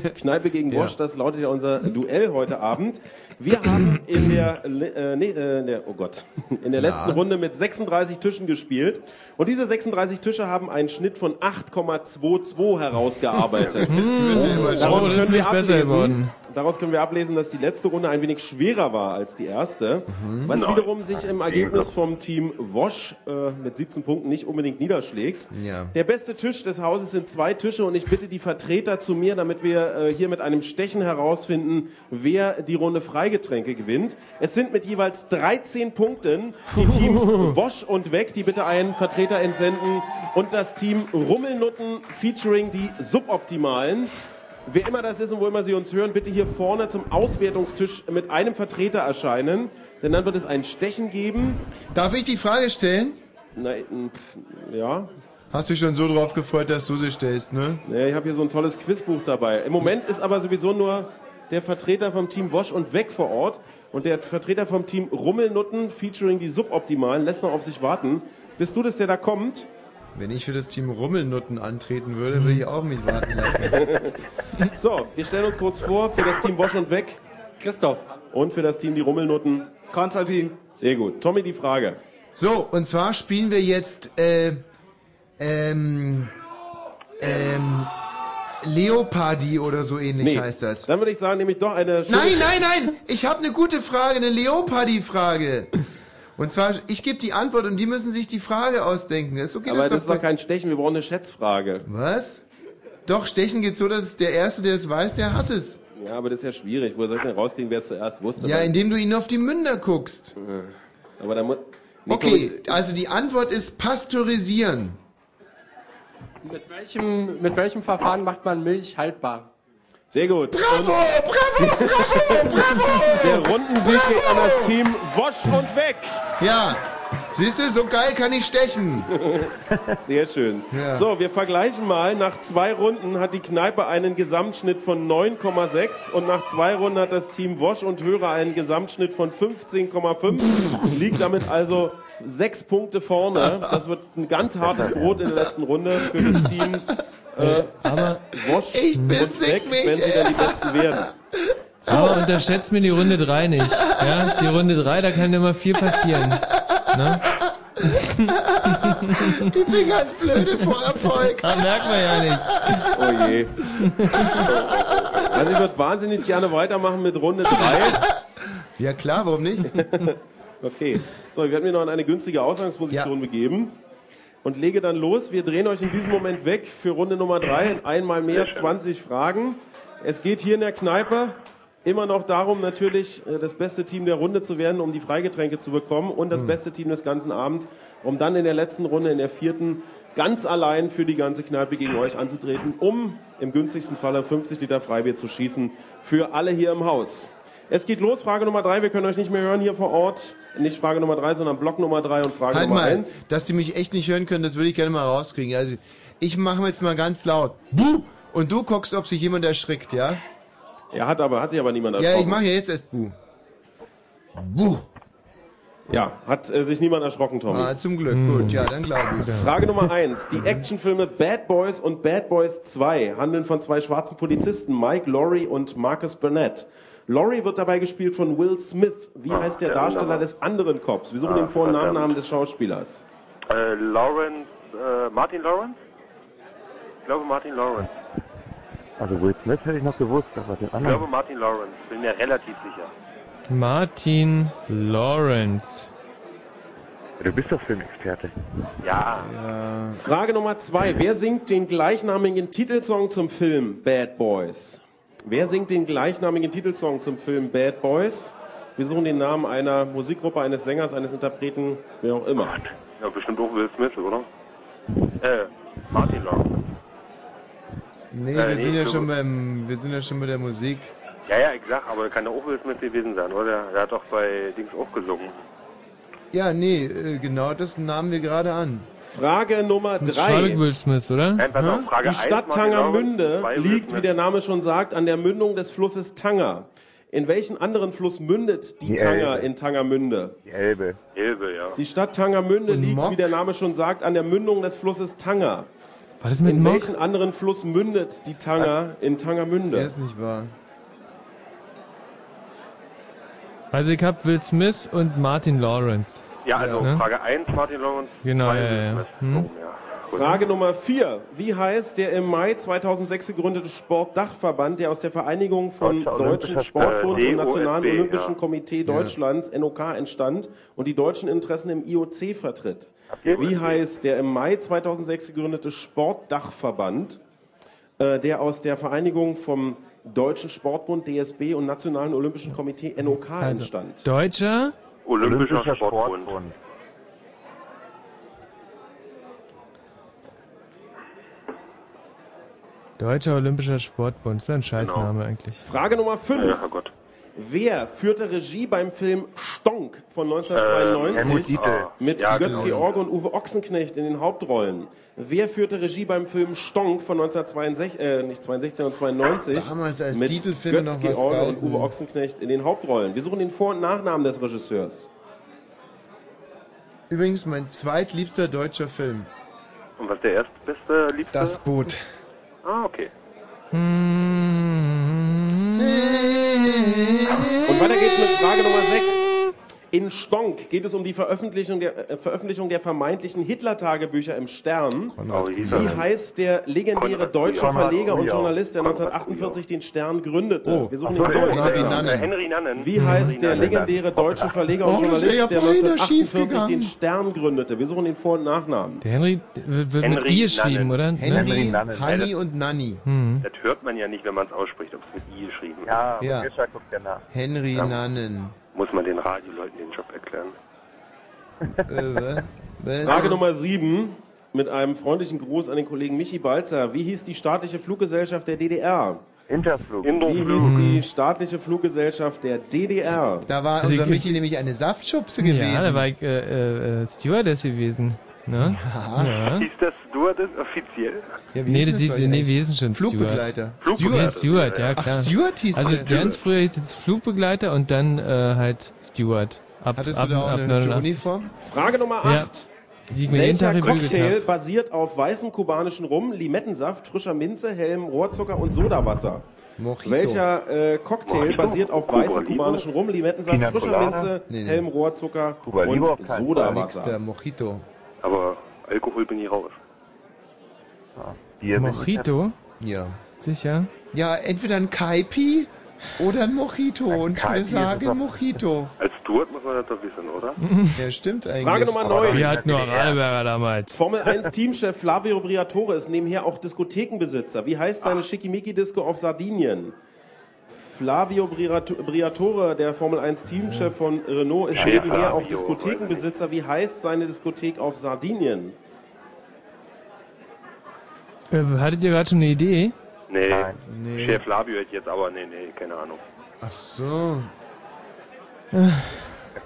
Kneipe gegen Ja. Wosch, das lautet ja unser Duell heute Abend. Wir haben in der, äh, nee, äh, in der oh Gott, in der Ja. letzten Runde mit 36 Tischen gespielt. Und diese 36 Tische haben einen Schnitt von 8,22 herausgearbeitet. Hm. Ja immer Daraus Oh, das ist können wir nicht besser ablesen- geworden. Daraus können wir ablesen, dass die letzte Runde ein wenig schwerer war als die erste, Mhm. was Nein. wiederum sich im Ergebnis vom Team Wosch äh, mit 17 Punkten nicht unbedingt niederschlägt. Ja. Der beste Tisch des Hauses sind zwei Tische und ich bitte die Vertreter zu mir, damit wir äh, hier mit einem Stechen herausfinden, wer die Runde Freigetränke gewinnt. Es sind mit jeweils 13 Punkten die Teams Wosch und Weg, die bitte einen Vertreter entsenden und das Team Rummelnutten featuring die Suboptimalen. Wer immer das ist und wo immer Sie uns hören, bitte hier vorne zum Auswertungstisch mit einem Vertreter erscheinen, denn dann wird es ein Stechen geben. Darf ich die Frage stellen? Nein, ja. Hast du dich schon so drauf gefreut, dass du sie stellst, ne? Ja, ich habe hier so ein tolles Quizbuch dabei. Im Moment ist aber sowieso nur der Vertreter vom Team Wosch und Weg vor Ort und der Vertreter vom Team Rummelnutten featuring die Suboptimalen lässt noch auf sich warten. Bist du das, der da kommt? Wenn ich für das Team Rummelnutten antreten würde, würde ich auch mich warten lassen. So, wir stellen uns kurz vor für das Team Wosch und Weg. Christoph. Und für das Team die Rummelnutten. Konstantin. Sehr gut. Tommy, die Frage. So, und zwar spielen wir jetzt äh, ähm, ähm, Leopardi oder so ähnlich Nee. heißt das. Dann würde ich sagen, nehme ich doch eine... Nein, nein, nein! Ich habe eine gute Frage, eine Leopardi-Frage. Und zwar, ich gebe die Antwort und die müssen sich die Frage ausdenken. Ist okay, Aber das doch ist doch kein Stechen, wir brauchen eine Schätzfrage. Was? Doch, Stechen geht so, dass es der Erste, der es weiß, der hat es. Ja, aber das ist ja schwierig. Woher soll ich denn rauskriegen, wer es zuerst wusste? Ja, indem du ihn auf die Münder guckst. Aber da muss... Nee, Okay, also die Antwort ist pasteurisieren. Mit welchem, mit welchem Verfahren macht man Milch haltbar? Sehr gut. Bravo, bravo, bravo, bravo! Der Rundensieg geht an das Team Wosch und Weg. Ja, siehst du, so geil kann ich stechen. Sehr schön. Ja. So, wir vergleichen mal. Nach zwei Runden hat die Kneipe einen Gesamtschnitt von 9,6 und nach zwei Runden hat das Team Wosch und Hörer einen Gesamtschnitt von 15,5. Liegt damit also sechs Punkte vorne. Das wird ein ganz hartes Brot in der letzten Runde für das Team äh, Aber, Wosch Ich besieg Weg, mich, wenn sie dann die Besten werden. aber unterschätzt mir die Runde 3 nicht. Ja, die Runde 3, da kann immer viel passieren. Ne? Ich bin ganz blöde vor Erfolg. Da merkt man ja nicht. Oh je. Also ich würde wahnsinnig gerne weitermachen mit Runde 3. Ja klar, warum nicht? Okay, so, ich werde mir noch in eine günstige Ausgangsposition begeben und lege dann los. Wir drehen euch in diesem Moment weg für Runde Nummer 3. Einmal mehr 20 Fragen. Es geht hier in der Kneipe immer noch darum, natürlich äh, das beste Team der Runde zu werden, um die Freigetränke zu bekommen und das Hm. beste Team des ganzen Abends, um dann in der letzten Runde, in der vierten, ganz allein für die ganze Kneipe gegen euch anzutreten, um im günstigsten Falle 50 Liter Freibier zu schießen für alle hier im Haus. Es geht los, Frage Nummer 3. Wir können euch nicht mehr hören hier vor Ort. Nicht Frage Nummer 3, sondern Block Nummer 3 und Frage Halt Nummer mal, 1. dass die mich echt nicht hören können, das würde ich gerne mal rauskriegen. Also, ich mache jetzt mal ganz laut. Buh! Und du guckst, ob sich jemand erschrickt, ja? Er hat aber, hat sich aber niemand Ja, erschrocken. ich mache ja jetzt erst Buh. Buh! Ja, hat äh, sich niemand erschrocken, Tommy. Ah, zum Glück. Gut, ja, dann glaube ich. Frage Nummer 1. Die Actionfilme Bad Boys und Bad Boys 2 handeln von zwei schwarzen Polizisten, Mike Laurie und Marcus Burnett. Laurie wird dabei gespielt von Will Smith. Wie heißt der Darsteller des anderen Cops? Wir suchen den Vor- und Nachnamen des Schauspielers. Äh, Lawrence, äh, Martin Lawrence? Ich glaube Martin Lawrence. Also Will Smith hätte ich noch gewusst, aber den Ich anderen. glaube Martin Lawrence. Bin mir relativ sicher. Martin Lawrence. Du bist doch Filmexperte. Ja. Frage Nummer zwei. Wer singt den gleichnamigen Titelsong zum Film Bad Boys? Wer singt den gleichnamigen Titelsong zum Film Bad Boys? Wir suchen den Namen einer Musikgruppe, eines Sängers, eines Interpreten, wer auch immer. Ja, bestimmt auch Will Smith, oder? Äh, Martin Lawrence. Nee, Äh, wir nee, sind ja schon beim, wir sind ja schon bei der Musik. Ja, ja, ich sag, aber kann ja auch Will Smith gewesen sein, oder? Der hat doch bei Dings auch gesungen. Ja, nee, äh, genau das nahmen wir gerade an. Frage Nummer Das drei. Will Smith, oder? Nein, pass auf, Frage Die Stadt 1, Martin Tangermünde Will liegt, wie der Name schon sagt, an der Mündung des Flusses Tanger. In welchen anderen Fluss mündet die, Die Tanger Elbe. in Tangermünde? Die Elbe. Elbe, ja. Die Stadt Tangermünde Und liegt, Mock? wie der Name schon sagt, an der Mündung des Flusses Tanger. Was ist mit In Mock? welchen anderen Fluss mündet die Tanger in Der Tangermünde? ist nicht wahr. Also ich hab Will Smith und Martin Lawrence. Ja, also Ne? Frage 1, Martin Lawrence. Genau, zwei ja, ja. Hm. Frage Nummer 4. Wie heißt der im Mai 2006 gegründete Sportdachverband, der aus der Vereinigung von Deutscher Deutschen Sportbund Äh, und Nationalen Olympischen ja. Komitee Deutschlands, NOK, entstand und die deutschen Interessen im IOC vertritt? Wie heißt der im Mai 2006 gegründete Sportdachverband, äh, der aus der Vereinigung vom Deutschen Sportbund, DSB und Nationalen Olympischen Komitee NOK Also, entstand? Deutscher, Olympischer, Sportbund. Deutscher Olympischer Sportbund. Das ist ein Scheißname eigentlich. Frage Nummer 5. Ja, Herrgott. Wer führte Regie beim Film Stonk von Ähm, 1992 Helmut Dietl. mit Ja, Götz genau. George und Uwe Ochsenknecht in den Hauptrollen? Wer führte Regie beim Film Stonk von 1962, äh, nicht 62, sondern 92 Damals, als mit Titelfilme Götz noch was George und. Uwe Ochsenknecht in den Hauptrollen? Wir suchen den Vor- und Nachnamen des Regisseurs. Übrigens mein zweitliebster deutscher Film. Und was der erstbeste, liebste? Das Boot. Ah, okay. Und In Stonk geht es um die Veröffentlichung der, äh, Veröffentlichung der vermeintlichen Hitler-Tagebücher im Stern. Oh, wie heißt der legendäre Konrad deutsche Kujau. Verleger und. Journalist, der Konrad 1948 den Stern gründete? Oh, Wir suchen so, Vor- und Henry Nachnamen. Äh, Nannen. Henry Nannen. Wie heißt der legendäre deutsche Verleger und Journalist, der beinahe 1948 schiefgegangen. den Stern gründete? Wir suchen den Vor- und Nachnamen. Der Henry wird mit Henry I geschrieben, oder? Henry, Nannen. Hanni und Nanni. Hm. Das hört man ja nicht, wenn man es ausspricht, ob es mit I geschrieben wird. Ja, Ja. Guckt ja nach. Henry Nannen. Muss man den Radioleuten den Job erklären. Äh? Frage Nummer 7 mit einem freundlichen Gruß an den Kollegen Michi Balzer. Wie hieß die staatliche Fluggesellschaft der DDR? Interflug. Wie hieß die staatliche Fluggesellschaft der DDR? Da war Also unser ich- Michi nämlich eine Saftschubse Ja, gewesen. da war ich äh, äh, Stewardess gewesen. Ne? Ja. Hieß das Stewardess offiziell? Ja, wie Nee, hieß das denn nee, wir eigentlich? hießen schon Flugbegleiter. Steward. Steward. Nee, Steward, ja Ach, klar. Steward hieß Also der. ganz früher hieß es Flugbegleiter und dann äh, halt Steward. Ab, Hattest ab, du da auch ab eine 89. Uniform? Frage Nummer Ja. 8. Die ich mir jeden Tag Welcher Cocktail basiert auf weißem kubanischen Rum, Limettensaft, frischer Minze, hellem Rohrzucker und Sodawasser? Mojito. Welcher äh, Cocktail Mojito? basiert auf Cuba weißem kubanischen Rum, Limettensaft, frischer? Minze, Nee, nee. hellem Rohrzucker Cuba und Sodawasser? der Mojito. Aber Alkohol bin ich raus. Bier ich Mojito? Ja. Sicher? Ja, entweder ein Kaipi oder ein Mojito. Und ich würde sagen doch- Mojito. Als Steward muss man das doch wissen, oder? Ja, stimmt eigentlich. Frage Nummer 9. Wir hatten nur Radeberger damals. Formel 1 Teamchef Flavio Briatore ist nebenher auch Diskothekenbesitzer. Wie heißt seine Schickimicki-Disco auf Sardinien? Flavio Briato- Briatore, der Formel 1 Teamchef von Renault, ist nebenher auch Diskothekenbesitzer. Wie heißt seine Diskothek auf Sardinien? Äh, hattet ihr gerade schon eine Idee? Nee. Nein. Nee. Chef Flavio hätte ich jetzt aber, nee, nee, keine Ahnung. Ach so. F1.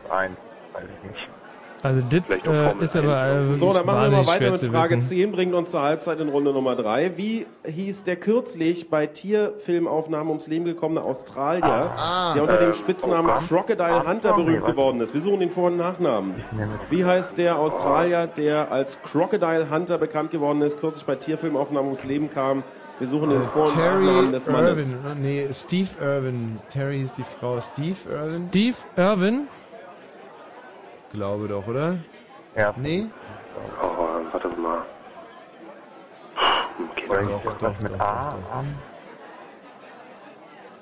Weiß ich nicht. Also das äh, ist aber äh, So, dann machen wir mal weiter mit zu Frage wissen. 10, bringt uns zur Halbzeit in Runde Nummer 3. Wie hieß der kürzlich bei Tierfilmaufnahmen ums Leben gekommene Australier, Ah. der unter dem Ähm, Spitznamen oh. Crocodile Hunter Ach, berühmt geworden ist? Wir suchen den Vor- und Nachnamen. Wie heißt der Australier, der als Crocodile Hunter bekannt geworden ist, kürzlich bei Tierfilmaufnahmen ums Leben kam? Wir suchen den Vor- und Terry Nachnamen des Mannes. Irwin. oder? Nee, Steve Irwin. Terry ist die Frau. Steve Irwin? Steve Irwin? Glaube doch, oder? Ja. Nee? Oh, warte mal. Keine Oder Ahnung. irgendwas mit A?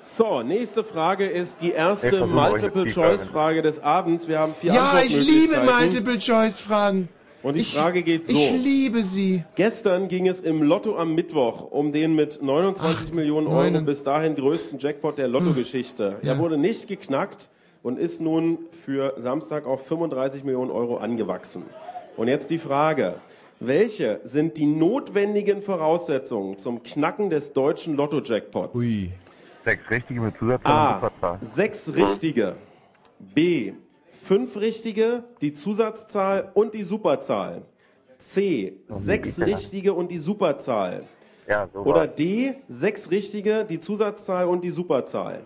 So, nächste Frage ist die Ich erste Multiple-Choice-Frage des Abends. Wir haben vier Ja, ich liebe. Multiple-Choice-Fragen. Und die Frage geht so. Ich liebe sie. Gestern ging es im Lotto am Mittwoch um den mit 29 Millionen Euro meine- bis dahin größten Jackpot der Lottogeschichte. Ja. Er wurde nicht geknackt und ist nun für Samstag auf 35 Millionen Euro angewachsen. Und jetzt die Frage. Welche sind die notwendigen Voraussetzungen zum Knacken des deutschen Lotto-Jackpots? Ui. Sechs richtige mit Zusatzzahl und A. Sechs richtige. B. Fünf richtige, die Zusatzzahl und die Superzahl. C. Sechs ekelhaft. richtige und die Superzahl. Ja, Oder. D. Sechs richtige, die Zusatzzahl und die Superzahl.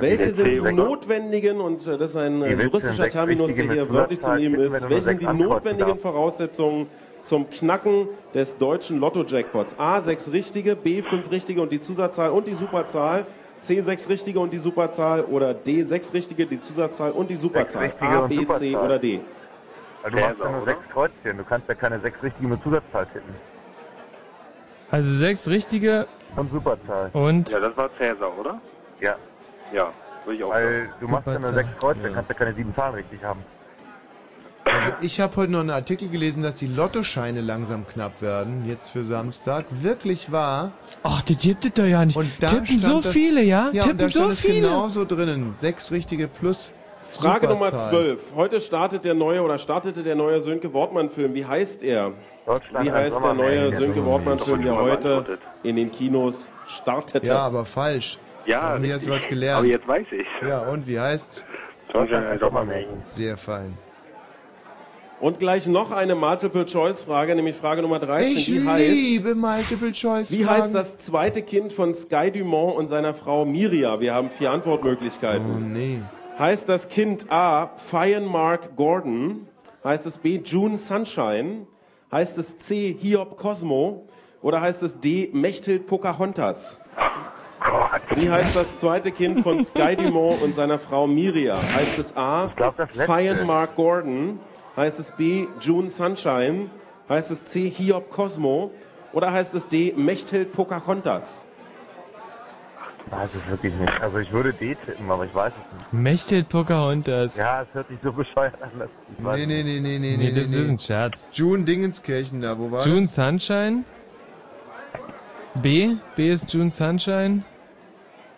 Welche sind die notwendigen, und das ist ein juristischer Terminus, der hier wörtlich zu nehmen ist, welche sind die notwendigen? Voraussetzungen zum Knacken des deutschen Lotto-Jackpots? A. Sechs richtige, B. Fünf richtige und die Zusatzzahl und die Superzahl. C. Sechs richtige und die Superzahl. Oder D. Sechs richtige, die Zusatzzahl und die Superzahl. richtige A, und B, C Superzahl. oder D. Weil du machst ja nur sechs Kreuzchen. Du kannst ja keine sechs richtige mit Zusatzzahl tippen. Also sechs richtige Und Superzahl. und Ja, das war Cäsar, oder? Ja. Ja, würde ich auch Weil sagen. du machst ja nur sechs Kreuzchen, dann kannst ja keine sieben Zahlen richtig haben. Also ich habe heute noch einen Artikel gelesen, dass die Lottoscheine langsam knapp werden, jetzt für Samstag. Wirklich wahr. Ach, die gibt es doch ja nicht. Und da Tippen so das, viele, ja? Ja, Tippen und da so stand es viele. genauso drinnen. Sechs richtige plus Frage Nummer Superzahl. 12. Heute startet der neue oder startete der neue Sönke Wortmann-Film. Wie heißt er? Wie heißt der neue Sönke Wortmann-Film, der heute in den Kinos startete? Ja, aber falsch. Ja, Und jetzt richtig. was gelernt. Aber jetzt weiß ich. Ja, und wie heißt's? Sehr fein. Und gleich noch eine Multiple-Choice-Frage, nämlich Frage Nummer 13. Ich die heißt, liebe Multiple Choice. wie heißt das zweite Kind von Sky Dumont und seiner Frau Miria? Wir haben vier Antwortmöglichkeiten. Oh nee. Heißt das Kind A. Fionn Mark Gordon? Heißt es B. June Sunshine? Heißt es C. Hiob Cosmo? Oder heißt es D. Mechthild Pocahontas? Wie heißt das zweite Kind von Sky Dumont und seiner Frau Miria? Heißt es A. glaub. Fionn Mark Gordon? Heißt es B. June Sunshine? Heißt es C. Hiob Cosmo? Oder heißt es D. Mechthild Pocahontas? Weiß es wirklich nicht. Also ich würde D tippen, aber ich weiß es nicht. Mechthild Pocahontas. Ja, es hört sich so bescheuert an. dass ich weiß Nee, nee, nee, nee, nee, Nee, nee. das nee. ist ein Scherz. June Dingenskirchen da, wo war June das? Sunshine. B. B ist June Sunshine.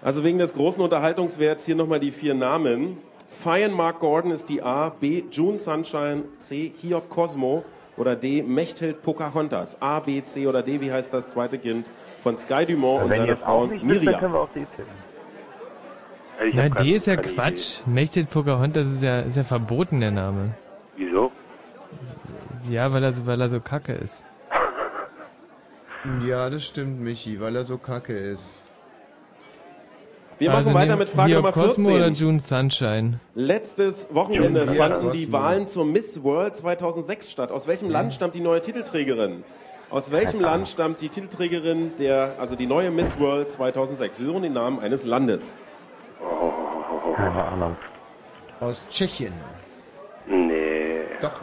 Also wegen des großen Unterhaltungswerts hier nochmal die vier Namen. Fionn Mark Gordon ist die A, B June Sunshine, C Hiob Cosmo oder D Mechthild Pocahontas. A, B, C oder D, wie heißt das zweite Kind von Sky Dumont und seiner Frau auch nicht wisst, dann können Miriam? wir auch D tippen. Na, D ist ja Quatsch. Mechthild Pocahontas ist ja, ist ja verboten, der Name. Idee. Wieso? Ja, weil er so, weil er so kacke ist. Ja, das stimmt, Michi, weil er so kacke ist. Wir machen also weiter nehmen mit Frage Nummer Cosmo oder 14. June Sunshine? Letztes Wochenende June fanden die Cosmo. Wahlen zur Miss World 2006 statt. Aus welchem Land stammt die neue Titelträgerin? Aus welchem Land stammt die Titelträgerin der, also die neue Miss World 2006? Wir suchen den Namen eines Landes. Keine Ahnung. Aus Tschechien. Nee. Doch.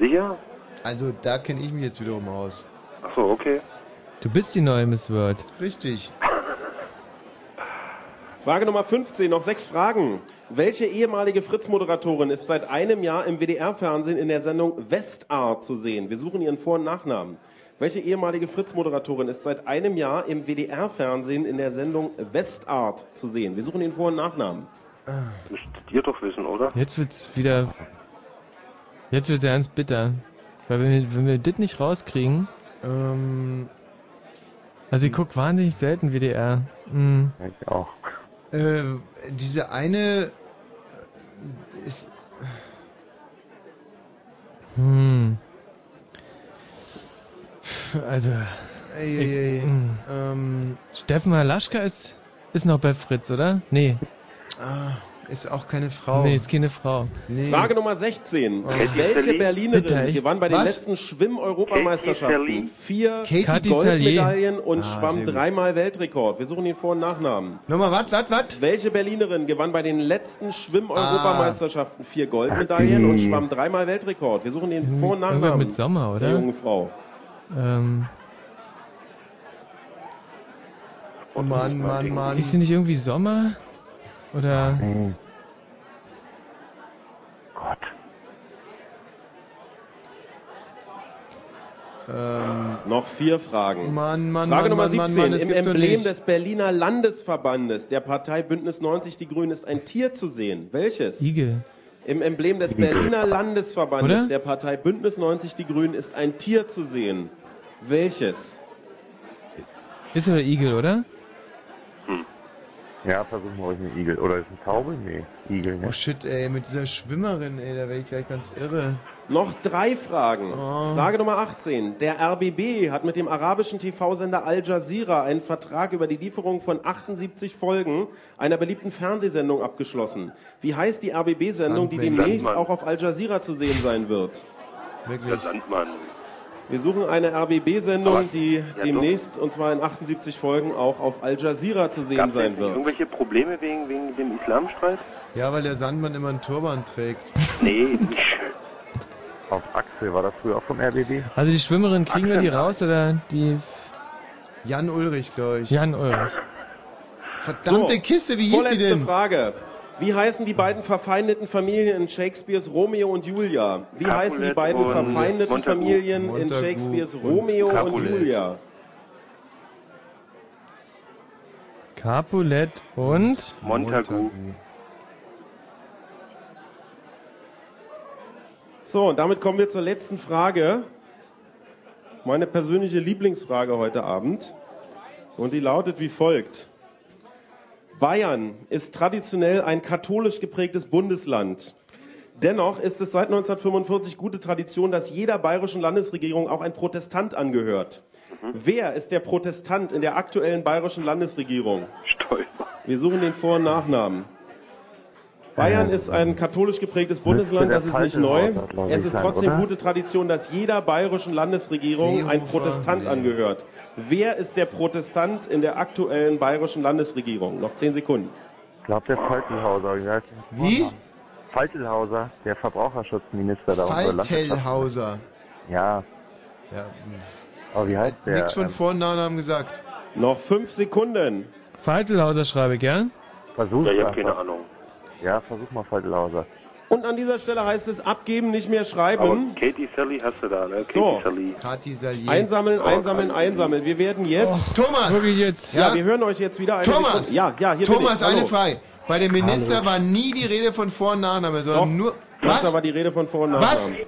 Sicher? Also da kenne ich mich jetzt wiederum aus. Achso, okay. Du bist die neue Miss World. Richtig. Frage Nummer 15, noch sechs Fragen. Welche ehemalige Fritz-Moderatorin ist seit einem Jahr im WDR-Fernsehen in der Sendung Westart zu sehen? Wir suchen ihren Vor- und Nachnamen. Welche ehemalige Fritz-Moderatorin ist seit einem Jahr im WDR-Fernsehen in der Sendung Westart zu sehen? Wir suchen ihren Vor- und Nachnamen. Müsstet ihr doch wissen, oder? Jetzt wird's wieder. Jetzt wird's ganz bitter. Weil wenn wir, wenn wir das nicht rauskriegen. Ähm, Also ich guck wahnsinnig selten WDR. Hm. Ich auch. Äh, diese eine äh, ist. Hm. Also. Ey, ey, ey. Hm. Ähm, Steffen Halaschka ist, ist noch bei Fritz, oder? Nee. ah, ist auch keine Frau. Nee, ist keine Frau. Nee. Frage Nummer 16. Katie Welche? Berlinerin Bitte, gewann bei den Was? letzten Schwimm-Europameisterschaften vier Katie Goldmedaillen und Ah, schwamm dreimal Weltrekord? Wir suchen den Vor- und Nachnamen. Nochmal, wat, wat, wat? Welche Berlinerin gewann bei den letzten Ah. Schwimm-Europameisterschaften vier Goldmedaillen und schwamm dreimal Weltrekord? Wir suchen den Vor- und Nachnamen. mit Sommer, Der oder? jungen Frau. Ähm, Oh Mann, Mann, Mann. Ist sie nicht irgendwie Sommer? Oder? Nee. Gott. Ähm, Noch vier Fragen. Mann, Mann, Frage Mann, Nummer Mann, 17. Mann, Mann, das Im Emblem nicht. des Berliner Landesverbandes der Partei Bündnis 90 Die Grünen ist ein Tier zu sehen. Welches? Igel. Im Emblem des. Berliner Landesverbandes Oder? der Partei Bündnis 90 Die Grünen ist ein Tier zu sehen. Welches? Ist aber Igel, oder? Ja, versuchen wir euch einen Igel. Oder ist ein Taube? Nee, Igel. Ne? Oh shit, ey, mit dieser Schwimmerin, ey, da werde ich gleich ganz irre. Noch drei Fragen. Oh. Frage Nummer 18. Der RBB hat mit dem arabischen TV-Sender Al Jazeera einen Vertrag über die Lieferung von 78 Folgen einer beliebten Fernsehsendung abgeschlossen. Wie heißt die RBB-Sendung, die demnächst Sandmann. auch auf Al Jazeera zu sehen sein wird? Der Sandmann. Wir suchen eine RBB-Sendung, die Ja, demnächst, und zwar in 78 Folgen, auch auf Al Jazeera zu sehen sein wird. irgendwelche Probleme wegen, wegen dem Islamstreit? Ja, weil der Sandmann immer einen Turban trägt. Nee, nicht. Auf Axel war das früher auch vom RBB? Also die Schwimmerin, kriegen wir die raus oder die... Jan Ulrich, glaube ich. Jan Ulrich. Verdammte Kiste, wie hieß sie vorletzte denn? Frage. Wie heißen die beiden verfeindeten Familien in Shakespeares Romeo und Julia? Wie Capulet heißen die beiden und verfeindeten Montagu. Familien in Montagu Shakespeares und Romeo und Capulet. Julia? Capulet und... Montagu. So, und damit kommen wir zur letzten Frage. Meine persönliche Lieblingsfrage heute Abend. Und die lautet wie folgt. Bayern ist traditionell ein katholisch geprägtes Bundesland. Dennoch ist es seit 1945 gute Tradition, dass jeder bayerischen Landesregierung auch ein Protestant angehört. Wer ist der Protestant in der aktuellen bayerischen Landesregierung? Stolper. Wir suchen den Vor- und Nachnamen. Bayern ist ein katholisch geprägtes Bundesland, das ist nicht neu. Es ist trotzdem gute Tradition, dass jeder bayerischen Landesregierung ein Protestant angehört. Wer ist der Protestant in der aktuellen bayerischen Landesregierung? Noch zehn Sekunden. Ich glaube, der Faltelhauser. Wie? Faltelhauser, der Verbraucherschutzminister da. Faltelhauser. Ja, Ja, aber wie heißt der? nichts von Ähm, Vor- und Nachnamen gesagt. Noch fünf Sekunden. Faltelhauser schreibe ich, gell? Versuch Ja, ich habe keine Ahnung. Ja, versuch mal Faltelhauser. Und an dieser Stelle heißt es abgeben, nicht mehr Aber schreiben. Katie Sally hast du da, ne? So. Katie Sally. Kati Salier. Einsammeln, einsammeln, einsammeln. Wir werden jetzt. Thomas! Wirklich jetzt. Ja, wir hören euch jetzt wieder. Eine Thomas! Ja, ja, hier Thomas, bin ich. eine Hallo. Frage. Bei dem Minister war nie die Rede von Vor- und Nachname, sondern Doch. nur. Was? war die Rede von Vor- und Was? Nachnamen.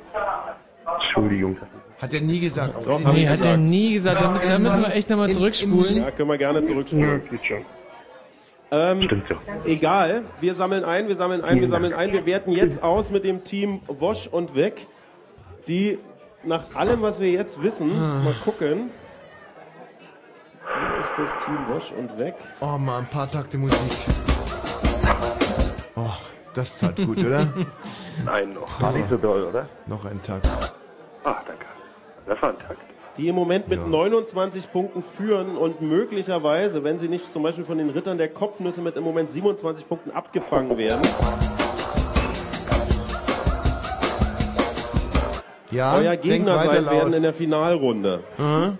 Entschuldigung. Hat er nie gesagt. Doch, Nee, hat er nie gesagt. Da, da müssen wir echt nochmal zurückspulen. Ja, können wir gerne zurückspulen. geht schon. Ähm, Stimmt ja. egal, wir sammeln ein, wir sammeln ein, wir sammeln ein. Wir werten jetzt aus mit dem Team Wosch und Weg, die nach allem, was wir jetzt wissen, mal gucken. Wo ist das Team Wosch und Weg? Oh mal ein paar Takte Musik. Oh, das tat gut, oder? Nein, noch. War nicht so doll, oder? Noch ein Takt. Ach, danke. Das war ein Takt. Die im Moment mit Ja. 29 Punkten führen und möglicherweise, wenn sie nicht zum Beispiel von den Rittern der Kopfnüsse mit im Moment 27 Punkten abgefangen werden, Ja, euer Gegner sein laut. werden in der Finalrunde. Aha.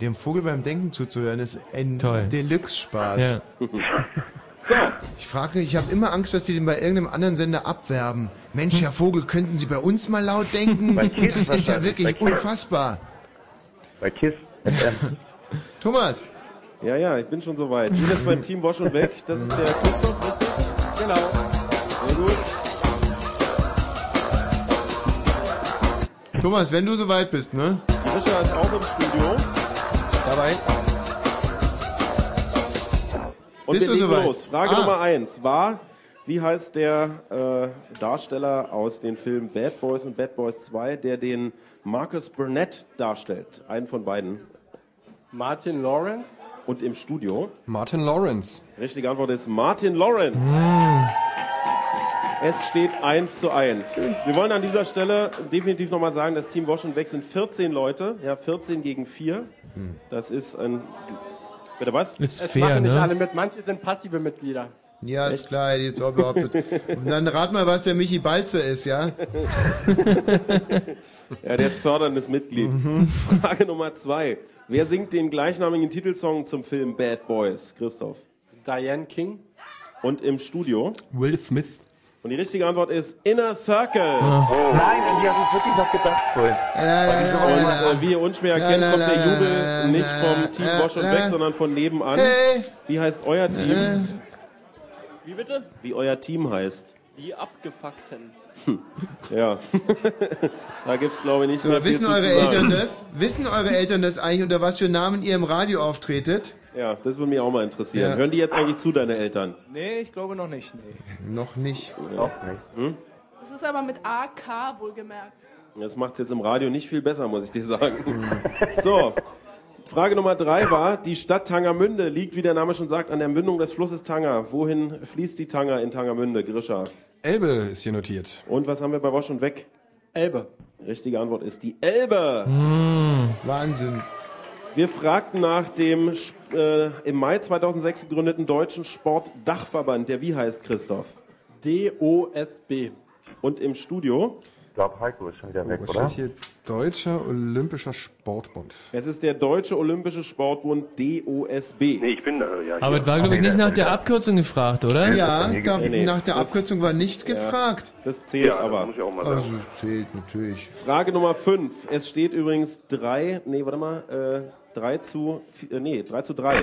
Dem Vogel beim Denken zuzuhören ist ein. Deluxe-Spaß. Ja. So, Ich frage, ich habe immer Angst, dass die den bei irgendeinem anderen Sender abwerben. Mensch, Herr Vogel, könnten Sie bei uns mal laut denken? Bei Kiss Das ist ja wirklich unfassbar. Bei KISS. Thomas, ja, ja, ich bin schon soweit. Wir sind jetzt beim Team Wosch und Weg. Das ist der Christoph, richtig? Genau. Sehr gut. Thomas, wenn du soweit bist, ne? Rischer ist auch im Studio. Dabei. Und Bist wir legen soweit? los. Frage Ah. Nummer eins war, wie heißt der äh, Darsteller aus den Filmen Bad Boys und Bad Boys 2, der den Marcus Burnett darstellt? Einen von beiden. Martin Lawrence. Und im Studio. Martin Lawrence. Richtige Antwort ist Martin Lawrence. Es steht 1 zu 1. Wir wollen an dieser Stelle definitiv nochmal sagen, das Team Wash und Weg sind 14 Leute. Ja, 14 gegen 4. Das ist ein... Bitte was? Ist Es fair, machen nicht ne? alle mit. Manche sind passive Mitglieder. Ja, ist klar, hätte ich jetzt auch behauptet. Und dann rat mal, was der Michi Balzer ist, ja? Ja, der ist förderndes Mitglied. Mhm. Frage Nummer zwei. Wer singt den gleichnamigen Titelsong zum Film Bad Boys? Christoph. Diane King. Und im Studio? Will Smith. Und die richtige Antwort ist Inner Circle. Nein, an die habe ich wirklich noch gedacht vorhin. Und äh, wie ihr unschwer La, kennt, la, kommt der Jubel nicht vom Team Wash und. Weg, sondern von nebenan. Hey. Wie heißt euer Team? Wie bitte? Wie euer Team heißt. Die Abgefuckten. Ja. da gibt's glaube ich nicht So, mehr viel wissen zu eure sagen. Eltern das? Wissen eure Eltern das eigentlich, unter was für Namen ihr im Radio auftretet? Ja, das würde mich auch mal interessieren. Ja. Hören die jetzt eigentlich zu, deine Eltern? Nee, ich glaube noch nicht. Nee. Noch nicht. Noch nicht. Hm? Das ist aber mit AK wohlgemerkt. Das macht's jetzt im Radio nicht viel besser, muss ich dir sagen. So. Frage Nummer drei war, die Stadt Tangermünde liegt, wie der Name schon sagt, an der Mündung des Flusses Tanger. Wohin fließt die Tanger in Tangermünde, Grisha? Elbe ist hier notiert. Und was haben wir bei Wosch und Weg? Elbe. Richtige Antwort ist die Elbe. Wahnsinn. Wir fragten nach dem äh, im Mai 2006 gegründeten Deutschen Sportdachverband, der wie heißt, Christoph? DOSB. Und im Studio? Ich glaube, Heiko ist schon wieder weg, Was oder? steht hier? Deutscher Olympischer Sportbund. Es ist der Deutsche Olympische Sportbund DOSB. Nee, ich bin da, ja. Aber es war, glaube ich, nicht nach der Abkürzung gefragt, oder? Ja, da, nach der Abkürzung war nicht Ja. gefragt. Das zählt Ja, aber. das muss ich auch mal sagen. Also zählt natürlich. Frage Nummer 5. Es steht übrigens 3, nee, warte mal, äh, 3 zu, vi- äh, nee, 3 zu 3,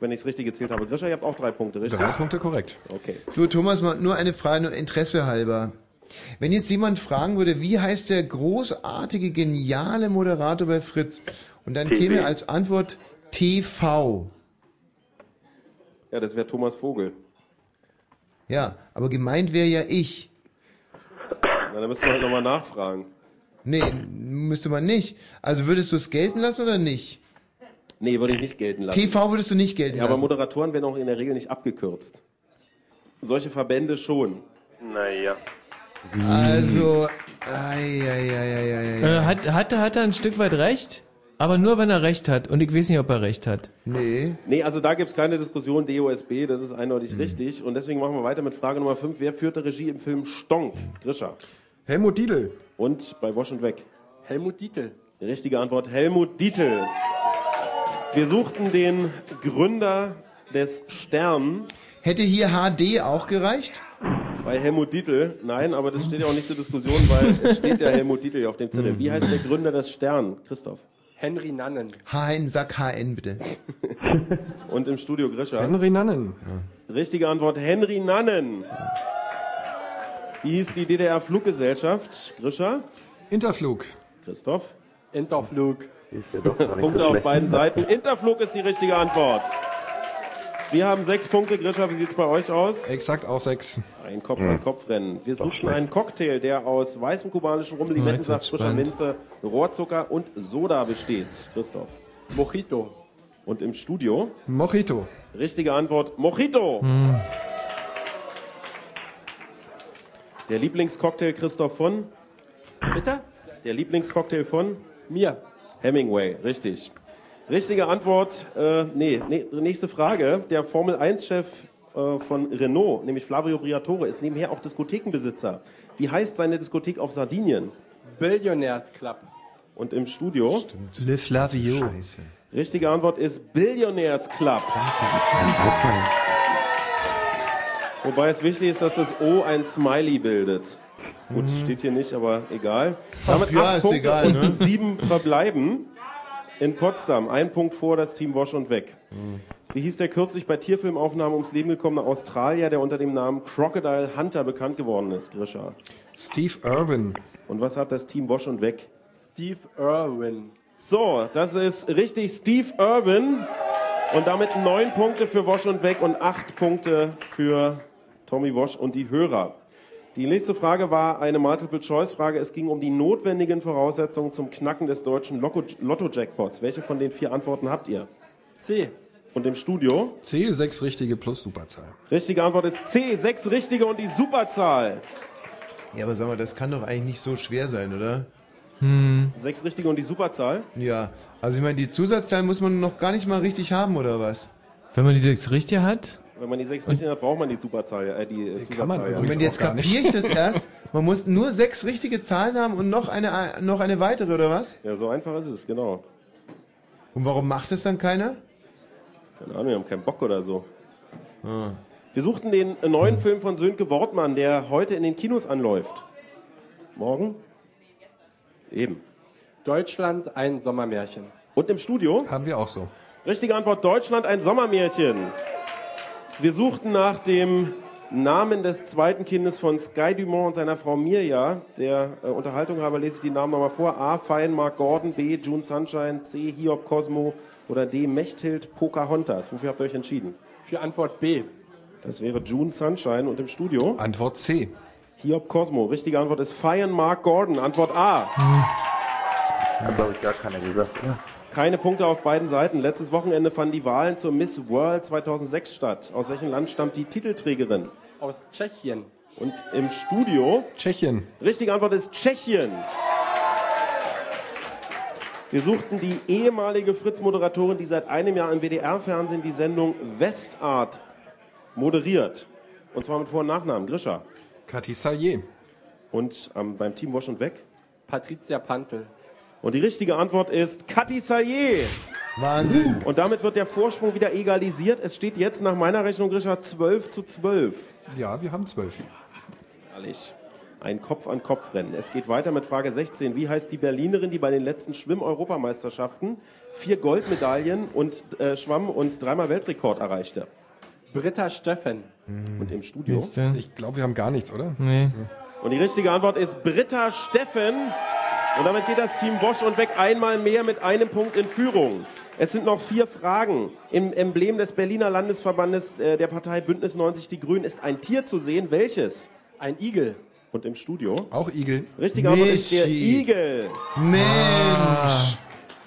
wenn ich es richtig gezählt habe. Grisha, ihr habt auch drei Punkte, richtig? Drei Punkte korrekt. Okay. Du, Thomas, nur eine Frage, nur Interesse halber. Wenn jetzt jemand fragen würde, wie heißt der großartige, geniale Moderator bei Fritz? Und dann TV. käme als Antwort TV. Ja, das wäre Thomas Vogel. Ja, aber gemeint wäre ja ich. Na, dann müssen wir halt nochmal nachfragen. Nee, müsste man nicht. Also würdest du es gelten lassen oder nicht? Nee, würde ich nicht gelten lassen. TV würdest du nicht gelten Ja, aber lassen. Moderatoren werden auch in der Regel nicht abgekürzt. Solche Verbände schon. Naja. Also, ei, ei, ei, ei, ei, ei. Äh, hat, hat, er- hat er ein Stück weit recht? Aber nur, wenn er recht hat. Und ich weiß nicht, ob er recht hat. Nee. Nee, also da gibt's keine Diskussion, DOSB, das ist eindeutig richtig. Und deswegen machen wir weiter mit Frage Nummer 5. Wer führte Regie im Film Stonk? Grisha. Helmut Dietl. Und bei Wasch und Weg? Helmut Dietl. Die richtige Antwort, Helmut Dietl. Wir suchten den Gründer des Stern. Hätte hier HD auch gereicht? Bei Helmut Dietl, nein, aber das steht ja auch nicht zur Diskussion, weil es steht ja Helmut Dietl hier auf dem Zettel. Wie heißt der Gründer des Stern, Christoph? Henry Nannen. HN, sag HN bitte. Und im Studio Grisha? Henry Nannen. Richtige Antwort, Henry Nannen. Wie hieß die DDR-Fluggesellschaft, Grisha? Interflug. Christoph? Interflug. Punkte auf beiden Seiten. Interflug ist die richtige Antwort. Wir haben sechs Punkte. Grisha, wie sieht's bei euch aus? Exakt auch sechs. Ein Kopf an Kopf rennen. Wir suchten einen Cocktail, der aus weißem kubanischen Rum, Limettensaft, frischer. Minze, Rohrzucker und Soda besteht. Christoph. Mojito. Und im Studio? Mojito. Richtige Antwort, Mojito. Der Lieblingscocktail Christoph von? Bitte? Der Lieblingscocktail von? Mir. Hemingway, richtig. Richtige Antwort, äh, nee, nee, nächste Frage. Der Formel 1-Chef äh, von Renault, nämlich Flavio Briatore, ist nebenher auch Diskothekenbesitzer. Wie heißt seine Diskothek auf Sardinien? Billionaires Club. Und im Studio? Le Flavio. Scheiße. Richtige Antwort ist Billionaires Club. Wobei es wichtig ist, dass das O ein Smiley bildet. Gut, steht hier nicht, aber egal. Damit Mhm. ja, acht ist Punkte egal, und ne? sieben verbleiben in Potsdam. Ein Punkt vor das Team Wash und Weg. Mhm. Wie hieß der kürzlich bei Tierfilmaufnahmen ums Leben gekommene Australier, der unter dem Namen Crocodile Hunter bekannt geworden ist, Grisha? Steve Irwin. Und was hat das Team Wash und Weg? Steve Irwin. So, das ist richtig Steve Irwin. Und damit neun Punkte für Wosch und Weg und acht Punkte für Tommy Wosch und die Hörer. Die nächste Frage war eine Multiple-Choice-Frage. Es ging um die notwendigen Voraussetzungen zum Knacken des deutschen Lotto- Lotto-Jackpots. Welche von den vier Antworten habt ihr? C. Und im Studio? C, sechs richtige plus Superzahl. Richtige Antwort ist C, sechs richtige und die Superzahl. Ja, aber sag mal, das kann doch eigentlich nicht so schwer sein, oder? Sechs richtige und die Superzahl? Ja, also ich meine, die Zusatzzahl muss man noch gar nicht mal richtig haben, oder was? Wenn man die sechs richtig hat? Wenn man die sechs richtig hat, braucht man die Superzahl, äh, die äh, Zusatzzahl. ja. Moment, jetzt kapiere ich das erst. Man muss nur sechs richtige Zahlen haben und noch eine, noch eine weitere, oder was? Ja, so einfach ist es, genau. Und warum macht es dann keiner? Keine Ahnung, wir haben keinen Bock oder so. Wir suchten den neuen Film von Sönke Wortmann, der heute in den Kinos anläuft. Morgen? Eben. Deutschland, ein Sommermärchen. Und im Studio? Haben wir auch so. Richtige Antwort, Deutschland, ein Sommermärchen. Wir suchten nach dem Namen des zweiten Kindes von Sky Dumont und seiner Frau Mirja. Der äh, Unterhaltung halber lese ich die Namen nochmal vor. A. Fein, Mark Gordon, B. June Sunshine, C. Hiob Cosmo oder D. Mechthild Pocahontas. Wofür habt ihr euch entschieden? Für Antwort B. Das wäre June Sunshine und im Studio? Antwort C. Hiob Cosmo. Richtige Antwort ist Feiern Mark Gordon. Antwort A. Hat, glaube ich, gar keiner gesagt, oder? Keine Punkte auf beiden Seiten. Letztes Wochenende fanden die Wahlen zur Miss World 2006 statt. Aus welchem Land stammt die Titelträgerin? Aus Tschechien. Und im Studio? Tschechien. Richtige Antwort ist Tschechien. Wir suchten die ehemalige Fritz-Moderatorin, die seit einem Jahr im WDR-Fernsehen die Sendung Westart moderiert. Und zwar mit Vor- und Nachnamen. Grisha. Cathy Sayer. Und ähm, beim Team Wash und Weg? Patricia Pantel. Und die richtige Antwort ist Cathy Sayer. Wahnsinn. Und damit wird der Vorsprung wieder egalisiert. Es steht jetzt nach meiner Rechnung, Grisha, 12 zu 12. Ja, wir haben zwölf. Herrlich. Ein Kopf-an-Kopf-Rennen. Es geht weiter mit Frage 16. Wie heißt die Berlinerin, die bei den letzten Schwimm-Europameisterschaften vier Goldmedaillen und äh, Schwamm und dreimal Weltrekord erreichte? Britta Steffen. Und im Studio? Ich glaube, wir haben gar nichts, oder? Nee. Und die richtige Antwort ist Britta Steffen. Und damit geht das Team Bosch und Weg einmal mehr mit einem Punkt in Führung. Es sind noch vier Fragen. Im Emblem des Berliner Landesverbandes äh, der Partei Bündnis 90 Die Grünen ist ein Tier zu sehen. Welches? Ein Igel. Und im Studio? Auch Igel. Richtige Antwort ist der. Igel. Mensch.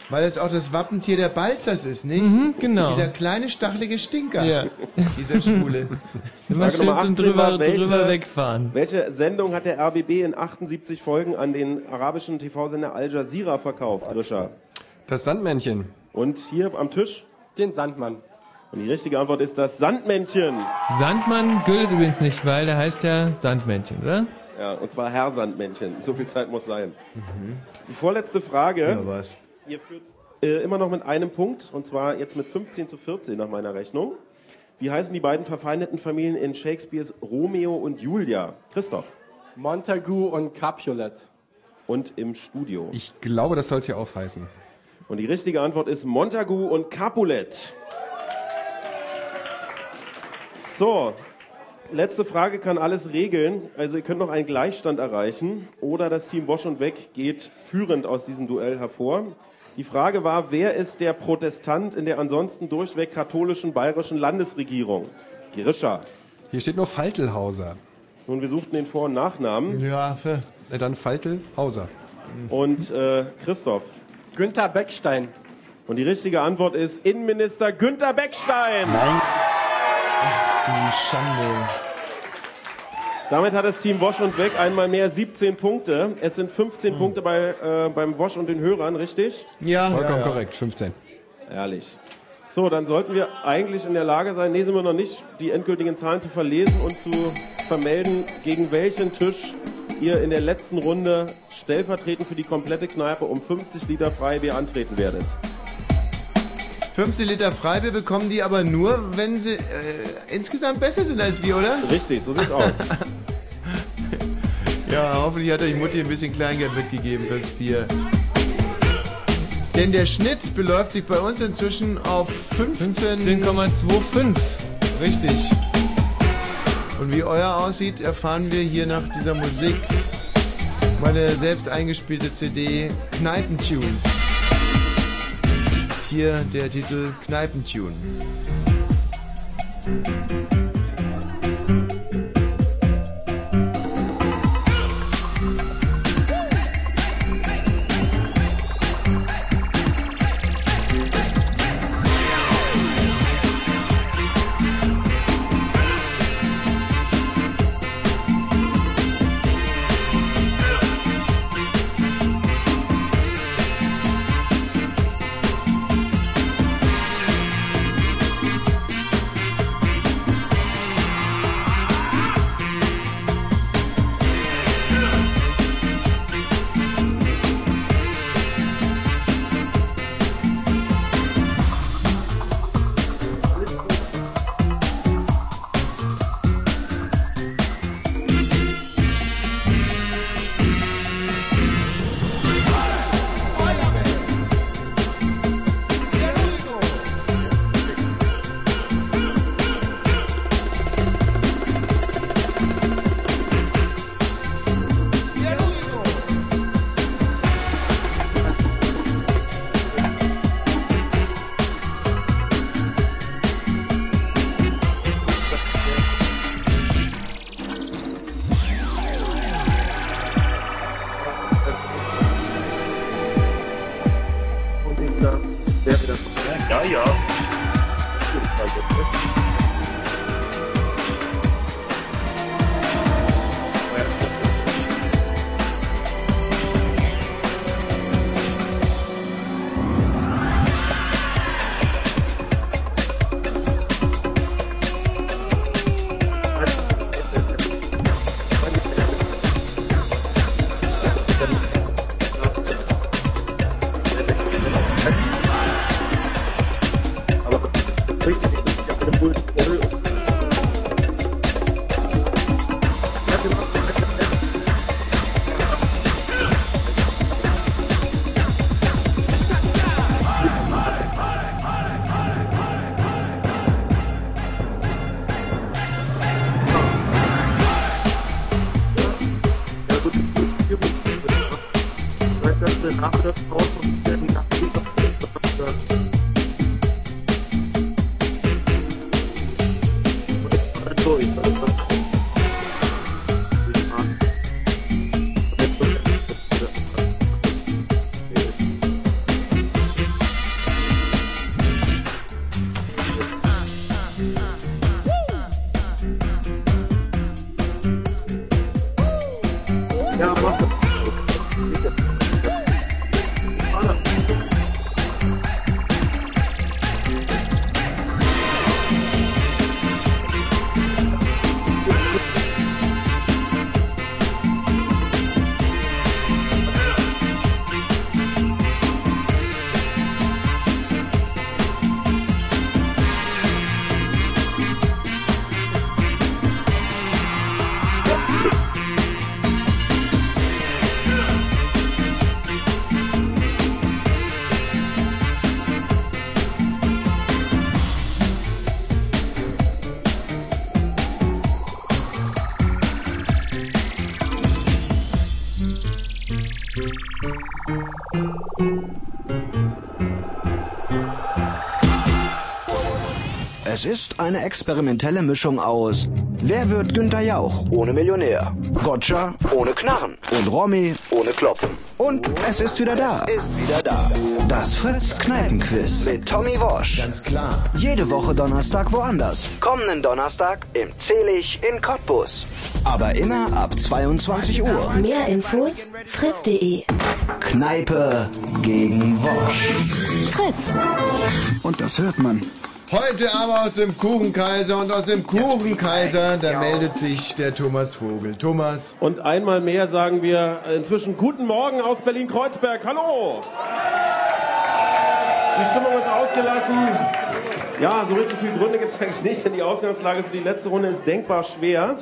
Weil es auch das Wappentier der Balzers ist, nicht? Mhm, genau. Dieser kleine, stachelige Stinker. Ja. Dieser Schwule. Immer schön zum 18 drüber, welche- drüber wegfahren. Welche Sendung hat der RBB in 78 Folgen an den arabischen TV-Sender Al Jazeera verkauft, Grisha? Das Sandmännchen. Und hier am Tisch? Den Sandmann. Und die richtige Antwort ist das Sandmännchen. Sandmann gilt übrigens nicht, weil der heißt ja Sandmännchen, oder? Ja, und zwar Herr Sandmännchen. So viel Zeit muss sein. Die vorletzte Frage. Ja, was? Ihr führt äh, immer noch mit einem Punkt, und zwar jetzt mit 15 zu 14 nach meiner Rechnung. Wie heißen die beiden verfeindeten Familien in Shakespeares Romeo und Julia? Christoph. Montagu und Capulet. Und im Studio. Ich glaube, das soll es hier auch heißen. Und die richtige Antwort ist Montagu und Capulet. So, letzte Frage kann alles regeln. Also ihr könnt noch einen Gleichstand erreichen oder das Team Wosch und Weg geht führend aus diesem Duell hervor. Die Frage war, wer ist der Protestant in der ansonsten durchweg katholischen bayerischen Landesregierung? Grisha. Hier steht nur Faltelhauser. Nun, wir suchten den Vor- und Nachnamen. Ja, dann Faltelhauser. Und äh, Christoph. Günther Beckstein. Und die richtige Antwort ist Innenminister Günther Beckstein. Nein. die Schande. Damit hat das Team Wosch und Weg einmal mehr 17 Punkte. Es sind 15 Punkte bei, äh, beim Wosch und den Hörern, richtig? Ja, Vollkommen ja, ja. korrekt, 15. Ehrlich. So, dann sollten wir eigentlich in der Lage sein, nee, sind wir noch nicht, die endgültigen Zahlen zu verlesen und zu vermelden, gegen welchen Tisch ihr in der letzten Runde stellvertretend für die komplette Kneipe um 50 Liter Freibier antreten werdet. 15 Liter Freibier bekommen die aber nur, wenn sie äh, insgesamt besser sind als wir, oder? Richtig, so sieht's aus. Ja, hoffentlich hat euch Mutti ein bisschen Kleingeld mitgegeben fürs Bier. Denn der Schnitt beläuft sich bei uns inzwischen auf 15... 10,25. Richtig. Und wie euer aussieht, erfahren wir hier nach dieser Musik. Meine selbst eingespielte CD Kneipentunes. Hier der Titel Kneipentune. Es ist eine experimentelle Mischung aus Wer wird Günter Jauch ohne Millionär? Gotcha ohne Knarren und Romy ohne Klopfen. Und es ist wieder da. Es ist wieder da. Das Fritz Kneipenquiz mit Tommy Wosch. Ganz klar. Jede Woche Donnerstag woanders. Kommenden Donnerstag im Zelig in Cottbus. Aber immer ab 22 Uhr. Mehr Infos fritz.de. Kneipe gegen Wosch. Fritz. Und das hört man. Heute aber aus dem Kuchenkaiser und aus dem Kuchenkaiser, da meldet sich der Thomas Vogel. Thomas. Und einmal mehr sagen wir inzwischen Guten Morgen aus Berlin-Kreuzberg. Hallo! Die Stimmung ist ausgelassen. Ja, so richtig viele Gründe gibt es eigentlich nicht, denn die Ausgangslage für die letzte Runde ist denkbar schwer.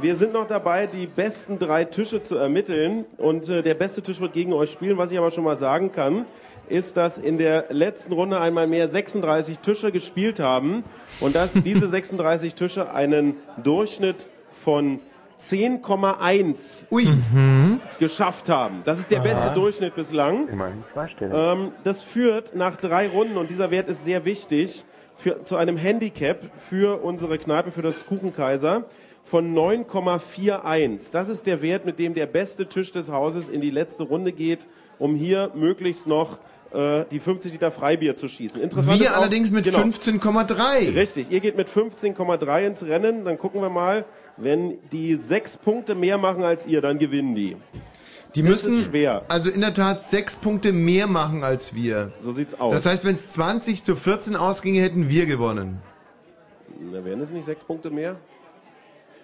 Wir sind noch dabei, die besten drei Tische zu ermitteln. Und äh, der beste Tisch wird gegen euch spielen. Was ich aber schon mal sagen kann, ist, dass in der letzten Runde einmal mehr 36 Tische gespielt haben und dass diese 36 Tische einen Durchschnitt von 10,1 geschafft haben. Das ist der Aha. beste Durchschnitt bislang. Ähm, das führt nach drei Runden, und dieser Wert ist sehr wichtig, für, zu einem Handicap für unsere Kneipe, für das Kuchenkaiser von 9,41. Das ist der Wert, mit dem der beste Tisch des Hauses in die letzte Runde geht, um hier möglichst noch die 50 Liter Freibier zu schießen. Interessant Wir auch- allerdings mit genau. 15,3. Richtig, ihr geht mit 15,3 ins Rennen, dann gucken wir mal, wenn die sechs Punkte mehr machen als ihr, dann gewinnen die. Die Das müssen schwer. also in der Tat sechs Punkte mehr machen als wir. So sieht's aus. Das heißt, wenn es 20 zu 14 ausginge, hätten wir gewonnen. Na, wären es nicht sechs Punkte mehr?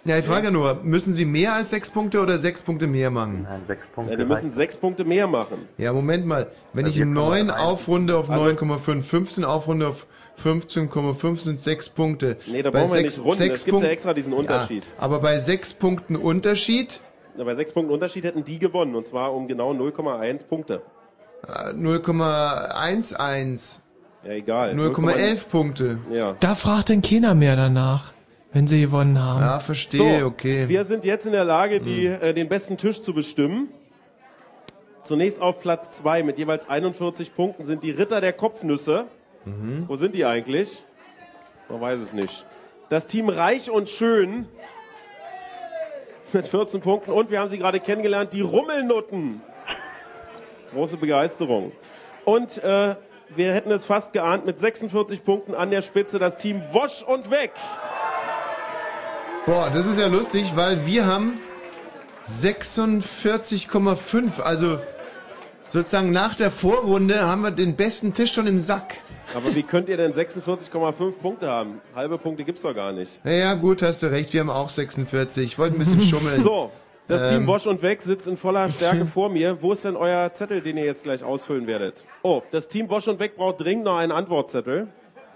Ja, ich frage ja nur, müssen sie mehr als sechs Punkte oder sechs Punkte mehr machen? Nein, sechs Punkte. Ja, die müssen sechs Punkte mehr machen. Ja, Moment mal. Wenn Also ich wir kommen 9 rein. aufrunde auf Also- 9,5, 15 aufrunde auf 15,5 sind sechs Punkte. Nee, da Bei brauchen wir sechs- nicht runden, sechs es gibt ja extra diesen Unterschied. Ja, aber bei sechs Punkten Unterschied, Na, bei sechs Punkten Unterschied hätten die gewonnen, und zwar um genau 0,1 Punkte. äh, 0,11, Ja, egal. 0,11 Punkte. Ja. Da fragt denn keiner mehr danach, wenn sie gewonnen haben. Ja, verstehe, So, okay. Wir sind jetzt in der Lage, die, äh, den besten Tisch zu bestimmen. Zunächst auf Platz 2 mit jeweils 41 Punkten sind die Ritter der Kopfnüsse. Mhm. Wo sind die eigentlich? Man weiß es nicht. Das Team Reich und Schön mit 14 Punkten. Und wir haben sie gerade kennengelernt, die Rummelnutten. Große Begeisterung. Und äh, wir hätten es fast geahnt, mit 46 Punkten an der Spitze das Team Wosch und Weg. Boah, das ist ja lustig, weil wir haben 46,5. Also sozusagen nach der Vorrunde haben wir den besten Tisch schon im Sack. Aber wie könnt ihr denn 46,5 Punkte haben? Halbe Punkte gibt's doch gar nicht. Naja, gut, hast du recht, wir haben auch 46. Ich wollte ein bisschen schummeln. So, das Ähm. Team Bosch und Weg sitzt in voller Stärke vor mir. Wo ist denn euer Zettel, den ihr jetzt gleich ausfüllen werdet? Oh, das Team Bosch und Weg braucht dringend noch einen Antwortzettel.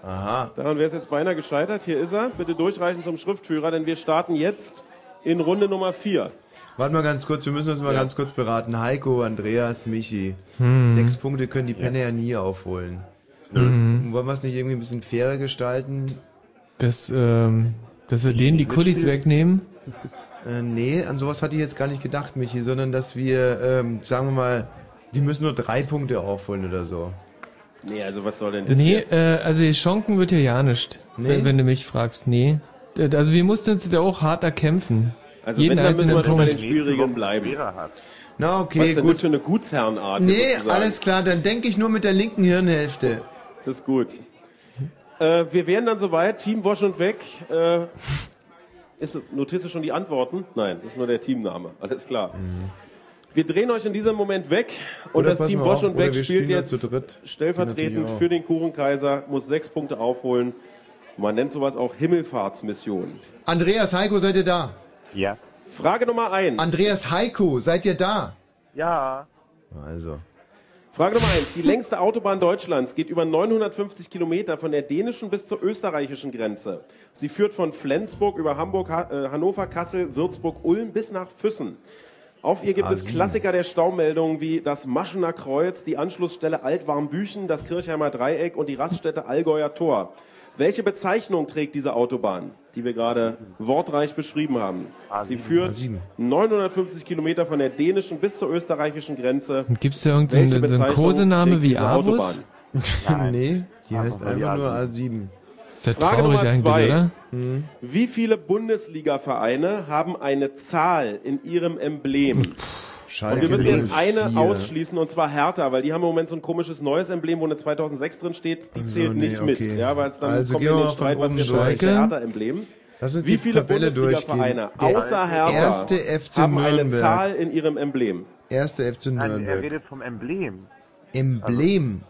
Aha. Daran wäre es jetzt beinahe gescheitert. Hier ist er. Bitte durchreichen zum Schriftführer, denn wir starten jetzt in Runde Nummer 4. Warte mal ganz kurz, wir müssen uns mal Ja. ganz kurz beraten. Heiko, Andreas, Michi. Hm. Sechs Punkte können die Penner ja. nie aufholen. Mhm. Wollen wir es nicht irgendwie ein bisschen fairer gestalten? Das, ähm, dass wir denen die Kulis wegnehmen. Äh, nee, an sowas hatte ich jetzt gar nicht gedacht, Michi, sondern dass wir, ähm, sagen wir mal, Die müssen nur drei Punkte aufholen oder so. Nee, also was soll denn das Nee, jetzt? äh, also die Schonken wird hier ja nicht, Nee? wenn, wenn du mich fragst. Nee. Also wir mussten uns da auch hart erkämpfen. Also Jeden wenn, dann müssen wir schon bei den. Spielregeln bleiben. Na Was okay, ist denn gut. das für eine Gutsherrenart? Nee, sozusagen? alles klar, dann denke ich nur mit der linken Hirnhälfte. Das ist gut. Äh, wir wären dann soweit. Team Wasch und Weg. Äh, ist, notierst du schon die Antworten? Nein, das ist nur der Teamname. Alles klar. Wir drehen euch in diesem Moment weg und Oder das Team Wasch auf, und Weg spielt jetzt zu dritt. stellvertretend für den Kuchenkaiser, muss sechs Punkte aufholen. Man nennt sowas auch Himmelfahrtsmission. Andreas Heiko, seid ihr da? Ja. Frage Nummer eins. Andreas Heiko, seid ihr da? Ja. Also. Frage Nummer eins. Die längste Autobahn Deutschlands geht über 950 Kilometer von der dänischen bis zur österreichischen Grenze. Sie führt von Flensburg über Hamburg, Ha- äh, Hannover, Kassel, Würzburg, Ulm bis nach Füssen. Auf ihr gibt es A7. Klassiker der Staumeldungen wie das Maschener Kreuz, die Anschlussstelle Altwarmbüchen, das Kirchheimer Dreieck und die Raststätte Allgäuer Tor. Welche Bezeichnung trägt diese Autobahn, die wir gerade wortreich beschrieben haben? Sie führt 950 Kilometer von der dänischen bis zur österreichischen Grenze. Gibt es da irgendeinen so Kosename wie Avus? Autobahn? nee, die heißt einfach nur A7. A7. Ist ja Frage traurig Nummer eigentlich, zwei. oder? Wie viele Bundesliga-Vereine haben eine Zahl in ihrem Emblem? Schalke und wir müssen jetzt 04. eine ausschließen, und zwar Hertha, weil die haben im Moment so ein komisches neues Emblem, wo eine 2006 drin steht. Die So, zählt nee, nicht mit, okay. ja, weil es dann Also kommt in den Streit, was jetzt das Hertha-Emblem. Lass uns Wie die viele Tabelle Bundesliga-Vereine außer Hertha Erste FC haben eine Nürnberg. Zahl in ihrem Emblem? Erste FC Nein, er Nürnberg. redet vom Emblem. Emblem.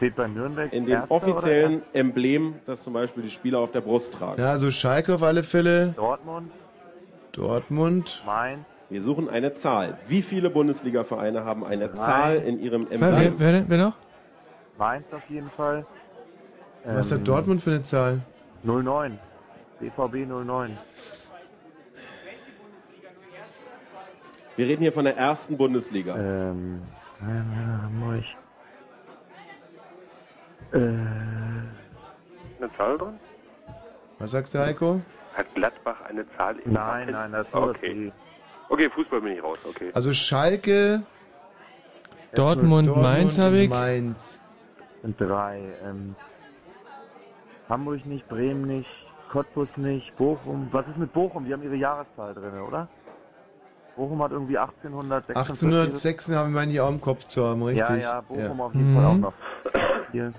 Steht bei Nürnberg In dem oder offiziellen Emblem, das zum Beispiel die Spieler auf der Brust tragen. Na, also Schalke auf alle Fälle. Dortmund, Dortmund. Mainz. Wir suchen eine Zahl. Wie viele Bundesliga-Vereine haben eine Drei. Zahl in ihrem Emblem? wer, wer, wer noch? Mainz auf jeden Fall. Was Ähm, hat Dortmund für eine Zahl? 09. BVB 09. Wir reden hier von der ersten Bundesliga. Ähm, äh, Hamburg. Äh, Eine Zahl drin? Was sagst du, Heiko? Hat Gladbach eine Zahl im nein, Wappen? nein, das ist Okay. Okay, Fußball bin ich raus, okay. Also Schalke. Dortmund, Dortmund Mainz habe ich. Mainz. Sind drei. Ähm, Hamburg nicht, Bremen nicht, Cottbus nicht, Bochum. Was ist mit Bochum? Die haben ihre Jahreszahl drin, oder? Bochum hat irgendwie 1846. 1806 haben wir eigentlich auch im Kopf zu haben, richtig? Ja, ja, Bochum Ja. auf jeden Fall auch Mhm. noch. Hier.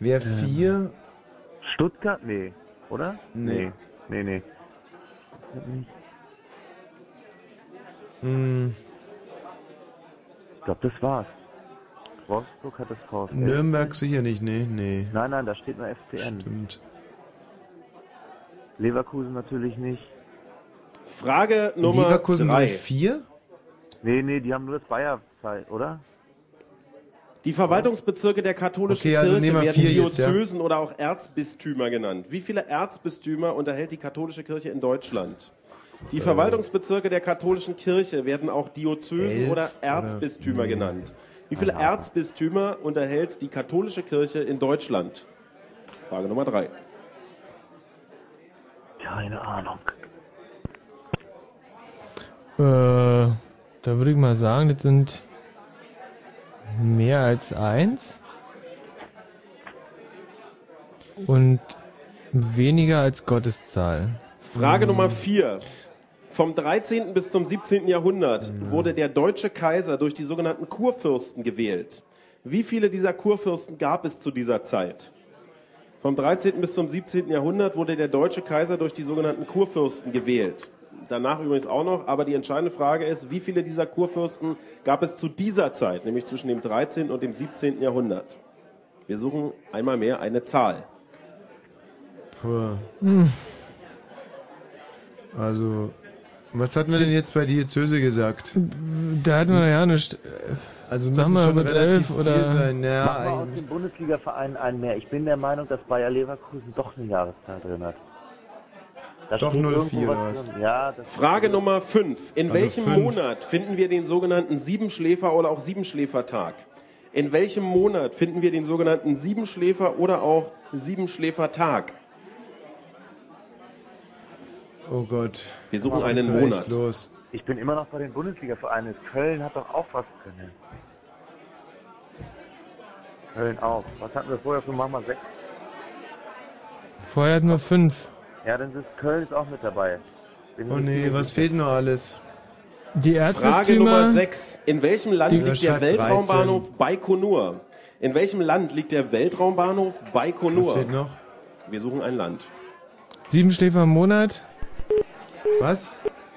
Wer vier? Stuttgart? Nee, oder? Nee. Nee, nee. nee. Hm, Ich glaube, das war's. Wolfsburg hat das VfL. Nürnberg sicher nicht, nee, nee. Nein, nein, da steht nur FCN. Stimmt. Leverkusen natürlich nicht. Frage Nummer Leverkusen drei. 04? Nee, nee, die haben nur das Bayer-Zeit, oder? Die Verwaltungsbezirke der katholischen Okay, also Kirche werden vier jetzt, ja. Diözesen oder auch Erzbistümer genannt. Wie viele Erzbistümer unterhält die katholische Kirche in Deutschland? Die Verwaltungsbezirke der katholischen Kirche werden auch Diözesen Elf oder oder- Erzbistümer nee. genannt. Wie viele Erzbistümer unterhält die katholische Kirche in Deutschland? Frage Nummer drei. Keine Ahnung. Äh, da würde ich mal sagen, das sind mehr als eins. Und weniger als Gotteszahl. Frage Nummer vier. Vom 13. bis zum 17. Jahrhundert wurde der deutsche Kaiser durch die sogenannten Kurfürsten gewählt. Wie viele dieser Kurfürsten gab es zu dieser Zeit? Vom 13. bis zum 17. Jahrhundert wurde der deutsche Kaiser durch die sogenannten Kurfürsten gewählt. Danach übrigens auch noch, aber die entscheidende Frage ist, wie viele dieser Kurfürsten gab es zu dieser Zeit, nämlich zwischen dem 13. und dem 17. Jahrhundert? Wir suchen einmal mehr eine Zahl. Puh. Hm. Also, was hatten wir denn jetzt bei Diözese gesagt? Da hatten wir ja nicht. Also Sag müssen mal, schon mit relativ elf viel oder- sein. Ja, Mach mal aus den Bundesliga-Vereinen einen mehr. Ich bin der Meinung, dass Bayer Leverkusen doch eine Jahreszahl drin hat. Da Doch steht 04 irgendwo oder was? Ja, das Frage Nummer 5. In Also welchem fünf. Monat finden wir den sogenannten Siebenschläfer oder auch Siebenschläfertag? In welchem Monat finden wir den sogenannten Siebenschläfer oder auch Siebenschläfertag? Oh Gott. Wir suchen Jetzt einen Monat. Los. Ich bin immer noch bei den Bundesliga-Vereinen. Köln hat doch auch was drin. Köln auch. Was hatten wir vorher für Mama 6? Vorher hatten wir fünf. Ja, dann ist Köln ist auch mit dabei. Bin Oh nee, was fehlt noch alles? Die Frage Nummer 6. In welchem Land Die- liegt der Weltraumbahnhof Baikonur? In welchem Land liegt der Weltraumbahnhof Baikonur? Was fehlt noch? Wir suchen ein Land. Siebenschläfer im Monat. Was?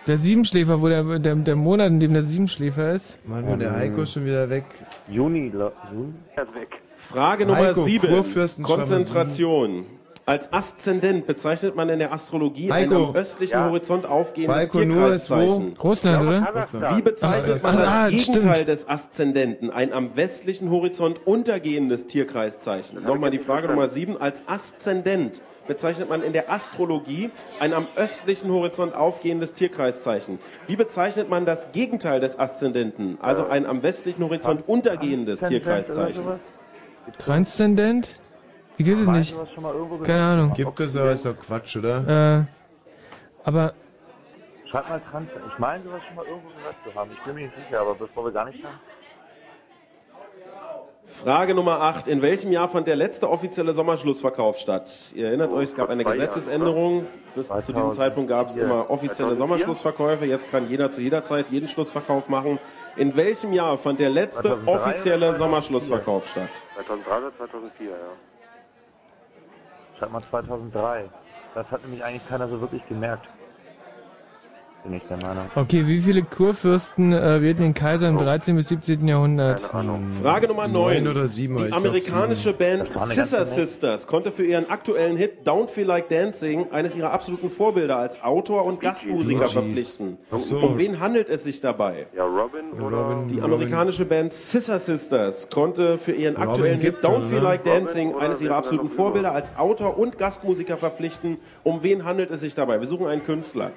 Der Siebenschläfer, wo der, der, der Monat, in dem der Siebenschläfer ist. Mann, wo der Heiko ist schon wieder weg. Juni, Juni? Er ist weg. Frage Nummer Heiko, 7. Kurfürstenschreiber Konzentration. Als Aszendent bezeichnet man in der Astrologie ein Heiko. am östlichen Ja. Horizont aufgehendes wo? Tierkreiszeichen. Russland, oder? Wie bezeichnet man das Ah, Gegenteil stimmt. des Aszendenten? Ein am westlichen Horizont untergehendes Tierkreiszeichen. Nochmal die Frage Nummer 7. Als Aszendent bezeichnet man in der Astrologie ein am östlichen Horizont aufgehendes Tierkreiszeichen. Wie bezeichnet man das Gegenteil des Aszendenten? Also ein am westlichen Horizont untergehendes Tierkreiszeichen. Transzendent? Ich weiß es nicht. sowas schon mal irgendwo Keine Ahnung. Gibt es aber ist doch Quatsch, oder? Äh, aber Schreib mal Trans. Ich meine, sowas schon mal irgendwo gehört zu haben. Ich bin mir nicht sicher, aber bevor wir gar nicht haben. Frage Nummer 8. In welchem Jahr fand der letzte offizielle Sommerschlussverkauf statt? Ihr erinnert euch, es gab eine Gesetzesänderung. Bis zu diesem 2004. Zeitpunkt gab es immer offizielle 2004? Sommerschlussverkäufe. Jetzt kann jeder zu jeder Zeit jeden Schlussverkauf machen. In welchem Jahr fand der letzte 2003 oder offizielle 2004? Sommerschlussverkauf statt? 2003 oder 2004, ja. Schreib mal 2003. Das hat nämlich eigentlich keiner so wirklich gemerkt. Bin ich der Meinung. okay, wie viele Kurfürsten äh, wählten den Kaiser im 13. bis 17. Jahrhundert? Frage Nummer 9. Neun oder sieben, aber Die ich glaub amerikanische Band Scissor. Sisters konnte für ihren aktuellen Hit Don't Feel Like Dancing eines ihrer absoluten Vorbilder als Autor und Gastmusiker Gees. verpflichten. Ach so. Um wen handelt es sich dabei? Ja, Robin oder... Robin, Die Robin. amerikanische Band Scissor Sisters konnte für ihren aktuellen Hit Don't Feel ne? Like Dancing eines ihrer absoluten? Vorbilder als Autor und Gastmusiker verpflichten. Um wen handelt es sich dabei? Wir suchen einen Künstler.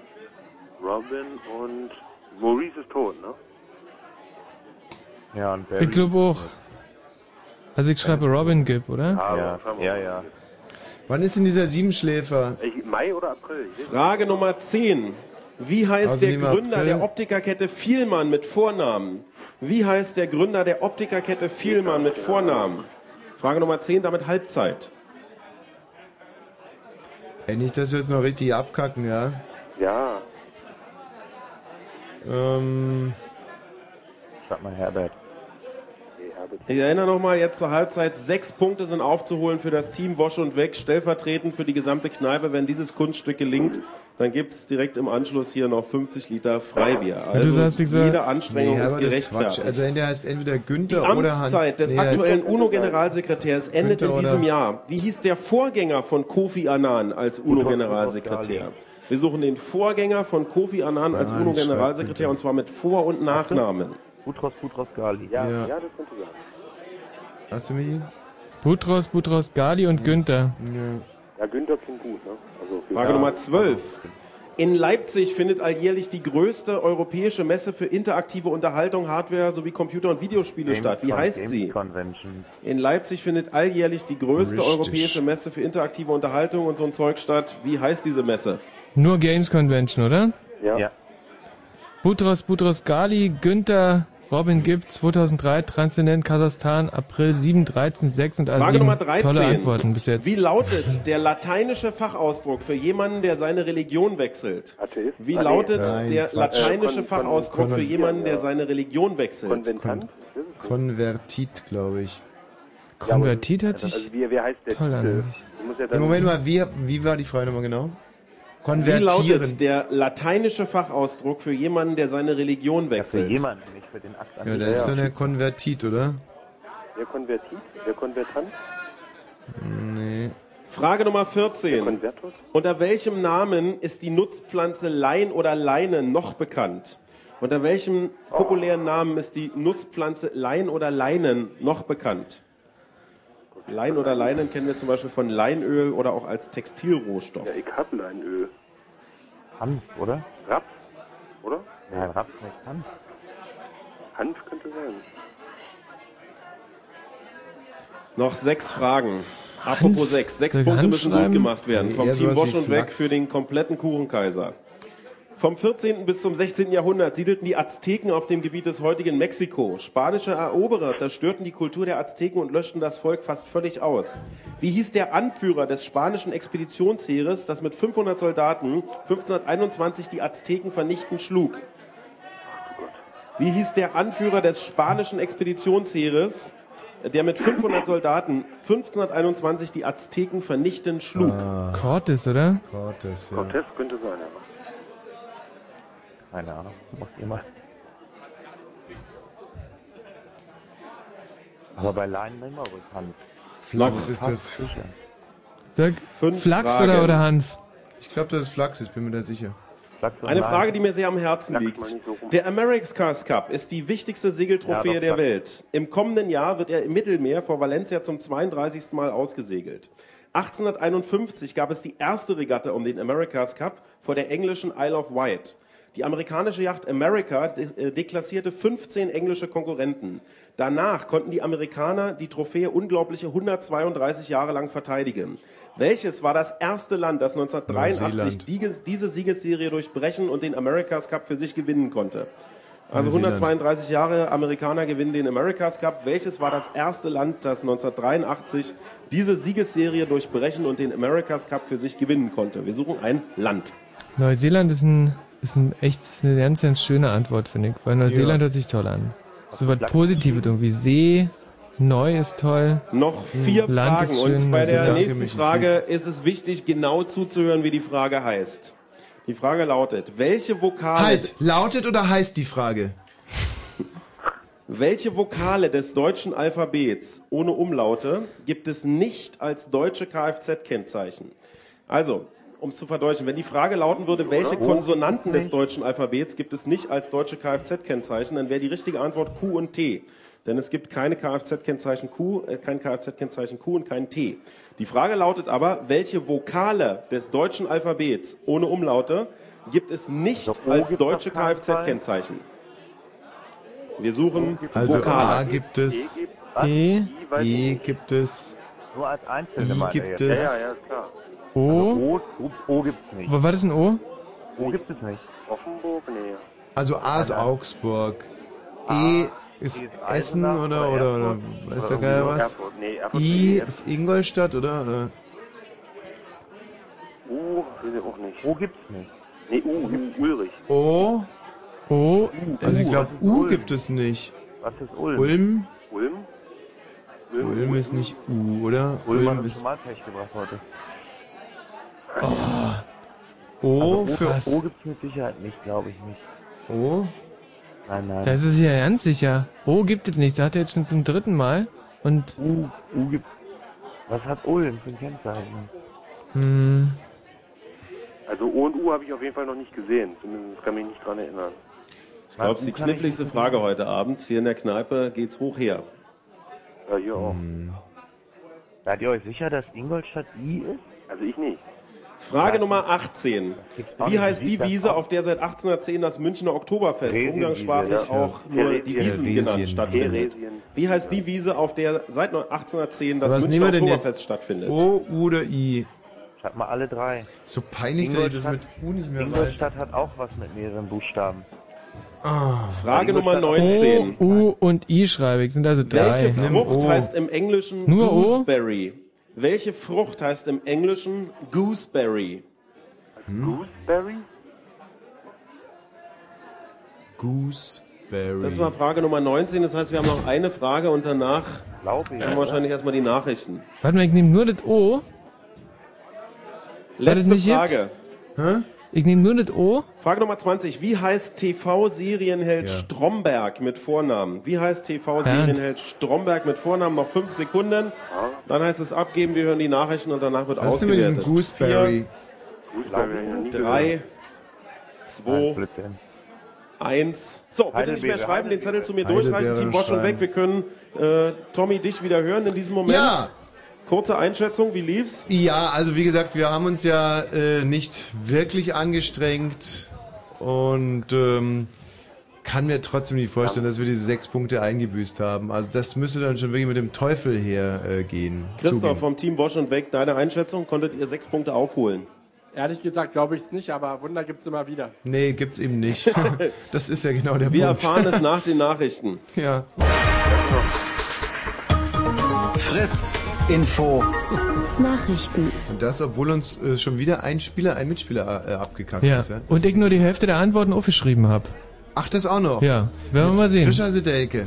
Robin und... Maurice ist tot, ne? Ja, und Barry. Ich glaube auch. Also ich schreibe Robin Gibb, oder? Ah, Ja, ja, mal. ja. Wann ist denn dieser Siebenschläfer? Ich, Mai oder April? Frage Nummer 10. Wie heißt Also der Gründer April. der Optikerkette Vielmann mit Vornamen? Wie heißt der Gründer der Optikerkette Vielmann mit Vornamen? Frage Nummer 10, damit Halbzeit. Ey, nicht, dass wir jetzt noch richtig abkacken, ja? Ja, Ähm, Schreib mal Herbert. Ich erinnere nochmal, jetzt zur Halbzeit, sechs Punkte sind aufzuholen für das Team Wosch und Weg, stellvertretend für die gesamte Kneipe. Wenn dieses Kunststück gelingt, dann gibt es direkt im Anschluss hier noch 50 Liter Freibier. Also du sagst, ich soll- jede Anstrengung nee, ist das gerechtfertigt. Also entweder heißt entweder Die Günther oder Hans. Amtszeit des Nee, heißt- aktuellen UNO-Generalsekretärs endet in Günther diesem oder- Jahr. Wie hieß der Vorgänger von Kofi Annan als UNO-Generalsekretär? Wir suchen den Vorgänger von Kofi Annan als Nein, UNO-Generalsekretär und zwar mit Vor- und Nachnamen. Butros, Butros, Gali. Ja, Ja. ja. das könnte sein. Hast du mich? Butros, Butros Gali und Günther. Ja. Ja, Günther klingt gut, ne? Also, Frage ja, Nummer 12. In Leipzig findet alljährlich die größte europäische Messe für interaktive Unterhaltung, Hardware sowie Computer- und Videospiele statt. Wie heißt sie? Games Convention. In Leipzig findet alljährlich die größte Richtig. europäische Messe für interaktive Unterhaltung und so ein Zeug statt. Wie heißt diese Messe? Nur Games Convention, oder? Ja. Ja. Butros, Butros Gali, Günther, Robin Gibb, 2003, Transzendent Kasachstan, April 7, 13, 6 und Frage A7. Nummer 13. Tolle Antworten bis jetzt. Wie lautet der lateinische Fachausdruck für jemanden, der seine Religion wechselt? Atheist? Wie lautet Nein, der Quatsch. lateinische Äh, Fachausdruck kon- für jemanden, der seine Religion wechselt? Konventant? Konvertit, glaube ich. Konvertit hat Also, sich wie, wie heißt der toll ja dann, Moment mal, wie, wie war die Frage nochmal genau? Wie lautet Konvertieren. der lateinische Fachausdruck für jemanden, der seine Religion Ja, für wechselt? jemanden, nicht für den Akt an Ja, das ist dann der Konvertit, oder? der Konvertit? Der Konvertant? Nee. Frage Nummer Der 14. Konvertus? Unter welchem Namen ist die Nutzpflanze Lein oder Leine noch bekannt? Unter welchem populären Namen ist die Nutzpflanze Lein oder Leinen noch bekannt? Lein oder Leinen kennen wir zum Beispiel von Leinöl oder auch als Textilrohstoff. Ja, ich hab Leinöl. Hanf, oder? Raps? Oder? Nein, Raps nicht. Hanf. Hanf könnte sein. Noch sechs Fragen. Apropos sechs. Sechs Punkte müssen gut gemacht werden. Nee, Vom Team Bosch und Weg für den kompletten Kuchenkaiser. Vom 14. bis zum 16. Jahrhundert siedelten die Azteken auf dem Gebiet des heutigen Mexiko. Spanische Eroberer zerstörten die Kultur der Azteken und löschten das Volk fast völlig aus. Wie hieß der Anführer des spanischen Expeditionsheeres, das mit 500 Soldaten 1521 die Azteken vernichtend schlug? Wie hieß der Anführer des spanischen Expeditionsheeres, der mit 500 Soldaten 1521 die Azteken vernichtend schlug? Cortes, oder? Cortes, Cortez könnte sein, ja. Keine Ahnung, macht ihr mal. Aber bei Leinen immer bekannt. Flachs ist das. sicher. Sag, Fünf Flachs Fragen. oder, oder Hanf? Ich glaube, das ist Flachs, ich bin mir da sicher. Eine Frage, die mir sehr am Herzen liegt. Der America's Cup ist die wichtigste Segeltrophäe Ja, doch, der. Welt. Im kommenden Jahr wird er im Mittelmeer vor Valencia zum 32. Mal ausgesegelt. 1851 gab es die erste Regatta um den America's Cup vor der englischen Isle of Wight. Die amerikanische Yacht America äh, deklassierte 15 englische Konkurrenten. Danach konnten die Amerikaner die Trophäe unglaubliche 132 Jahre lang verteidigen. Welches war das erste Land, das 1983 Neuseeland. die, diese Siegesserie durchbrechen und den America's Cup für sich gewinnen konnte? Also Neuseeland. 132 Jahre Amerikaner gewinnen den America's Cup. Welches war das erste Land, das 1983 diese Siegesserie durchbrechen und den America's Cup für sich gewinnen konnte? Wir suchen ein Land. Neuseeland ist ein, ist ein echt, ist eine ganz, ganz schöne Antwort, finde ich. Weil Neuseeland hört sich toll an. So was Positives irgendwie. See, neu ist toll. Noch vier Land Fragen schön, und bei der Neuseeland. nächsten Frage ist es wichtig, genau zuzuhören, wie die Frage heißt. Die Frage lautet, welche Vokale... Halt, lautet oder heißt die Frage? Welche Vokale des deutschen Alphabets ohne Umlaute gibt es nicht als deutsche Kfz-Kennzeichen? Also, um es zu verdeutlichen, wenn die Frage lauten würde, welche Konsonanten des deutschen Alphabets gibt es nicht als deutsche Kfz-Kennzeichen, dann wäre die richtige Antwort Q und T. Denn es gibt keine Kfz-Kennzeichen Q, äh, kein Kfz-Kennzeichen Q und kein T. Die Frage lautet aber, welche Vokale des deutschen Alphabets ohne Umlaute gibt es nicht Also als deutsche. Kfz-Kennzeichen? Wir suchen Also Vokale. A gibt es, E, E gibt es, Nur als Einzelne I gibt es. Ja, ja, klar. O. O, O, o gibt's nicht. Wa- War das ein O? O gibt es nicht. Offenburg? Nee. also A ist Augsburg, E ist ist Essen oder, oder oder, oder, weiß der Geil was? Nee, Erfurt. I ist Ingolstadt, oder? oder? U, weiß ich auch nicht. O gibt's nicht. Nee, U, U Ulrich. O, O. also ich glaube was ist U Ulm? gibt es nicht. Was ist Ulm? Ulm? Ulm? Ulm ist nicht U, oder? Ulm hat Ulm uns ist gebracht heute. O Also für O, o gibt's mit Sicherheit nicht, glaube ich nicht. O. Nein, nein. Da ist es ja ganz sicher. O gibt es nicht. Sagt er jetzt schon zum dritten Mal. Und, U, U gibt. Was hat Ulm für ein Kennzeichen? hm, Also O und U habe ich auf jeden Fall noch nicht gesehen. Zumindest kann mich nicht dran erinnern. Ich glaube, es ist die kniffligste Frage heute Abend. Hier in der Kneipe geht's hoch her. Ja, hier auch. Seid ihr euch sicher, dass Ingolstadt I ist? Also ich nicht. Frage Nummer 18. auch Wie heißt die Wiese, auf der seit 1810 das Münchner Oktoberfest, umgangssprachlich ja. auch nur die Wiesen genannt, stattfindet? Theresien. Wie heißt die Wiese, auf der seit 1810 das Was Münchner Oktoberfest jetzt? stattfindet? O, U oder I? Schreibt mal alle drei. So peinlich, dass ich das mit Ingolstadt- U nicht mehr weiß. Ingolstadt hat auch was mit mehreren Buchstaben. Ah, Frage Nummer O, 19. U und I schreibe ich. Sind also drei. Welche Frucht O. heißt im Englischen Nur O? Gooseberry? Welche Frucht heißt im Englischen Gooseberry? Gooseberry? Gooseberry. Das war Frage Nummer 19. Das heißt, wir haben noch eine Frage und danach haben wir wahrscheinlich erstmal die Nachrichten. Warte mal, ich nehme nur das O. das Letzte nicht gibt? Frage. Ich nehme nur das O. Frage Nummer 20. Wie heißt TV-Serienheld Ja. Stromberg mit Vornamen? Wie heißt TV-Serienheld Stromberg mit Vornamen? Noch fünf Sekunden. Dann heißt es abgeben, wir hören die Nachrichten und danach wird Was ist denn mit diesem ausgewertet. Gooseberry? Vier, drei, zwei, eins. So, bitte nicht mehr schreiben, den Zettel zu mir durchreichen. Team Bosch und schreiben. weg. Wir können äh, Tommy dich wieder hören in diesem Moment. Ja. Kurze Einschätzung, wie lief's? Ja, also wie gesagt, wir haben uns ja äh, nicht wirklich angestrengt und ähm, kann mir trotzdem nicht vorstellen, dass wir diese sechs Punkte eingebüßt haben. Also das müsste dann schon wirklich mit dem Teufel hergehen. Äh, gehen. Christoph Zugehen. vom Team Bosch und weg, deine Einschätzung? Konntet ihr sechs Punkte aufholen? Ehrlich gesagt glaube ich es nicht, aber Wunder gibt es immer wieder. Nee, gibt's eben nicht. Das ist ja genau der Wir Punkt. erfahren es nach den Nachrichten. Ja. Fritz Info. Nachrichten. Und das, obwohl uns äh, schon wieder ein Spieler, ein Mitspieler äh, abgekackt Ja. ist. Ja? Und ich nur die Hälfte der Antworten aufgeschrieben habe. Ach, das auch noch? Ja, werden wir mal sehen. Krischer Sedelke.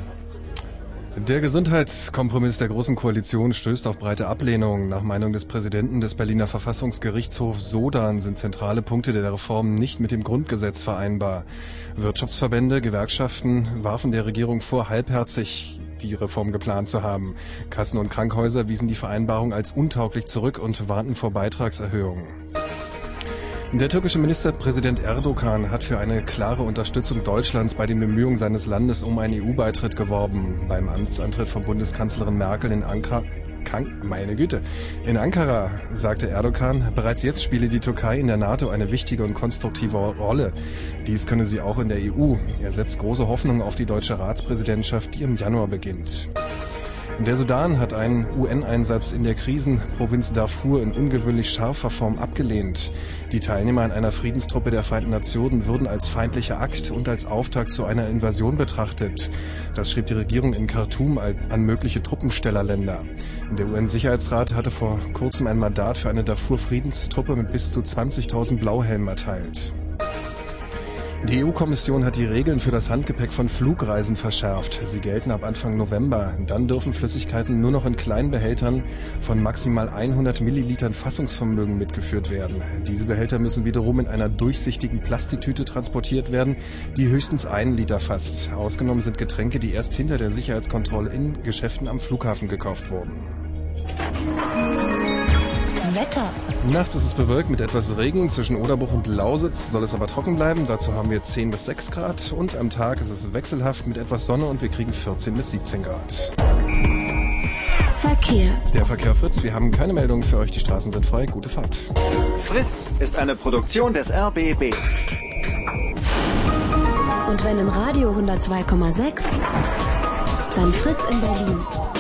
Der Gesundheitskompromiss der Großen Koalition stößt auf breite Ablehnung. Nach Meinung des Präsidenten des Berliner Verfassungsgerichtshofs Sodan sind zentrale Punkte der Reform nicht mit dem Grundgesetz vereinbar. Wirtschaftsverbände, Gewerkschaften warfen der Regierung vor, halbherzig die Reform geplant zu haben. Kassen und Krankhäuser wiesen die Vereinbarung als untauglich zurück und warnten vor Beitragserhöhungen. Der türkische Ministerpräsident Erdogan hat für eine klare Unterstützung Deutschlands bei den Bemühungen seines Landes um einen EU-Beitritt geworben. Beim Amtsantritt von Bundeskanzlerin Merkel in Ankara Kank, meine Güte. In Ankara sagte Erdogan, bereits jetzt spiele die Türkei in der NATO eine wichtige und konstruktive Rolle. Dies könne sie auch in der EU. Er setzt große Hoffnung auf die deutsche Ratspräsidentschaft, die im Januar beginnt. Der Sudan hat einen UN-Einsatz in der Krisenprovinz Darfur in ungewöhnlich scharfer Form abgelehnt. Die Teilnehmer an einer Friedenstruppe der Vereinten Nationen würden als feindlicher Akt und als Auftakt zu einer Invasion betrachtet. Das schrieb die Regierung in Khartoum an mögliche Truppenstellerländer. Der UN-Sicherheitsrat hatte vor kurzem ein Mandat für eine Darfur-Friedenstruppe mit bis zu 20.000 Blauhelmen erteilt. Die EU-Kommission hat die Regeln für das Handgepäck von Flugreisen verschärft. Sie gelten ab Anfang November. Dann dürfen Flüssigkeiten nur noch in kleinen Behältern von maximal 100 Millilitern Fassungsvermögen mitgeführt werden. Diese Behälter müssen wiederum in einer durchsichtigen Plastiktüte transportiert werden, die höchstens einen Liter fasst. Ausgenommen sind Getränke, die erst hinter der Sicherheitskontrolle in Geschäften am Flughafen gekauft wurden. Wetter. Nachts ist es bewölkt mit etwas Regen. Zwischen Oderbruch und Lausitz soll es aber trocken bleiben. Dazu haben wir 10 bis 6 Grad. Und am Tag ist es wechselhaft mit etwas Sonne und wir kriegen 14 bis 17 Grad. Verkehr. Der Verkehr Fritz, wir haben keine Meldungen für euch. Die Straßen sind frei. Gute Fahrt. Fritz ist eine Produktion des RBB. Und wenn im Radio 102,6, dann Fritz in Berlin.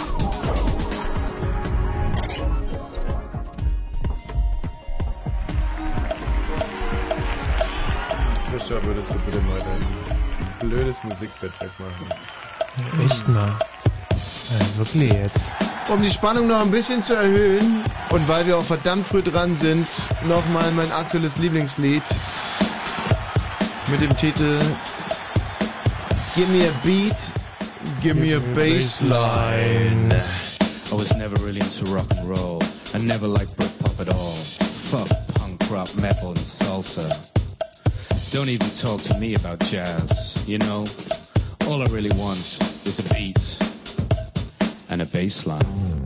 Krischer, würdest du bitte mal dein blödes Musikbett wegmachen? Echt mal. Ja, wirklich jetzt. Um die Spannung noch ein bisschen zu erhöhen und weil wir auch verdammt früh dran sind, nochmal mein aktuelles Lieblingslied mit dem Titel Give me a beat, give me a bassline. I was never really into rock and roll. I never liked Britpop at all. Fuck punk, rock, metal, and salsa. Don't even talk to me about jazz. You know, all I really want is a beat and a bass line.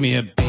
Give me a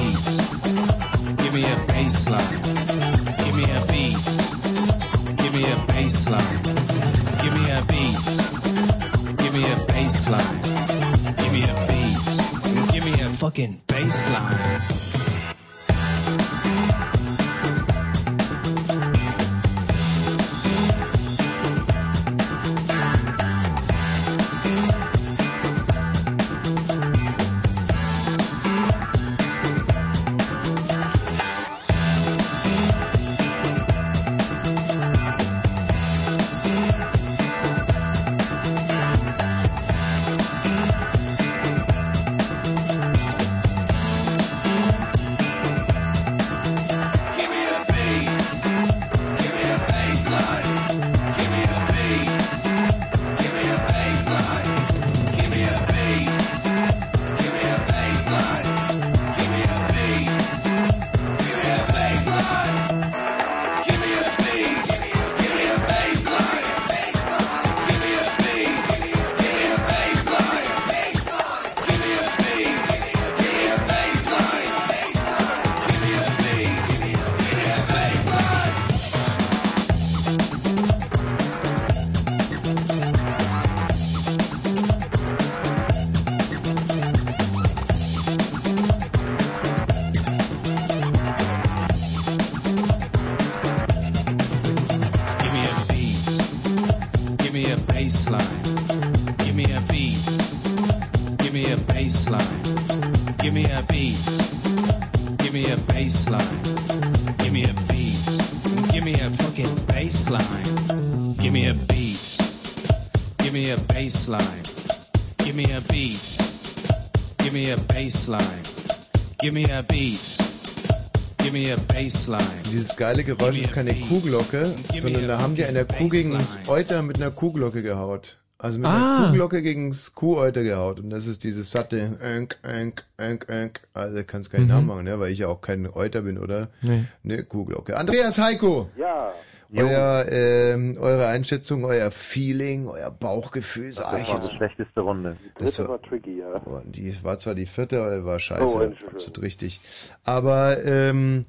geile Geräusch ist keine Kuhglocke, sondern da haben die eine Kuh gegen das Euter mit einer Kuhglocke gehaut. Also mit Ah. einer Kuhglocke gegen das Kuheuter gehaut. Und das ist dieses satte Önk, Önk, Önk, Önk. Also kannst keinen Mhm. Namen machen, ne? weil ich ja auch kein Euter bin, oder? Nee. Ne, Kuhglocke. Andreas Heiko! Ja. Euer, ähm, eure Einschätzung, euer Feeling, euer Bauchgefühl, sag ich war jetzt. die schlechteste Runde. Das Dritte war- war tricky, ja. Oh, Die war zwar die vierte, aber war scheiße, Oh, absolut richtig. Aber ähm,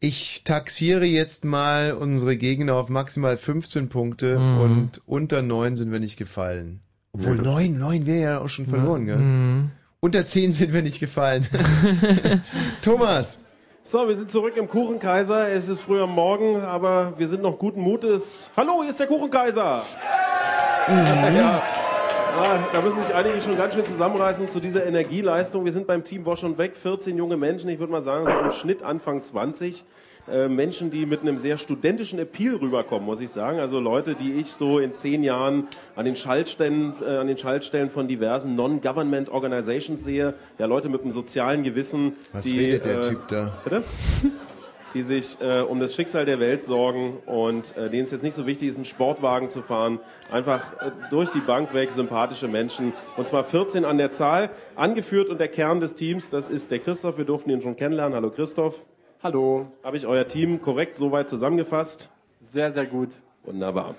ich taxiere jetzt mal unsere Gegner auf maximal 15 Punkte Mhm. und unter 9 sind wir nicht gefallen. Obwohl Ja. 9, 9 wäre ja auch schon verloren, gell? Mhm. Unter 10 sind wir nicht gefallen. Thomas! So, wir sind zurück im Kuchenkaiser. Es ist früh am Morgen, aber wir sind noch guten Mutes. Hallo, hier ist der Kuchenkaiser. Ja. Ah, da müssen sich einige schon ganz schön zusammenreißen zu dieser Energieleistung. Wir sind beim Team Wosch und Weg, 14 junge Menschen, ich würde mal sagen, so im Schnitt Anfang 20. Äh, Menschen, die mit einem sehr studentischen Appeal rüberkommen, muss ich sagen. Also Leute, die ich so in zehn Jahren an den Schaltstellen, äh, an den Schaltstellen von diversen Non-Government Organizations sehe. Ja, Leute mit einem sozialen Gewissen. Was die, redet der äh, Typ da? Bitte? Die sich äh, um das Schicksal der Welt sorgen und äh, denen es jetzt nicht so wichtig ist, einen Sportwagen zu fahren. Einfach äh, durch die Bank weg sympathische Menschen. Und zwar 14 an der Zahl. Angeführt und der Kern des Teams, das ist der Christoph. Wir durften ihn schon kennenlernen. Hallo Christoph. Hallo. Habe ich euer Team korrekt soweit zusammengefasst? Sehr, sehr gut. Wunderbar.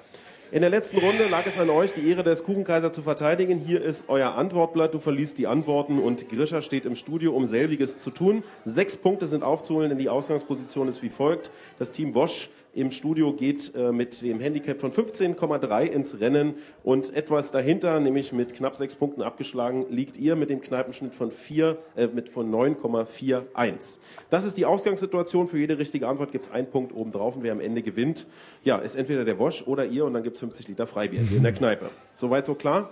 In der letzten Runde lag es an euch, die Ehre des Kuchenkaiser zu verteidigen. Hier ist euer Antwortblatt. Du verliest die Antworten und Grischer steht im Studio, um selbiges zu tun. Sechs Punkte sind aufzuholen, denn die Ausgangsposition ist wie folgt. Das Team Wosch im Studio geht äh, mit dem Handicap von 15,3 ins Rennen und etwas dahinter, nämlich mit knapp sechs Punkten abgeschlagen, liegt ihr mit dem Kneipenschnitt von, vier, äh, mit von 9,41. Das ist die Ausgangssituation. Für jede richtige Antwort gibt es einen Punkt obendrauf und wer am Ende gewinnt, ja, ist entweder der Wosch oder ihr und dann gibt es 50 Liter Freibier hier in der Kneipe. Soweit so klar?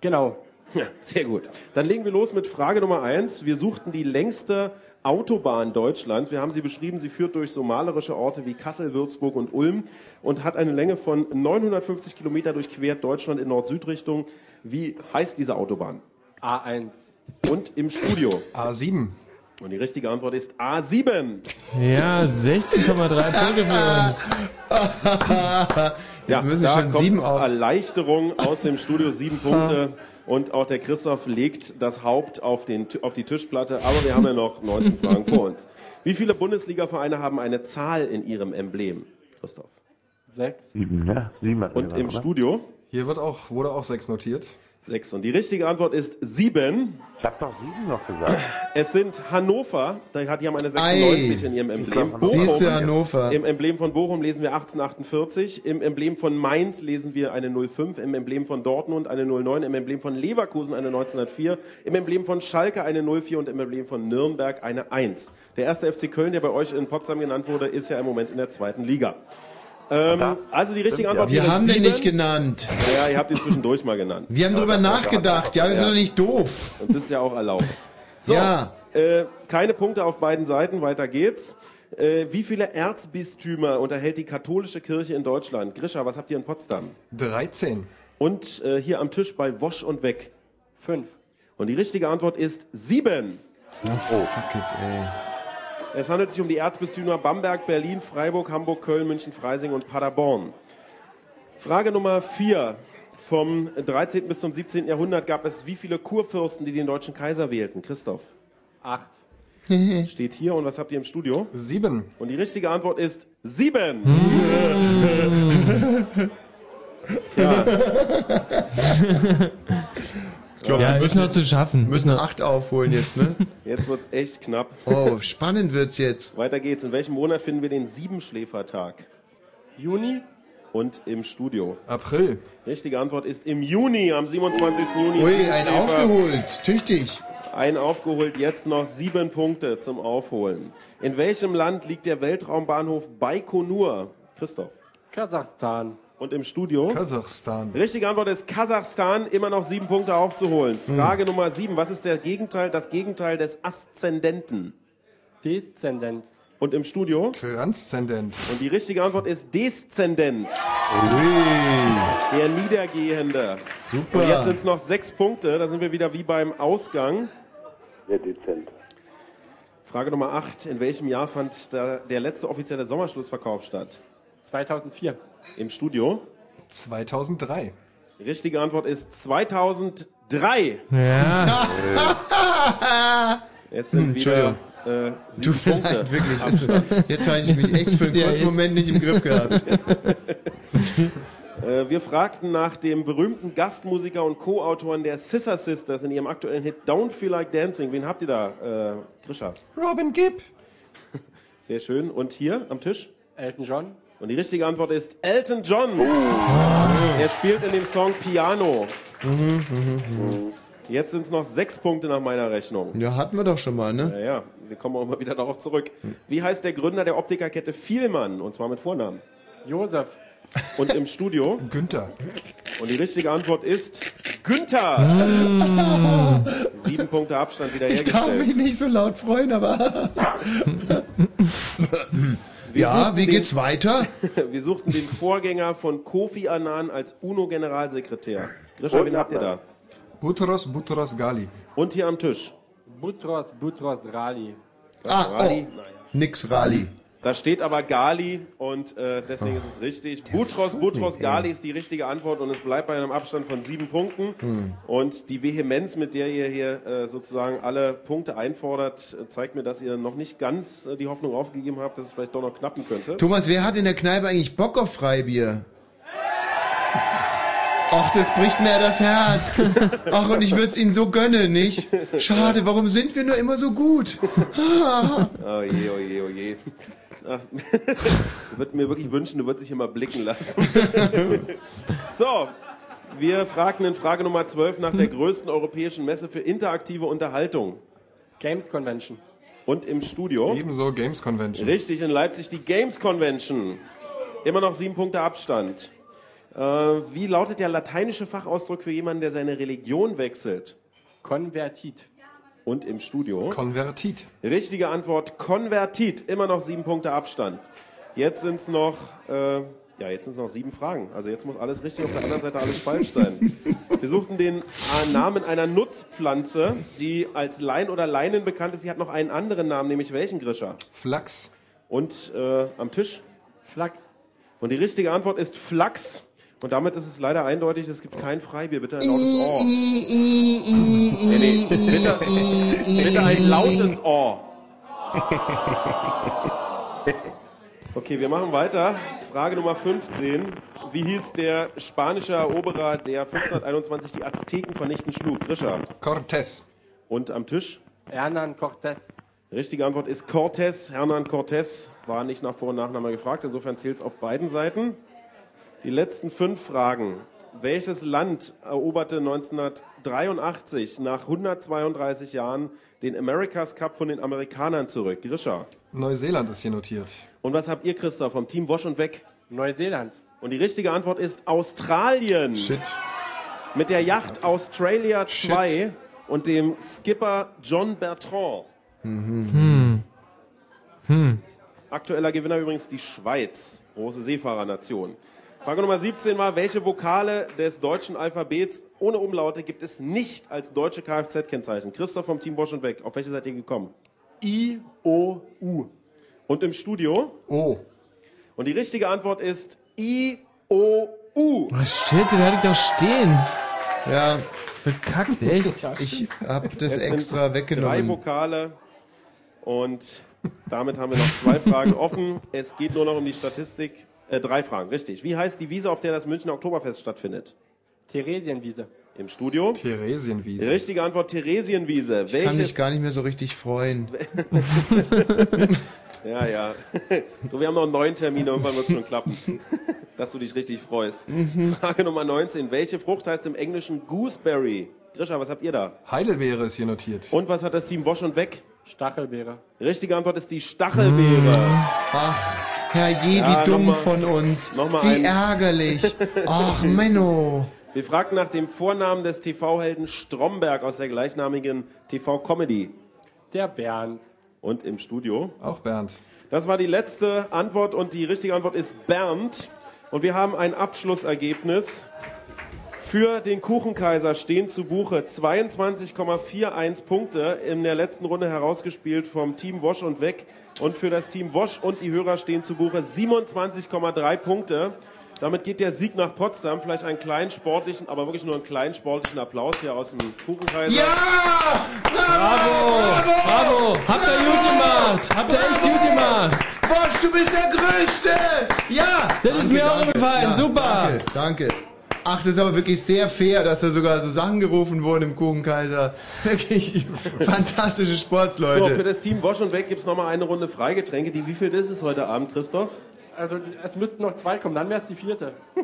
Genau. Ja, sehr gut. Dann legen wir los mit Frage Nummer eins. Wir suchten die längste Autobahn Deutschlands. Wir haben sie beschrieben. Sie führt durch so malerische Orte wie Kassel, Würzburg und Ulm und hat eine Länge von 950 Kilometer durchquert Deutschland in Nord-Süd-Richtung. Wie heißt diese Autobahn? A1. Und im Studio? A7. Und die richtige Antwort ist A7. Ja, 16,3 Punkte für uns. Jetzt müssen da schon kommt sieben auf. Erleichterung aus dem Studio, sieben Punkte. Und auch der Christoph legt das Haupt auf, den, auf die Tischplatte. Aber wir haben ja noch 19 Fragen vor uns. Wie viele Bundesliga-Vereine haben eine Zahl in ihrem Emblem? Christoph. Sechs. Sieben, ja. Sieben hat er Und im oder? Studio? Hier wird auch, wurde auch 6 notiert. Sechs. Und die richtige Antwort ist sieben. Ich hab doch sieben noch gesagt. Es sind Hannover, da hat die haben eine 96 Ei. in ihrem Emblem. Siehst du, Hannover. Im Emblem von Bochum lesen wir 1848, im Emblem von Mainz lesen wir eine 05, im Emblem von Dortmund eine 09, im Emblem von Leverkusen eine 1904, im Emblem von Schalke eine 04 und im Emblem von Nürnberg eine 1. Der erste FC Köln, der bei euch in Potsdam genannt wurde, ist ja im Moment in der zweiten Liga. Ähm, also die richtige Antwort Wir haben den nicht genannt. Ja, ihr habt ihn zwischendurch mal genannt. Wir haben drüber nachgedacht. Ja, wir sind doch nicht doof. Und das ist ja auch erlaubt. So, Ja. äh, keine Punkte auf beiden Seiten, weiter geht's. Äh, wie viele Erzbistümer unterhält die katholische Kirche in Deutschland? Grisha, was habt ihr in Potsdam? 13. Und äh, hier am Tisch bei Wosch und Weg? Fünf. Und die richtige Antwort ist sieben. Oh, fuck it, ey. Es handelt sich um die Erzbistümer Bamberg, Berlin, Freiburg, Hamburg, Köln, München, Freising und Paderborn. Frage Nummer vier. Vom 13. bis zum 17. Jahrhundert gab es wie viele Kurfürsten, die den deutschen Kaiser wählten? Christoph. Acht. Steht hier. Und was habt ihr im Studio? Sieben. Und die richtige Antwort ist sieben. Tja. Glaub, Ja, wir ist noch zu schaffen. müssen acht aufholen jetzt, ne? Jetzt wird's echt knapp. Oh, spannend wird's jetzt. Weiter geht's. In welchem Monat finden wir den Siebenschläfertag? Juni. Und im Studio. April. Richtige Antwort ist im Juni, am 27. Juni. Ui, ein aufgeholt. Tüchtig. Ein aufgeholt, jetzt noch sieben Punkte zum Aufholen. In welchem Land liegt der Weltraumbahnhof Baikonur? Christoph. Kasachstan. Und im Studio? Kasachstan. Richtige Antwort ist Kasachstan, immer noch sieben Punkte aufzuholen. Frage Nummer sieben, was ist der Gegenteil, das Gegenteil des Aszendenten? Deszendent. Und im Studio? Transzendent. Und die richtige Antwort ist Deszendent. Der Niedergehende. Super. Und jetzt sind es noch sechs Punkte, da sind wir wieder wie beim Ausgang. Sehr dezent. Frage Nummer acht, in welchem Jahr fand der letzte offizielle Sommerschlussverkauf statt? 2004. Im Studio? 2003. Die richtige Antwort ist 2003. Ja. Es sind wieder äh, sieben Tut mir Punkte. leid, wirklich. Es- Jetzt habe ich mich echt für einen Ja, kurzen jetzt- Moment nicht im Griff gehabt. Äh, wir fragten nach dem berühmten Gastmusiker und Co-Autoren der Scissor Sisters in ihrem aktuellen Hit Don't Feel Like Dancing. Wen habt ihr da, äh, Grisha? Robin Gibb. Sehr schön. Und hier am Tisch? Elton John. Und die richtige Antwort ist Elton John. Er spielt in dem Song Piano. Jetzt sind es noch sechs Punkte nach meiner Rechnung. Ja, hatten wir doch schon mal, ne? Ja, ja, wir kommen auch immer wieder darauf zurück. Wie heißt der Gründer der Optikerkette Vielmann? Und zwar mit Vornamen. Josef. Und im Studio? Günther. Und die richtige Antwort ist Günther. Sieben Punkte Abstand wieder Ich darf mich hergestellt. nicht so laut freuen, aber. Wir ja, wie den- geht's weiter? Wir suchten den Vorgänger von Kofi Annan als UNO-Generalsekretär. Grisha, wen habt ihr da? Butros Butros Gali. Und hier am Tisch? Butros Butros Rali. Ah, Rali? oh. Nix Rali. Da steht aber Gali und äh, deswegen ist es richtig. Butros Butros Gali ist die richtige Antwort und es bleibt bei einem Abstand von sieben Punkten. Hm. Und die Vehemenz, mit der ihr hier äh, sozusagen alle Punkte einfordert, zeigt mir, dass ihr noch nicht ganz äh, die Hoffnung aufgegeben habt, dass es vielleicht doch noch knappen könnte. Thomas, wer hat in der Kneipe eigentlich Bock auf Freibier? Ach, das bricht mir das Herz. Ach, und ich würde es Ihnen so gönnen, nicht? Schade, warum sind wir nur immer so gut? Oh je, oh je, oh je. Ich würde mir wirklich wünschen, du würdest dich immer blicken lassen. so, wir fragten in Frage Nummer 12 nach der größten europäischen Messe für interaktive Unterhaltung. Games Convention. Und im Studio? Ebenso Games Convention. Richtig, in Leipzig die Games Convention. Immer noch sieben Punkte Abstand. Äh, wie lautet der lateinische Fachausdruck für jemanden, der seine Religion wechselt? Konvertit. Und im Studio? Konvertit. Richtige Antwort, konvertit. Immer noch sieben Punkte Abstand. Jetzt sind es noch, äh, ja, jetzt sind noch sieben Fragen. Also jetzt muss alles richtig, auf der anderen Seite alles falsch sein. Wir suchten den äh, Namen einer Nutzpflanze, die als Lein oder Leinen bekannt ist. Sie hat noch einen anderen Namen, nämlich welchen, Grisha? Flachs. Und äh, am Tisch? Flachs. Und die richtige Antwort ist Flachs. Und damit ist es leider eindeutig, es gibt kein Freibier. Bitte ein lautes Ohr. Nee, nee, bitte, bitte ein lautes Ohr. Okay, wir machen weiter. Frage Nummer 15. Wie hieß der spanische Eroberer, der 1521 die Azteken vernichtend schlug? Grisha. Cortés. Und am Tisch? Hernan Cortés. Richtige Antwort ist Cortés. Hernan Cortés war nicht nach Vor- und Nachname gefragt. Insofern zählt es auf beiden Seiten. Die letzten fünf Fragen. Welches Land eroberte 1983 nach 132 Jahren den America's Cup von den Amerikanern zurück? Grisha. Neuseeland ist hier notiert. Und was habt ihr, Christoph, vom Team Wosch und Weg? Neuseeland. Und die richtige Antwort ist Australien. Shit. Mit der Yacht Australia 2 und dem Skipper John Bertrand. Hm. Hm. Aktueller Gewinner übrigens die Schweiz, große Seefahrernation. Frage Nummer 17 war, welche Vokale des deutschen Alphabets ohne Umlaute gibt es nicht als deutsche Kfz-Kennzeichen? Christoph vom Team Bosch und Weg, auf welche seid ihr gekommen? I, O, U. Und im Studio? O. Und die richtige Antwort ist I, O, U. Oh shit, den hatte ich doch stehen. Ja. Bekackt, echt. Ich hab das Es sind extra Drei weggenommen. Vokale und damit haben wir noch zwei Fragen offen. Es geht nur noch um die Statistik. Äh, drei Fragen, richtig. Wie heißt die Wiese, auf der das Münchner Oktoberfest stattfindet? Theresienwiese. Im Studio? Theresienwiese. Die richtige Antwort Theresienwiese. Ich kann mich gar nicht mehr so richtig freuen. Ja, ja. Du, wir haben noch einen neuen Termin, irgendwann wird es schon klappen. Dass du dich richtig freust. Frage Nummer 19. Welche Frucht heißt im Englischen Gooseberry? Grisha, was habt ihr da? Heidelbeere ist hier notiert. Und was hat das Team Wosch und Weg? Stachelbeere. Richtige Antwort ist die Stachelbeere. Ach, herrje, Ja, wie dumm mal- von uns. noch mal Wie ein- ärgerlich. Ach, Menno. Wir fragten nach dem Vornamen des TV-Helden Stromberg aus der gleichnamigen TV-Comedy. Der Bernd. Und im Studio? Auch Bernd. Das war die letzte Antwort und die richtige Antwort ist Bernd. Und wir haben ein Abschlussergebnis. Für den Kuchenkaiser stehen zu Buche 22,41 Punkte in der letzten Runde herausgespielt vom Team Wosch und Weg. Und für das Team Wosch und die Hörer stehen zu Buche 27,3 Punkte. Damit geht der Sieg nach Potsdam. Vielleicht einen kleinen sportlichen, aber wirklich nur einen kleinen sportlichen Applaus hier aus dem Kuchenkaiser. Ja! Bravo! Bravo! Habt ihr gut gemacht! Habt ihr echt gut gemacht! Bosch, du bist der Größte! Ja! Das ist mir auch gefallen, super. Danke, danke. Ach, das ist aber wirklich sehr fair, dass da sogar so Sachen gerufen wurden im Kuchenkaiser. Wirklich fantastische So, für Sportsleute. das Team Wosch und Weg gibt es nochmal eine Runde Freigetränke. Die, wie viel ist es heute Abend, Christoph? Also es müssten noch zwei kommen, dann wäre es die vierte.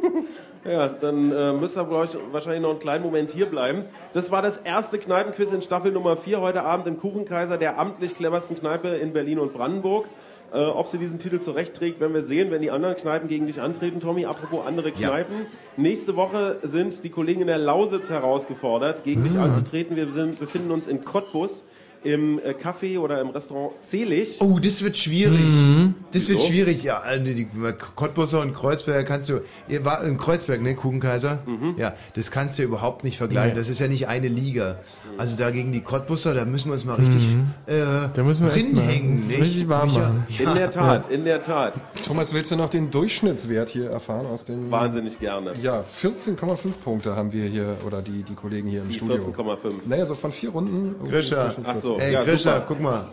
Ja, dann äh, müsst ihr wahrscheinlich noch einen kleinen Moment hier bleiben. Das war das erste Kneipenquiz in Staffel Nummer 4 heute Abend im Kuchenkaiser, der amtlich cleversten Kneipe in Berlin und Brandenburg. Äh, ob sie diesen Titel zurechtträgt, werden wir sehen, wenn die anderen Kneipen gegen dich antreten. Tommy, apropos andere Ja. Kneipen. Nächste Woche sind die Kollegen in der Lausitz herausgefordert, gegen dich Mhm. anzutreten. Wir sind, befinden uns in Cottbus im äh, Café oder im Restaurant Zelig. Oh, das wird schwierig. Mhm. Das wird Wieso? schwierig, ja. Also die Cottbusser und Kreuzberg kannst du, ihr war in Kreuzberg, ne, Kuchenkaiser? Ja, das kannst du überhaupt nicht vergleichen. Nee. Das ist ja nicht eine Liga. Also da gegen die Cottbusser, da müssen wir uns mal richtig äh, Da müssen wir uns nicht? richtig warm machen. In der Tat, in der Tat. Thomas, willst du noch den Durchschnittswert hier erfahren aus dem... Wahnsinnig gerne. Ja, 14,5 Punkte haben wir hier, oder die, die Kollegen hier im Die Studio. 14,5. Naja, so von vier Runden. zwischen Ach so. Ey, Ja, Grisha, super. guck mal.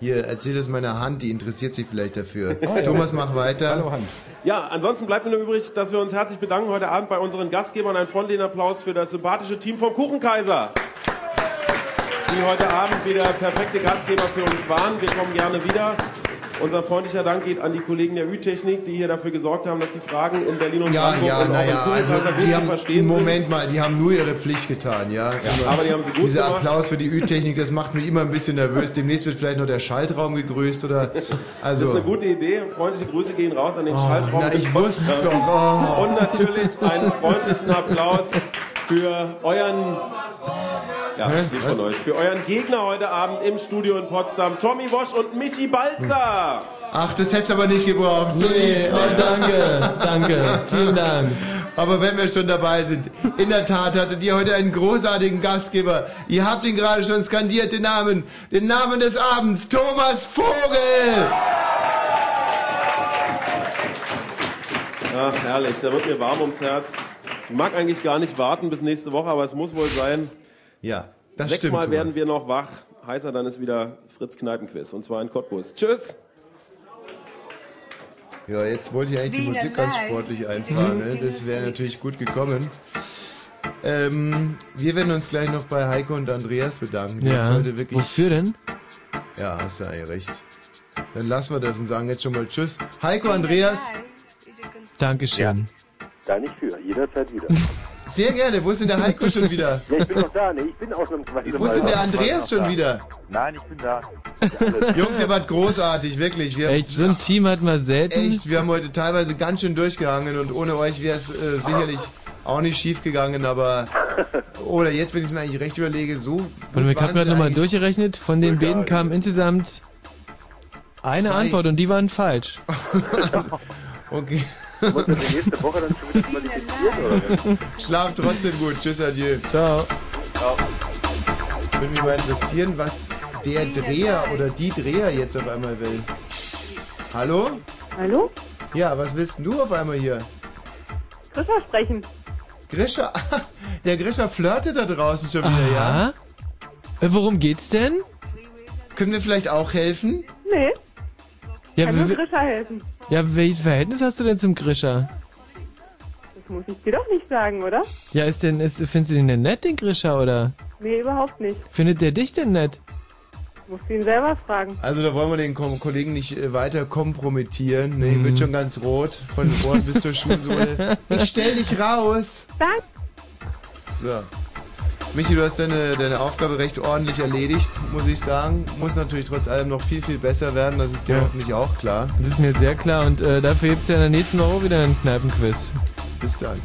Hier, erzähl das meiner Hand, die interessiert sich vielleicht dafür. Ah, ja. Thomas, mach weiter. Hallo Hand. Ja, ansonsten bleibt mir nur übrig, dass wir uns herzlich bedanken heute Abend bei unseren Gastgebern. Einen freundlichen Applaus für das sympathische Team vom Kuchenkaiser, die heute Abend wieder perfekte Gastgeber für uns waren. Wir kommen gerne wieder. Unser freundlicher Dank geht an die Kollegen der Ü-Technik, die hier dafür gesorgt haben, dass die Fragen in Berlin und Ja, Brandenburg ja, und auch naja, im also gut die zu haben, verstehen Moment mal, die haben nur ihre Pflicht getan, ja. Immer aber die haben sie gut Dieser gemacht. Applaus für die Ü-Technik, das macht mich immer ein bisschen nervös. Demnächst wird vielleicht noch der Schaltraum gegrüßt oder, sind. also. Das ist eine gute Idee. Freundliche Grüße gehen raus an den Oh, Schaltraum. na, ich wusste es doch, oh. Und natürlich einen freundlichen Applaus für euren ja, Hä? von euch. Für euren Gegner heute Abend im Studio in Potsdam, Tommy Wosch und Michi Balzer. Ach, das hätte es aber nicht gebraucht. So Nee, lieb. oh, danke, danke, vielen Dank. Aber wenn wir schon dabei sind, in der Tat hattet ihr heute einen großartigen Gastgeber. Ihr habt ihn gerade schon skandiert, den Namen, den Namen des Abends, Thomas Vogel. Ach, herrlich, da wird mir warm ums Herz. Ich mag eigentlich gar nicht warten bis nächste Woche, aber es muss wohl sein. Ja, das stimmt. Sechsmal werden wir noch wach. Heißer dann ist wieder Fritz Kneipenquiz und zwar in Cottbus. Tschüss. Ja, jetzt wollte ich eigentlich die Musik ganz sportlich einfahren. Ne? Das wäre natürlich gut gekommen. Ähm, wir werden uns gleich noch bei Heiko und Andreas bedanken. die Ja. heute wirklich, Wofür denn? Ja, hast du eigentlich recht. Dann lassen wir das und sagen jetzt schon mal Tschüss. Heiko, Andreas. Dankeschön. Da nicht für, jederzeit wieder. Sehr gerne. Wo ist denn der Heiko schon wieder? Ja, ich bin noch da, ne? Ich bin ausnahmsweise Wo ist denn der Andreas schon wieder? Nein, ich bin da. Jungs, ihr wart großartig, wirklich. Wir, Echt, so ein Team hat man selten. Echt, wir haben heute teilweise ganz schön durchgehangen und ohne euch wäre es äh, sicherlich auch nicht schief gegangen, aber oder jetzt, wenn ich es mir eigentlich recht überlege, so. Warte ich waren habe gerade nochmal durchgerechnet. Von den beiden kamen insgesamt eine Zwei. Antwort und die waren falsch. Okay. Das die nächste Woche dann schon wieder qualifizieren, oder? Schlaf trotzdem gut. Tschüss, adieu. Ciao. Würde mich mal interessieren, was der Dreher oder die Dreher jetzt auf einmal will. Hallo? Hallo? Ja, was willst denn du auf einmal hier? Grisha sprechen. Grisha, der Grisha flirtet da draußen schon wieder, ja? Äh, worum geht's denn? Können wir vielleicht auch helfen? Nee, Ja, kann nur Grisha helfen. ja, welches Verhältnis hast du denn zum Grisha? Das muss ich dir doch nicht sagen, oder? Ja, ist denn, ist, findest du den denn nett, den Grisha, oder? Nee, überhaupt nicht. Findet der dich denn nett? Musst du ihn selber fragen. Also da wollen wir den Kom Kollegen nicht äh, weiter kompromittieren. Nee, Mhm. wird schon ganz rot, von den Ohren bis zur Schuhsohle. Ich stell dich raus. Danke. So. Michi, du hast deine, deine Aufgabe recht ordentlich erledigt, muss ich sagen. Muss natürlich trotz allem noch viel, viel besser werden, das ist dir Ja. hoffentlich auch klar. Das ist mir sehr klar und äh, dafür gibt's ja in der nächsten Woche wieder einen Kneipenquiz. Bis dann.